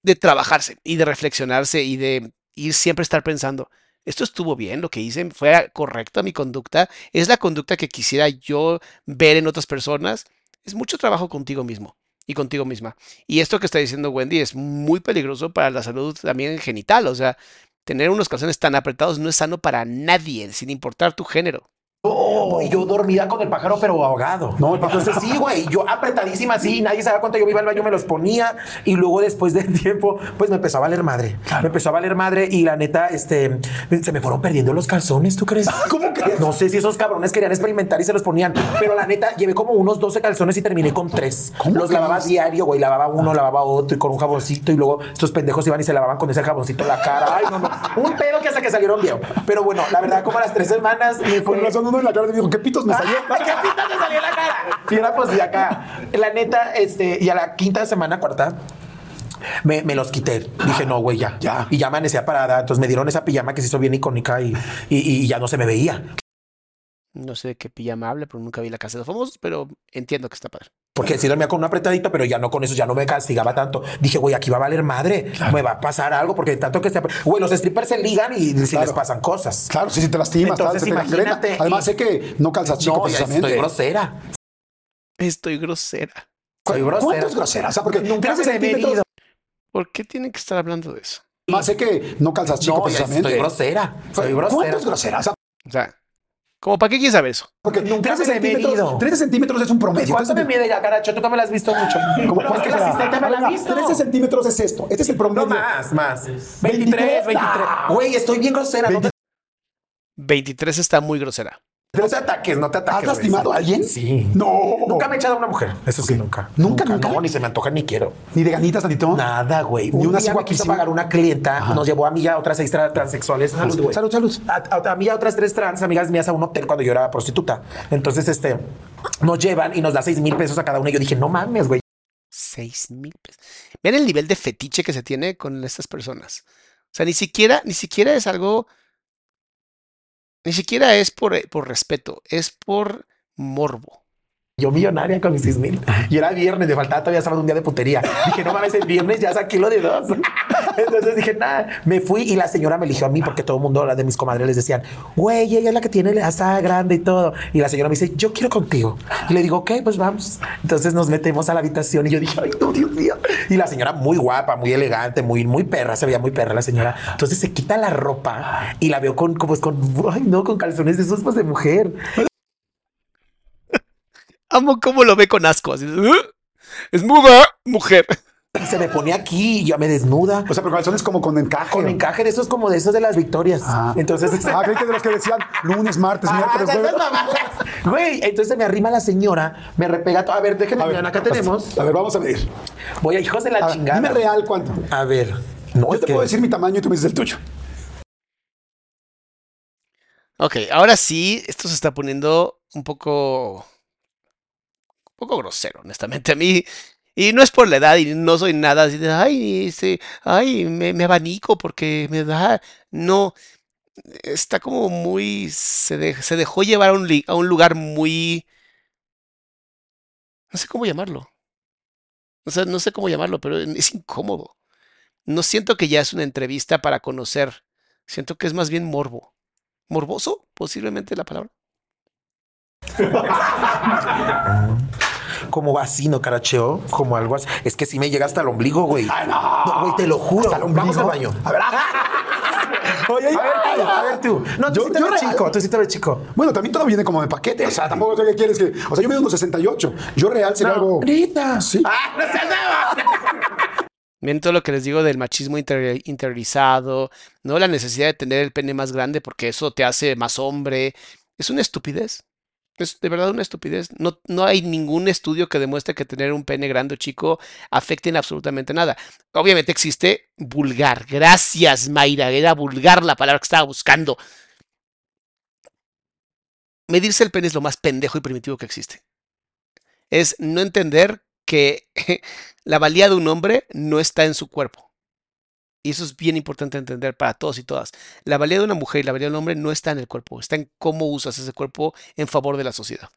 de trabajarse y de reflexionarse y de ir siempre estar pensando, esto estuvo bien, lo que hice fue correcta mi conducta, es la conducta que quisiera yo ver en otras personas. Es mucho trabajo contigo mismo y contigo misma. Y esto que está diciendo Wendy es muy peligroso para la salud también genital, o sea, tener unos calzones tan apretados no es sano para nadie, sin importar tu género. Oh, y yo dormida con el pájaro, pero ahogado. No, entonces sí, güey, yo apretadísima así, nadie sabía cuánto yo me iba al baño, me los ponía y luego después del tiempo, pues me empezó a valer madre. Me empezó a valer madre y la neta, este, se me fueron perdiendo los calzones, ¿tú crees? ¿Cómo crees? No sé si esos cabrones querían experimentar y se los ponían, pero la neta, llevé como unos 12 calzones y terminé con tres. ¿Cómo Los lavaba crees? diario, güey, lavaba uno, lavaba otro y con un jaboncito y luego estos pendejos iban y se lavaban con ese jaboncito la cara. Ay, no, no. Un pedo que hasta que salieron bien. Pero bueno, la verdad, como a las tres semanas me Con fue... razón en la cara me dijo, ¿qué pitos me salió? ¡Ay, qué pita te salió en la cara! Y era pues de acá. La neta, este, y a la quinta semana, cuarta, me, me los quité. Dije, no, güey, ya. Ya. Y ya amanecía parada. Entonces me dieron esa pijama que se hizo bien icónica y, y, y ya no se me veía. No sé de qué pijama habla, pero nunca vi la casa de los famosos, pero entiendo que está padre. Porque sí dormía con un apretadito, pero ya no con eso, ya no me castigaba tanto. Dije, güey, aquí va a valer madre. Me va a pasar algo porque tanto que se... Güey, los strippers se ligan y si Claro. les pasan cosas. Claro, sí, sí te lastimas. tal, Entonces, se te gangrena. imagínate, Además, y- sé que no calzas chico no, precisamente. estoy grosera. Estoy grosera. Soy ¿Cu- grosera. ¿Cuánto es grosera? O sea, porque Nunca 13 me he centímetros, medido. ¿Por qué tienen que estar hablando de eso? más sé que no calzas chico No, precisamente. estoy grosera. Soy grosera. ¿Cuánto es grosera? O sea, O sea, ¿cómo para qué quieres saber eso? porque Nunca 13 me he medido. centímetros, 13 centímetros es un promedio. ¿Cuánto me 13 mide ya, caracho? Tú me lo has visto mucho. ¿Cómo No, cuánto es que la será? asistente me la ha Venga, visto. 13 centímetros es esto. Este es el promedio. No más, más. 23. 23, 23. Güey, estoy bien grosera. No te, 23 está muy grosera. No te ataques, no te ataques. ¿Has güey. lastimado a alguien? Sí. No. Nunca me he echado a una mujer. Eso sí, nunca. ¿Nunca, nunca? No, ni se me antoja ni quiero. Ni de ganitas, tantito. Nada, güey. Ni Un una día me quiso pagar una clienta, nos llevó a mí y a otras seis tra- transexuales. Salud, güey. Salud, salud. A, a- a mí y a otras tres trans amigas mías a un hotel cuando yo era prostituta. Entonces, este, nos llevan y nos da seis mil pesos a cada una. Y yo dije, no mames, güey. 6 mil pesos. Vean el nivel de fetiche que se tiene con estas personas. O sea, ni siquiera, ni siquiera es algo. Ni siquiera es por, eh, por respeto, es por morbo. Yo millonaria con mis seis mil. Y era viernes, me faltaba todavía sábado un día de putería. Dije, no mames, el viernes ya saqué lo de dos. Entonces dije, nada, me fui y la señora me eligió a mí porque todo el mundo, la de mis comadres, les decían, güey, ella es la que tiene la está grande y todo. Y la señora me dice, yo quiero contigo. Y le digo, ok, pues vamos. Entonces nos metemos a la habitación y yo dije, ay, no, Dios mío. Y la señora muy guapa, muy elegante, muy, muy perra, se veía muy perra la señora. Entonces se quita la ropa y la veo con, pues, con, ay, no, con calzones de esos pues, de mujer. Amo cómo lo ve con asco. Así, "Uh, es muda, mujer. Y se me pone aquí y ya me desnuda. O sea, pero calzones como con encaje. Con encaje de esos como de esos de las victorias. Ah. Entonces, Ah, creí que de los que decían lunes, martes, Ah, miércoles. Güey, entonces me arrima la señora, me repega todo. A ver, déjenme miren, acá tenemos. A ver, vamos a medir. Voy a hijos de la A chingada. dime real cuánto. A ver. No, Yo es te que- puedo decir mi tamaño y tú me dices el tuyo. Ok, ahora sí, esto se está poniendo un poco. un poco grosero, honestamente. A mí. Y no es por la edad y no soy nada así de, ay, ese, ay, me, me abanico porque me da. No. Está como muy. Se, se dejó llevar a un, a un lugar muy. No sé cómo llamarlo. O sea, no sé cómo llamarlo, pero es incómodo. No siento que ya es una entrevista para conocer. Siento que es más bien morbo. ¿Morboso? Posiblemente la palabra. Como así, ¿no, caracheo? Como algo así. Es que sí me llega hasta el ombligo, güey. Ay, no. güey, te lo juro. Hasta el ombligo. Vamos al baño. A ver. Oye, A ver, tú, a ver tú. No, tú Yo- sí te yo ves real- chico, tú sí te ves chico. Bueno, también todo viene como de paquete. O sea, tampoco sé qué quieres que. O sea, yo mido unos 68. Yo real sería algo. Neta. Sí. Ah, no seas nada. Miren todo lo que les digo del machismo inter- interiorizado, no la necesidad de tener el pene más grande porque eso te hace más hombre. Es una estupidez. Es de verdad una estupidez. No, no hay ningún estudio que demuestre que tener un pene grande o chico afecte en absolutamente nada. Obviamente existe vulgar. Gracias, Mayra. Era vulgar la palabra que estaba buscando. Medirse el pene es lo más pendejo y primitivo que existe. Es no entender que la valía de un hombre no está en su cuerpo. Y eso es bien importante entender para todos y todas. La valía de una mujer y la valía de un hombre no está en el cuerpo, está en cómo usas ese cuerpo en favor de la sociedad.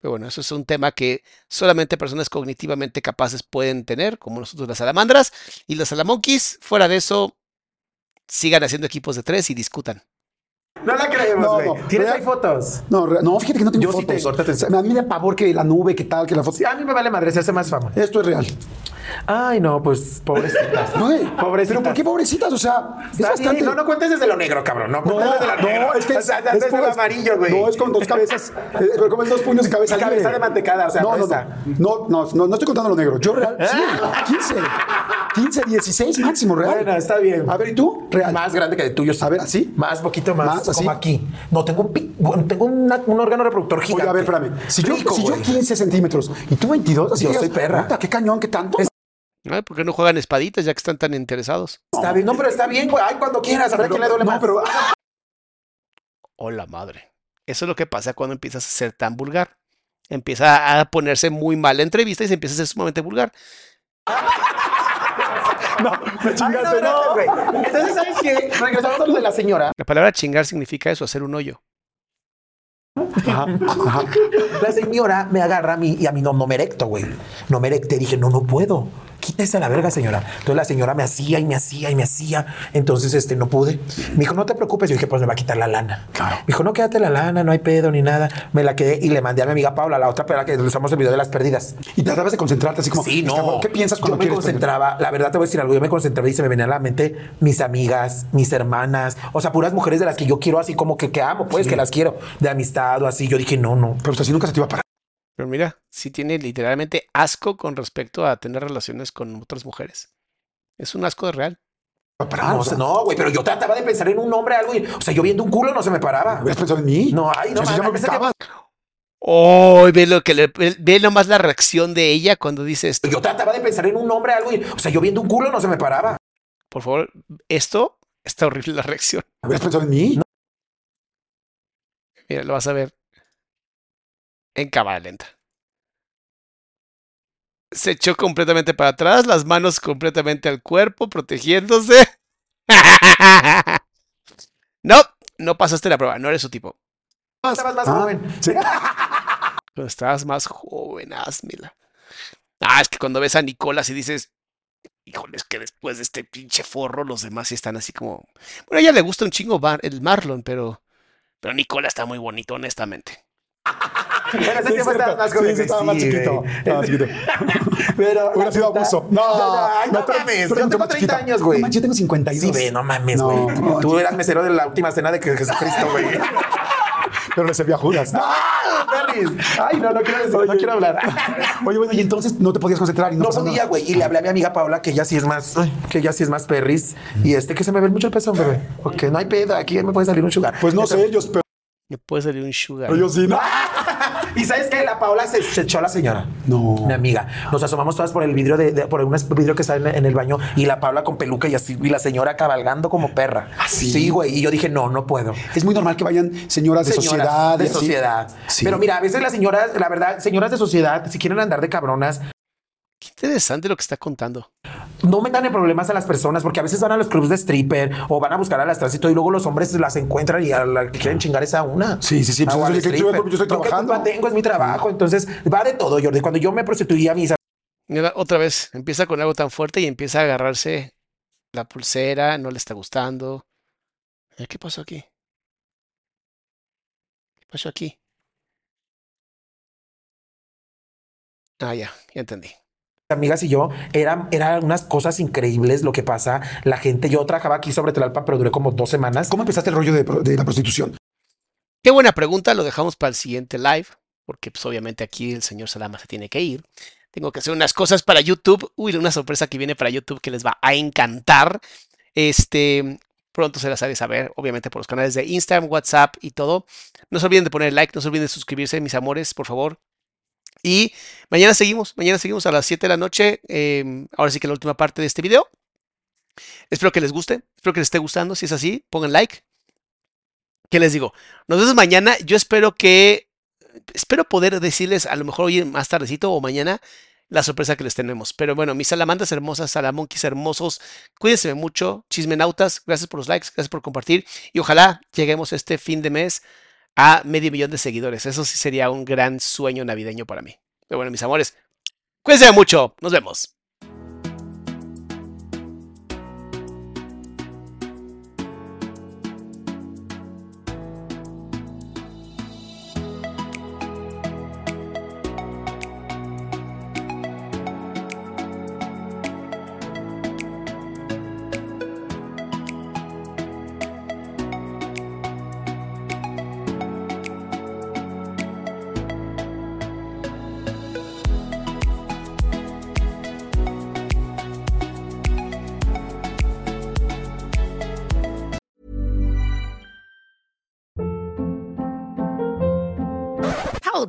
Pero bueno, eso es un tema que solamente personas cognitivamente capaces pueden tener, como nosotros las salamandras. Y los salamonquis, fuera de eso, sigan haciendo equipos de tres y discutan. No la creemos, No, güey. no, ¿Tienes real- ahí fotos? No, no, fíjate que no tengo Yo fotos. te a mí me da pavor que la nube, que tal, que la foto. Sí, a mí me vale madre, se hace más fama. Esto es real. Ay, no, pues pobrecitas. Güey, Pobrecitas. Pero ¿por qué pobrecitas? O sea, es Está bastante. No, no cuentes desde lo negro, cabrón. No, No, cuentes desde lo negro. no, es que O sea, es, desde lo amarillo, güey. No, es con dos cabezas. eh, pero como es dos puños y cabeza cabeza de mantecada, o sea, no, no no, no, no, no, no estoy contando lo negro. Yo real, sí, 15, 15, 16 máximo real. Bueno, está bien. A ver, ¿y tú? Real. Más grande que el tuyo. A ver, ¿así? Más, poquito más. Más, así. Como aquí. No, tengo un, pi- bueno, tengo una- un órgano reproductor gigante. Oye, a ver, espérame. Si yo, Rico, si yo güey. 15 centímetros y tú 22, así Yo soy perra. puta, qué cañón, qué tanto. Es- Ay, ¿Por qué no juegan espaditas ya que están tan interesados? Está bien, no, pero está bien, güey. Ay, cuando quieras, a ver quién le duele no, más. pero Hola madre. Eso es lo que pasa cuando empiezas a ser tan vulgar. Empieza a ponerse muy mal la entrevista y se empieza a ser sumamente vulgar. No, me Ay, chingaste, no, no. güey. Entonces, ¿sabes qué? Regresamos a lo de la señora. La palabra chingar significa eso, hacer un hoyo. Ajá, ajá. La señora me agarra a mí y a mí no, no me erecto, güey. No me erecté. Dije, no, no puedo. Quítese a la verga, señora. Entonces la señora me hacía y me hacía y me hacía. Entonces, este, no pude. Me dijo, no te preocupes. Yo dije, pues me va a quitar la lana. Claro. Me dijo, no, quédate la lana, no hay pedo ni nada. Me la quedé y le mandé a mi amiga Paula, la otra pera que usamos el video de las pérdidas. Y tratabas de concentrarte así como, Sí, no. ¿qué piensas cuando Yo me concentraba, la verdad te voy a decir algo, yo me concentraba y se me venían a la mente mis amigas, mis hermanas, o sea, puras mujeres de las que yo quiero así como que, que amo, pues, que las quiero, de amistad o así. Yo dije, no, no. Pero así nunca se te iba a parar. Pero mira, sí tiene literalmente asco con respecto a tener relaciones con otras mujeres. Es un asco de real. parar, No, o sea, no, güey, pero yo trataba de pensar en un hombre, algo, y, o sea, yo viendo un culo no se me paraba. ¿Hubieras pensado en mí? No, ay, no, O sea, si ya me. Oh, ve lo que le, ve nomás la reacción de ella cuando dice esto. Yo trataba de pensar en un hombre, algo, y, o sea, yo viendo un culo no se me paraba. Por favor, esto está horrible la reacción. ¿Hubieras pensado en mí? Mira, lo vas a ver en cámara lenta. Se echó completamente para atrás, las manos completamente al cuerpo, protegiéndose. No, no pasaste la prueba, no eres su tipo. Estabas más Ah, joven. Sí. Cuando estabas más joven, házmela. Ah, es que cuando ves a Nicolás y dices, híjole, es que después de este pinche forro, los demás sí están así como. Bueno, a ella le gusta un chingo Bar- el Marlon, pero. Pero Nicolás está muy bonito, honestamente. En ese tiempo es estabas más joven. Sí, estaba más chiquito. Estaba chiquito. Pero Hubiera sido abuso. No, no, mames. Yo tengo más 30 chiquito. años, güey. No manches, yo tengo 52. Sí, no mames, No, güey. no, Tú eras mesero de la última cena de que Jesucristo, güey. Pero le servía a Judas. ¡Ah, Perris! Ay, no, no quiero decir, no quiero hablar. Oye, bueno, y entonces no te podías concentrar y no, No podía, güey. Y le hablé a mi amiga Paula, que ella sí es más, que ella sí es más perris. Y este, que se me ve mucho el pezón, bebé. Porque no hay pedo, aquí me puede salir un sugar. Pues no sé ellos, pero Me puede salir un sugar. yo sí. No. Y sabes que la Paula se, se echó a la señora. No. Mi amiga. Nos asomamos todas por el vidrio de, de- por un vidrio que está en, en el baño y la Paula con peluca y así, y la señora cabalgando como perra. ¿Ah, sí? Güey. Y yo dije, no, no puedo. Es muy normal que vayan señoras de Señoras sociedad. y De así. sociedad. Sí. Pero mira, a veces las señoras, la verdad, señoras de sociedad, si quieren andar de cabronas, Qué interesante lo que está contando. no metan en problemas a las personas porque a veces van a los clubs de stripper o van a buscar a las trans y todo y luego los hombres las encuentran y a la que quieren chingar es a una. Sí, sí, sí, pues Ah, o eso al es lo que- yo- yo estoy ¿Qué culpa trabajando. tengo? Es mi trabajo. Entonces va de todo, Jordi. Cuando yo me prostituía, mis Otra vez, empieza con algo tan fuerte y empieza a agarrarse la pulsera, no le está gustando. ¿Qué pasó aquí? ¿Qué pasó aquí? Ah, ya, ya entendí. Amigas y yo, eran, eran unas cosas increíbles lo que pasa. La gente, yo trabajaba aquí sobre Tlalpan, pero duré como dos semanas. ¿Cómo empezaste el rollo de, de la prostitución? Qué buena pregunta, lo dejamos para el siguiente live, porque pues obviamente aquí el señor Salama se tiene que ir. Tengo que hacer unas cosas para YouTube. Uy, una sorpresa que viene para YouTube que les va a encantar. Este, pronto se las haré saber, obviamente por los canales de Instagram, WhatsApp y todo. No se olviden de poner like, no se olviden de suscribirse, mis amores, por favor. Y mañana seguimos, mañana seguimos a las 7 de la noche. eh, ahora sí que la última parte de este video. Espero que les guste, espero que les esté gustando. Si es así, pongan like. ¿Qué les digo? Nos vemos mañana. Yo espero que. Espero poder decirles a lo mejor hoy más tardecito o mañana la sorpresa que les tenemos. Pero bueno, mis salamandas hermosas, salamonquis hermosos, cuídense mucho, chismenautas, gracias por los likes, gracias por compartir y ojalá lleguemos este fin de mes a medio millón de seguidores. Eso sí sería un gran sueño navideño para mí. Pero bueno, mis amores, cuídense mucho. Nos vemos.